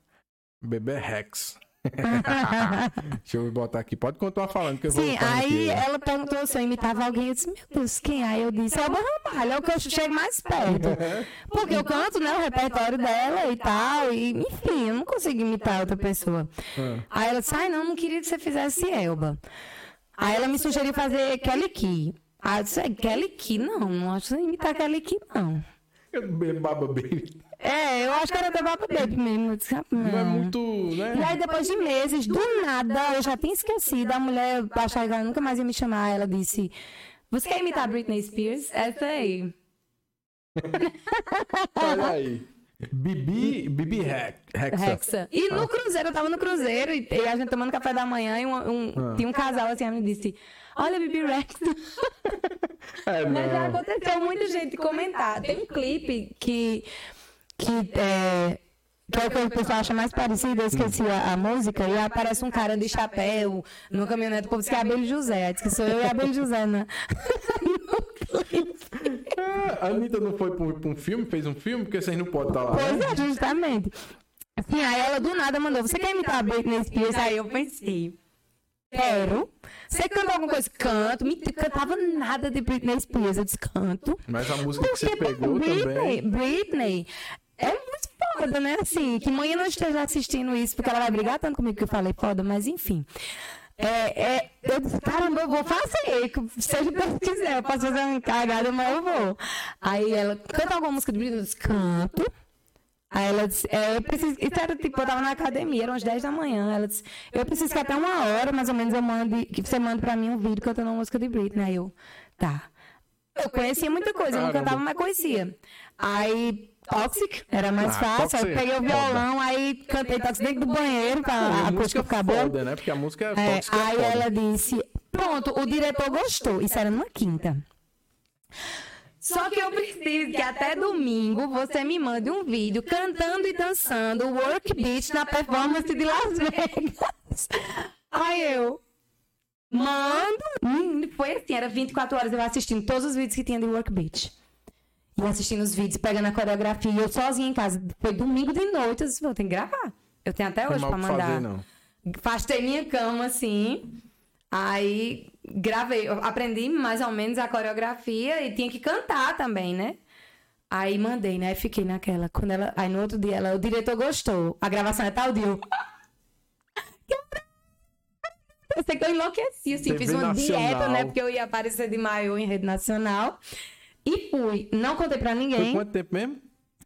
Bebé Rex. Deixa eu botar aqui. Pode continuar falando que eu vou Sim, aí aqui. ela perguntou se eu imitava alguém. Eu disse, meu Deus, quem? Aí eu disse, é o Ramalho, é o que eu chego mais perto. Porque eu canto, né, o repertório dela e tal. E, enfim, eu não consigo imitar outra pessoa. Ah. Aí ela disse, ai, não, não queria que você fizesse Elba. Aí ela me sugeriu fazer Kelly Key. Aí eu disse, "É, Kelly Key? Não, não acho que imitar Kelly Key, não. Baba Baby. É, eu acho que era da Baba Baby mesmo. Eu disse, "Ah, Não é não." muito, E né? aí, depois de meses, do nada, eu já tinha esquecido. A mulher, achava que ela nunca mais ia me chamar. Ela disse: Você quer imitar Britney Spears? Essa aí. Olha aí. Bibi, Bibi Rex. Rexa. Rexa. E no Cruzeiro, eu tava no Cruzeiro e, e a gente tomando café da manhã e um, um- Ah. tinha um casal assim, ela me disse: Olha, Bibi Rex. É, Mas já aconteceu muita gente comentar. Tem um clipe que. Que é. Que é o que o pessoal acha mais parecido, eu esqueci a, a música, e aparece um cara de chapéu no caminhonete, o povo diz que é Abelho José, diz que sou eu e Abelho José, né? no clipe. Ah, a Anitta não foi pra um, filme, fez um filme, porque vocês não podem estar lá. Pois né? é, justamente. Assim, aí ela do nada mandou, você quer imitar a Britney Spears? Aí eu pensei, quero. Você canta alguma coisa? Canto. Me cantava nada de Britney Spears, eu disse, canto. Mas a música que você Porque pegou Britney, também. Britney é muito foda, né? Assim, que mãe não esteja assistindo isso, porque ela vai brigar tanto comigo que eu falei foda, mas enfim. É, é, eu disse, caramba, eu vou fazer, seja o que Deus quiser, eu posso fazer uma cagada, mas eu vou. Aí ela, canta alguma música de Britney? Eu disse, canto. Aí ela disse, é, eu preciso. Isso era tipo, eu tava na academia, eram as 10 da manhã. Ela disse, eu preciso que até uma hora, mais ou menos, eu mande, que você mande pra mim um vídeo cantando uma música de Britney. Aí eu, tá. Eu conhecia muita coisa, eu não cantava, mas conhecia. Aí, Toxic, era mais Ah, fácil. Aí peguei o violão, aí cantei Toxic dentro do banheiro pra a acústica ficar boa. foda, né? Porque a música é, É, tóxica. é aí foda. ela disse: Pronto, o diretor gostou. Isso era numa quinta. Só que eu preciso que até domingo você me mande um vídeo cantando e dançando o Work Beat na performance de Las Vegas. Aí eu. Mando. Hum, Foi assim, era 24 horas eu assistindo todos os vídeos que tinha de Work Beat. E assistindo os vídeos, pegando a coreografia, e eu sozinha em casa. Foi domingo de noite, eu disse, vou ter que gravar. Eu tenho até Não hoje que mandar. fazer, não. Fastei minha cama, assim. Aí gravei, eu aprendi mais ou menos a coreografia e tinha que cantar também, né? Aí mandei, né? Aí fiquei naquela. Quando ela, aí no outro dia ela, o diretor gostou. A gravação é tal dia. Eu Eu sei que eu enlouqueci, assim, TV fiz uma dieta, nacional. né? Porque eu ia aparecer de maiô em rede nacional. E fui. Não contei pra Foi ninguém. quanto tempo mesmo?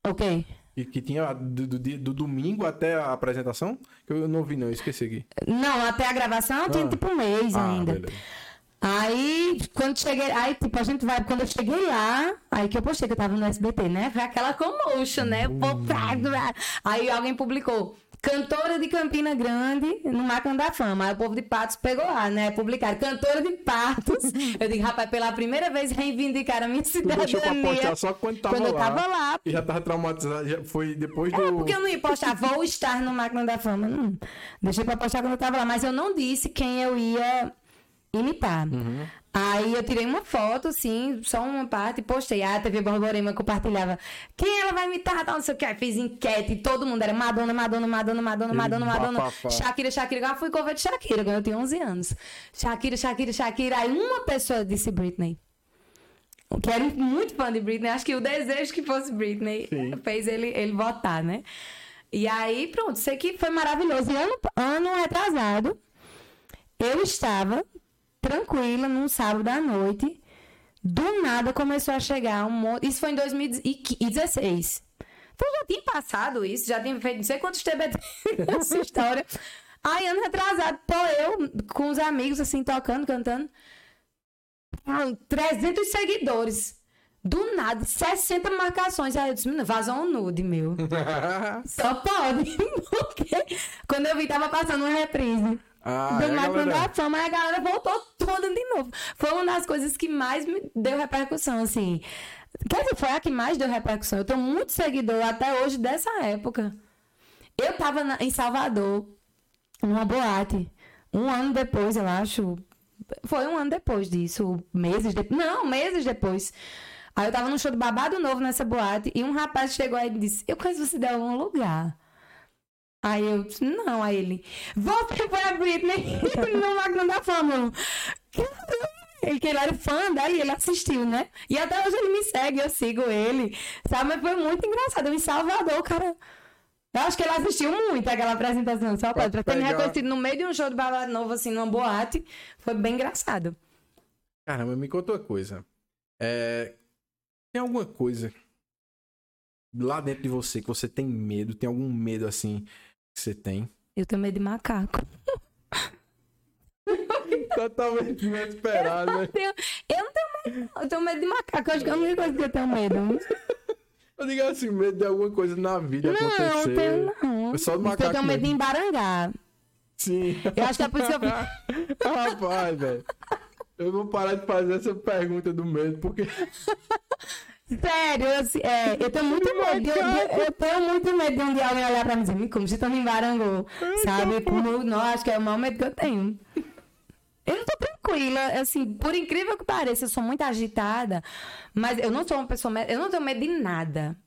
Ok. E que tinha do, do, do domingo até a apresentação? Que eu não vi, não, eu esqueci aqui. Não, até a gravação tinha Ah. tipo um mês Ah, ainda. beleza. Aí, quando cheguei, aí, tipo, a gente vai, quando eu cheguei lá, aí que eu postei que eu tava no SBT, né? Foi aquela commotion, né? Blá. Aí alguém publicou, cantora de Campina Grande no Máquina da Fama. Aí o povo de Patos pegou lá, né? Publicaram, cantora de Patos. Eu digo, rapaz, pela primeira vez reivindicaram a minha Tu cidadania. deixou pra postar só quando tava quando eu lá. tava lá. E já tava traumatizado. Já foi depois É, do. porque eu não ia postar, vou estar no Máquina da Fama. Não. Deixei pra postar quando eu tava lá, mas eu não disse quem eu ia imitar. Aí eu tirei uma foto, assim, só uma parte, e postei. Ah, a TV Borborema compartilhava. Quem ela vai imitar? Não sei o que. Aí fiz enquete, todo mundo era Madonna, Madonna, Madonna, Madonna, Madonna, Madonna. Shakira, Shakira. Agora fui cover de Shakira, quando eu tinha 11 anos. Shakira, Shakira, Shakira. Aí uma pessoa disse Britney. Que era muito fã de Britney. Acho que o desejo que fosse Britney Sim. fez ele, ele votar, né? E aí, pronto, sei que foi maravilhoso. E ano, ano retrasado, eu estava tranquila num sábado à noite. Do nada começou a chegar um monte. Isso foi em 2016. Então já tinha passado isso, já tinha feito não sei quantos TBT nessa história. Aí, ano retrasado, tô eu com os amigos, assim, tocando, cantando. Ah, 300 seguidores. Do nada, 60 marcações. Aí eu disse, "Menina, vazou um nude, meu. Só pode. Porque quando eu vi, tava passando uma reprise. Ah, do é, da Fama, aí a galera voltou toda de novo. Foi uma das coisas que mais me deu repercussão, assim. Quer dizer, foi a que mais deu repercussão. Eu tenho muito seguidor até hoje dessa época. Eu tava na- em Salvador, numa boate. Um ano depois, eu acho. Foi um ano depois disso. Meses depois. Não, meses depois. Aí eu tava num show de babado novo nessa boate e um rapaz chegou aí e disse: Eu conheço você de algum lugar. Aí eu disse, não, aí ele, você foi a Britney no Máquina da Fama. Ele que ele era fã daí, ele assistiu, né? E até hoje ele me segue, eu sigo ele. Sabe, mas foi muito engraçado. Em Salvador, cara. Eu acho que ele assistiu muito aquela apresentação, só Pra pra, ter me reconhecido no meio de um show de babado novo, assim, numa boate. Foi bem engraçado. Caramba, me conta uma coisa. É, Tem alguma coisa lá dentro de você que você tem medo? Tem algum medo assim que você tem? Eu tenho medo de macaco. Totalmente inesperado, né? Eu, tenho- eu não tenho medo. Eu tenho medo de macaco. Eu acho que é a única coisa que eu tenho medo. Eu digo assim, medo de alguma coisa na vida Não, acontecer. não tenho, não. É só do Eu macaco tenho medo de embarangar. Sim. Eu acho que é por isso que eu. Rapaz, velho. Eu vou parar de fazer essa pergunta do medo, porque Sério, eu, assim, é, eu tenho muito medo. de- de- Eu, tenho muito medo de um dia alguém olhar pra mim e dizer, "Me como você tá me embarangou. Sabe? Como, não, acho que é o maior medo que eu tenho. Eu não tô tranquila, assim, por incrível que pareça, eu sou muito agitada, mas eu não sou uma pessoa, eu não tenho medo de nada.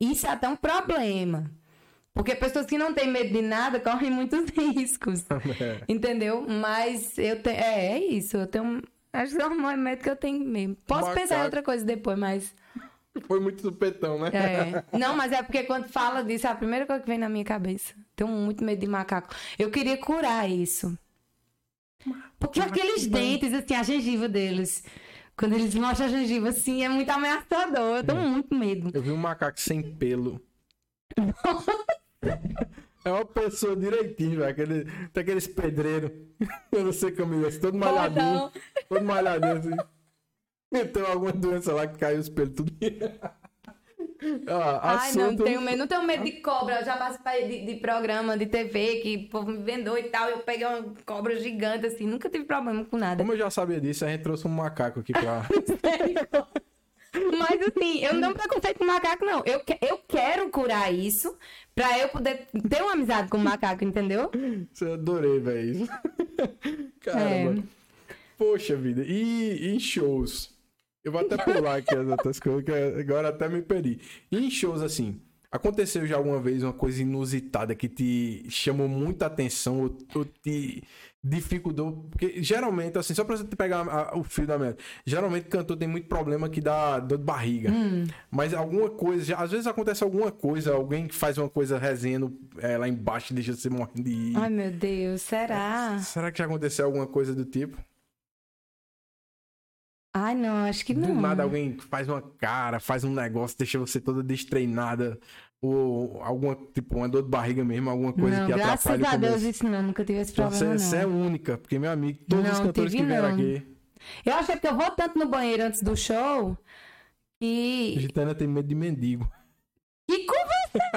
Isso é até um problema. Porque pessoas que não têm medo de nada correm muitos riscos. É. Entendeu? Mas eu tenho. É, é isso. Eu tenho. Acho que é o maior medo que eu tenho mesmo. Posso pensar em outra coisa depois, mas. foi muito supetão, né? É. Não, mas é porque quando fala disso, é a primeira coisa que vem na minha cabeça. Tenho muito medo de macaco. Eu queria curar isso. Porque aqueles dentes, assim, a gengiva deles. Quando eles mostram a gengiva, assim, é muito ameaçador. Eu tenho muito medo. Eu vi um macaco sem pelo. É uma pessoa direitinho, velho. Aquele, tem aqueles pedreiros. Eu não sei como é, todo malhadinho. Todo malhadinho assim. Tem alguma doença lá que caiu os pelos tudo. ah, Ai, não, tenho medo. Não tenho medo de cobra. Eu já participei de, de programa de TV que o povo me vendou e tal. Eu peguei uma cobra gigante, assim. Nunca tive problema com nada. Como eu já sabia disso, a gente trouxe um macaco aqui pra. Mas assim, eu não tenho preconceito com macaco, não. Eu, que- eu quero curar isso pra eu poder ter uma amizade com o macaco, entendeu? Isso eu adorei, velho. Caramba. Poxa vida. E em shows? Eu vou até pular aqui as outras coisas, que agora até me perdi. E em shows, assim, aconteceu já alguma vez uma coisa inusitada que te chamou muita atenção ou, ou te dificultou? Porque geralmente, assim, só pra você pegar a- o fio da merda, geralmente cantor tem muito problema que dá dor de barriga. Mas alguma coisa, já- às vezes acontece alguma coisa, alguém que faz uma coisa resenha é, lá embaixo e deixa você morrendo de. Ai, meu Deus, será? Será que já aconteceu alguma coisa do tipo? Ai, não, acho que não. Do nada alguém faz uma cara, faz um negócio, deixa você toda destreinada Ou alguma, tipo, uma dor de barriga mesmo, alguma coisa não, que graças atrapalhe a Deus isso não, nunca tive esse Então, problema você, você é não. única, porque, meu amigo, todos os Não, cantores que vieram não. aqui, Eu acho que é porque eu vou tanto no banheiro antes do show que... Gitana tem medo de mendigo.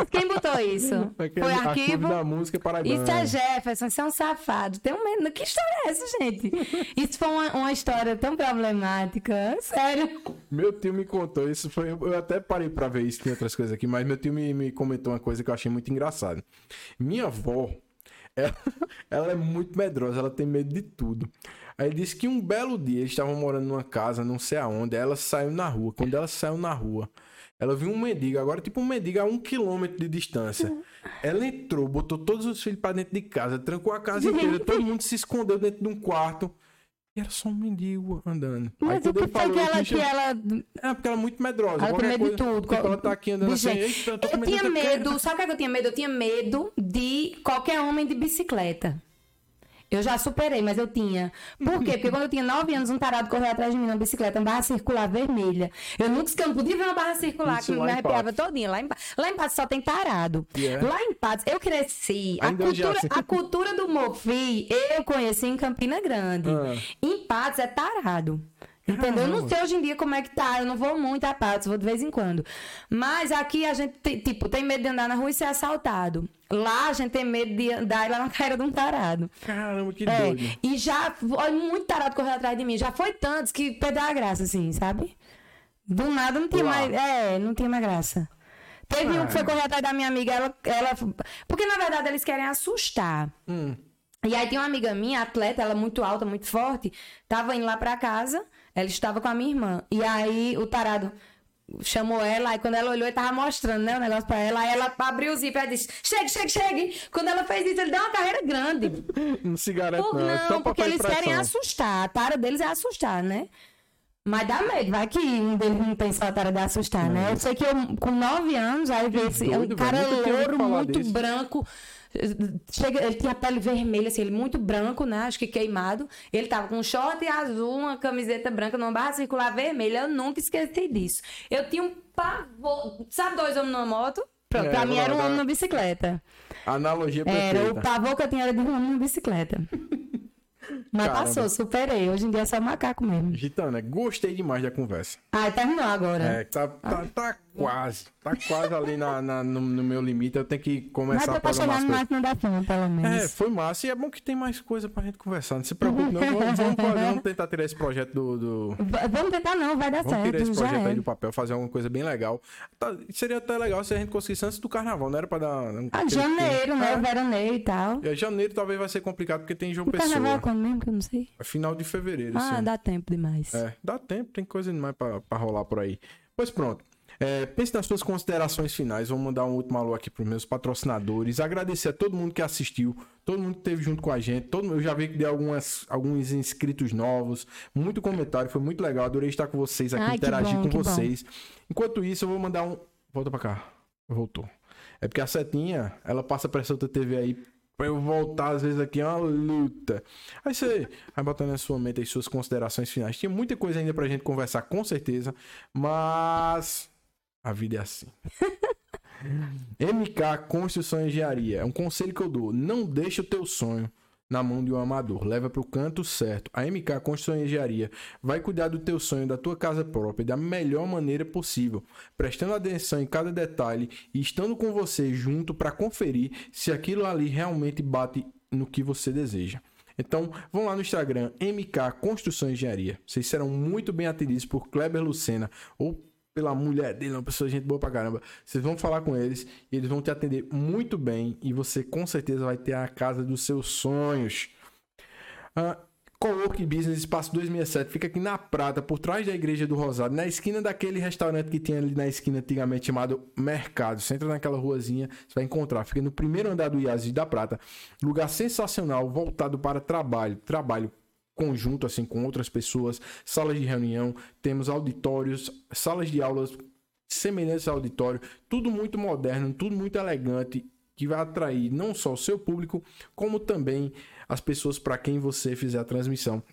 Quem botou isso? Aquele- Foi arquivo? da música paraibana. Isso é Jefferson, isso é um safado. Tem um medo. Que história é essa, gente? Isso foi uma, uma história tão problemática. Sério. Meu tio me contou isso, foi, eu até parei pra ver isso, tem outras coisas aqui, mas meu tio me, me comentou uma coisa que eu achei muito engraçada. Minha avó, ela, ela é muito medrosa, ela tem medo de tudo. Aí disse que um belo dia eles estavam morando numa casa, não sei aonde, aí ela saiu na rua. Quando ela saiu na rua, ela viu um mendigo, agora tipo um mendigo a um quilômetro de distância. Ela entrou, botou todos os filhos pra dentro de casa, trancou a casa inteira, todo mundo se escondeu dentro de um quarto. E era só um mendigo andando. Mas o que foi que ela, que ela é, porque ela é muito medrosa. Ela tem medo de coisa- tudo. Tipo, ela tá aqui andando assim. Eu tinha de medo, sabe o é que eu tinha medo? Eu tinha medo de qualquer homem de bicicleta. Eu já superei, mas eu tinha. Por quê? Porque quando eu tinha 9 anos, um tarado correu atrás de mim na bicicleta, uma barra circular vermelha. Eu nunca eu não podia ver uma barra circular Isso que me arrepiava todinha. Lá em, lá em Patos só tem tarado. Yeah. Lá em Patos, eu cresci. A Ainda é cultura, assim. a cultura do Mofi, eu conheci em Campina Grande. Ah. Em Patos é tarado. Entendeu? Eu não sei hoje em dia como é que tá. Eu não vou muito a Patos, vou de vez em quando. Mas aqui a gente, tipo, tem medo de andar na rua e ser assaltado. Lá a gente tem medo de andar e lá na cara de um tarado. Caramba, que É, doido. e já, olha, muito tarado correu atrás de mim. Já foi tantos que perdeu a graça, assim, sabe? Do nada não tinha mais. É, não tinha mais graça. Teve um que foi correr atrás da minha amiga, ela, ela. Porque na verdade eles querem assustar. Hum. E aí tem uma amiga minha, atleta, ela muito alta, muito forte, tava indo lá pra casa, ela estava com a minha irmã. E aí o tarado chamou ela, aí quando ela olhou, ele tava mostrando, né, o negócio pra ela, aí ela abriu o zíper e disse, chegue, chegue, chegue. Quando ela fez isso, ele deu uma carreira grande. Não se garante, Por- não. é só não, porque eles querem pressão. assustar. A tara deles é assustar, né? Mas dá medo, vai que um deles não tem só a tara de assustar, né? Eu sei que eu, com nove anos, aí vi esse é um doido, cara velho, louro, muito disso. branco. Chega, ele tinha a pele vermelha, assim, ele muito branco, né? Acho que queimado. Ele tava com um short azul, uma camiseta branca, numa barra circular vermelha. Eu nunca esqueci disso. Eu tinha um pavor. Sabe dois homens numa moto? Pronto, É, pra mim era um homem na bicicleta. Analogia Era, o perfeita. pavor que eu tinha era de um homem na bicicleta. Mas Caramba. passou, superei. Hoje em dia é só macaco mesmo. Gitana, gostei demais da conversa. Ah, terminou agora. É, tá, tá, tá quase. Tá quase ali na, na- no, no meu limite. Eu tenho que Mas começar deu a pra programar chegar as no coisas. máximo da fama, pelo É, menos. foi massa. E é bom que tem mais coisa pra gente conversar. Não se preocupe, não. Vamos, vamos, vamos tentar tirar esse projeto do. do- Vamos tentar não, vai dar Vamos tirar esse certo. Projeto aí é. do papel, fazer alguma coisa bem legal. Tá, seria até legal se a gente conseguisse antes do carnaval, não era pra dar. um- Ah, janeiro, né? É. Veraneio e tal. É, janeiro talvez vai ser complicado porque tem João O carnaval é Pessoa. quando mesmo que eu não sei? É Final de fevereiro, Ah, sim. dá tempo demais. É, dá tempo, tem coisa demais pra, pra rolar por aí. Pois pronto. É, pense nas suas considerações finais. Vou mandar um último alô aqui pros meus patrocinadores. Agradecer a todo mundo que assistiu, todo mundo que esteve junto com a gente. Todo, eu já vi que deu algumas, alguns inscritos novos, muito comentário, foi muito legal. Adorei estar com vocês aqui, Ai, interagir bom, com que bom. vocês. Enquanto isso, eu vou mandar um. Volta pra cá. Voltou. É porque a setinha, ela passa pra essa outra TV aí. Pra eu voltar, às vezes, aqui é uma luta. Aí você vai botando na sua mente as suas considerações finais. Tinha muita coisa ainda pra gente conversar, com certeza. Mas. A vida é assim. MK Construção e Engenharia. É um conselho que eu dou. Não deixe o teu sonho na mão de um amador. Leva para o canto certo. A MK Construção e Engenharia vai cuidar do teu sonho, da tua casa própria, da melhor maneira possível, prestando atenção em cada detalhe e estando com você junto para conferir se aquilo ali realmente bate no que você deseja. Então, vão lá no Instagram, MK Construção e Engenharia. Vocês serão muito bem atendidos por Kleber Lucena ou pela mulher dele, uma pessoa gente boa pra caramba. Vocês vão falar com eles e eles vão te atender muito bem e você com certeza vai ter a casa dos seus sonhos. Ah, Cowork Business Espaço 267 fica aqui na Prata, por trás da Igreja do Rosário, na esquina daquele restaurante que tinha ali na esquina antigamente chamado Mercado. Você entra naquela ruazinha, você vai encontrar. Fica no primeiro andar do IASI da Prata. Lugar sensacional, voltado para trabalho. Trabalho conjunto assim com outras pessoas, salas de reunião, temos auditórios, salas de aulas semelhantes ao auditório, tudo muito moderno, tudo muito elegante, que vai atrair não só o seu público, como também as pessoas para quem você fizer a transmissão.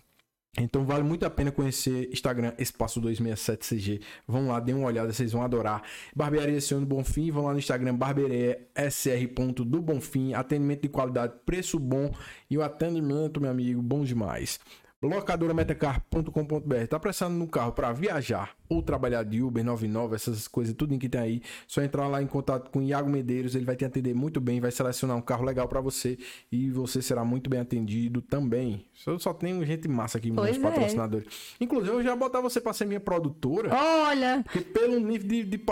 Então vale muito a pena conhecer Instagram Espaço 267CG. Vão lá, dêem uma olhada, vocês vão adorar. Barbearia Senhor do Bonfim, vão lá no Instagram barbeariasr.do Bonfim. Atendimento de qualidade, preço bom e o atendimento, meu amigo, bom demais locadorametacar.com.br. Tá precisando no carro para viajar ou trabalhar de Uber 99, essas coisas, tudo que tem aí. Só entrar lá em contato com o Iago Medeiros, ele vai te atender muito bem, vai selecionar um carro legal para você e você será muito bem atendido também. Eu só tenho gente massa aqui nos é. patrocinadores. Inclusive, eu já botar você para ser minha produtora. Olha! Porque pelo nível de, de, de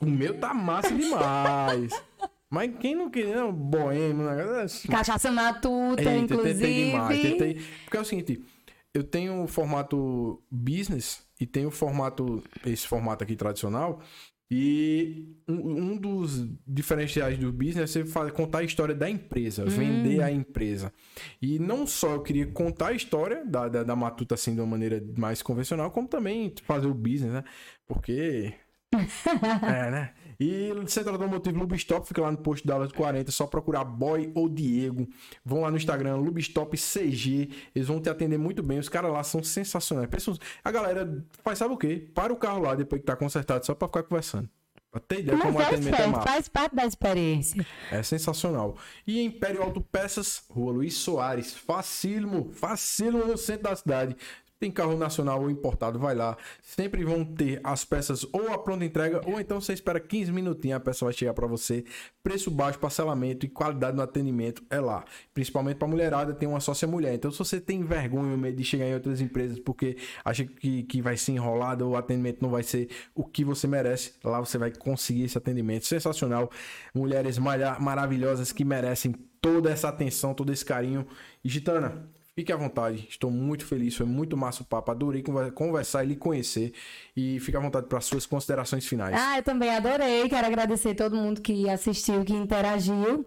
o meu tá massa demais. Mas quem não queria, não, boêmio, né? Cachaça matuta, Eita, inclusive. Tentei demais, tentei. Porque é o seguinte, eu tenho o formato business e tenho o formato, esse formato aqui tradicional. E um, um dos diferenciais do business é você contar a história da empresa, hum. vender a empresa. E não só eu queria contar a história da, da, da Matuta assim de uma maneira mais convencional, como também fazer o business, né? Porque. é, né? E Centro Automotivo Lubstop fica lá no posto da 40, só procurar Boy ou Diego. Vão lá no Instagram, Lubstop CG, eles vão te atender muito bem. Os caras lá são sensacionais. A galera faz sabe o quê? Para o carro lá depois que tá consertado, só para ficar conversando. Até ideia como Mas atendimento é faz parte da experiência. É sensacional. E Império Autopeças, Rua Luiz Soares, facílimo, facílimo no centro da cidade. Tem carro nacional ou importado, vai lá. Sempre vão ter as peças ou a pronta entrega, ou então você espera 15 minutinhos, a peça vai chegar para você. Preço baixo, parcelamento e qualidade no atendimento é lá. Principalmente para mulherada, tem uma sócia mulher. Então, se você tem vergonha ou medo de chegar em outras empresas porque acha que, que vai ser enrolado ou o atendimento não vai ser o que você merece, lá você vai conseguir esse atendimento sensacional. Mulheres maravilhosas que merecem toda essa atenção, todo esse carinho. E Gitana, Fique à vontade, estou muito feliz, foi muito massa o papo, adorei conversar e lhe conhecer. E fique à vontade para suas considerações finais. Ah, eu também adorei, quero agradecer todo mundo que assistiu, que interagiu.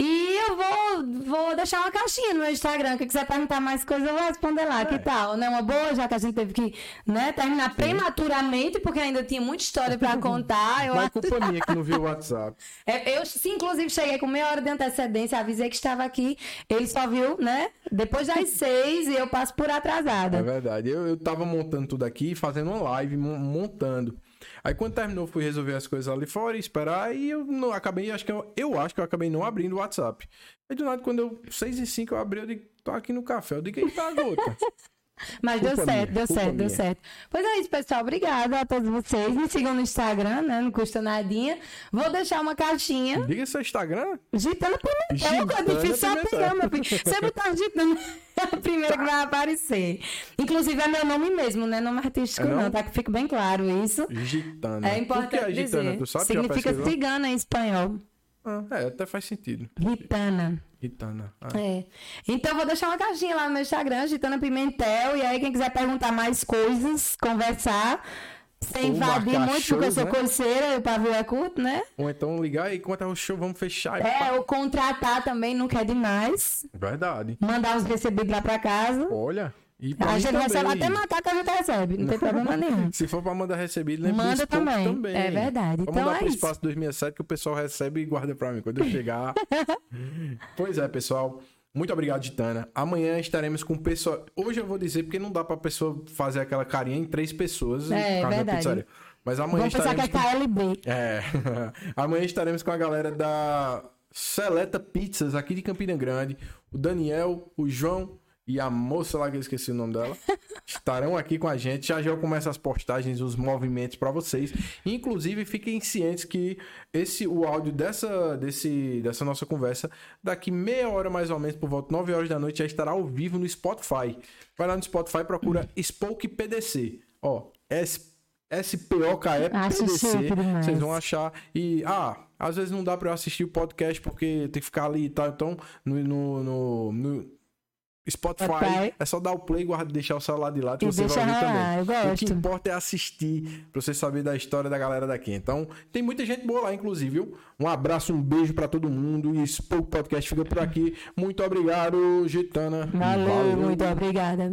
E eu vou, vou deixar uma caixinha no meu Instagram. Quem quiser perguntar mais coisas, eu vou responder lá. É. Que tal? Não é uma boa, já que a gente teve que né, terminar Sim. prematuramente, porque ainda tinha muita história para contar. Eu... Não é culpa minha que não viu o WhatsApp. É, eu, sim, inclusive, cheguei com meia hora de antecedência, avisei que estava aqui. Ele só viu, né? Depois das seis e eu passo por atrasada. É verdade. Eu, eu tava montando tudo aqui, fazendo uma live, montando. Aí quando terminou, fui resolver as coisas ali fora esperar. E eu não acabei, acho que eu, eu acho que eu acabei não abrindo o WhatsApp. Aí do nada, quando eu, 6 e 5 eu abri, eu digo, tô aqui no café. Eu digo, eita, gota. Mas culpa deu certo, minha, deu certo, minha. deu certo. Pois é isso, pessoal. Obrigada a todos vocês. Me sigam no Instagram, né? Não custa nadinha. Vou deixar uma caixinha. Diga seu Instagram. Gitana Pimentel. É difícil só pegar, meu filho. Você botar Gitana, é a primeira que vai aparecer. Inclusive é meu nome mesmo, né? Nome artístico é não, não tá? Que fique bem claro isso. Gitana. É importante é Gitana? dizer. Tu sabe, Significa cigana em espanhol. Ah, é, até faz sentido. Gitana. Gitana. Ah. É. Então vou deixar uma caixinha lá no meu Instagram, Gitana Pimentel. E aí, quem quiser perguntar mais coisas, conversar. Sem invadir muito, porque eu sou né? coceira, o pavio é curto, né? Ou então ligar e contar o show, vamos fechar. É, ou contratar também, não quer demais. Verdade. Mandar os recebidos lá pra casa. Olha. E a gente também. recebe até macaco a gente recebe, não tem problema nenhum. Se for pra mandar recebido, lembra Manda também. também. É verdade. Vou então mandar é pro isso. espaço 2007 que o pessoal recebe e guarda pra mim quando eu chegar. pois é, pessoal. Muito obrigado, Gitana. Amanhã estaremos com pessoa. Hoje eu vou dizer porque não dá pra pessoa fazer aquela carinha em três pessoas. É, é verdade. Mas amanhã Vamos estaremos. Pensar que é KLB. É. amanhã estaremos com a galera da Seleta Pizzas aqui de Campina Grande. O Daniel, o João e a moça lá que eu esqueci o nome dela estarão aqui com a gente. Já já começa as postagens, os movimentos para vocês. Inclusive, fiquem cientes que esse o áudio dessa desse dessa nossa conversa daqui meia hora mais ou menos por volta 9 horas da noite já estará ao vivo no Spotify. Vai lá no Spotify, procura Spoke PDC. Ó, S S-P-O-K-E PDC. Vocês vão achar. E, ah, às vezes não dá para eu assistir o podcast porque tem que ficar ali e tal. Então, no, no, no, no Spotify, Spotify, é só dar o play e deixar o celular de lado que e você vai ouvir também. Eu gosto. O que importa é assistir pra você saber da história da galera daqui. Então, tem muita gente boa lá, inclusive, viu? Um abraço, um beijo para todo mundo e esse Podcast fica por aqui. Muito obrigado, Gitana. Valeu, Valeu. muito obrigada.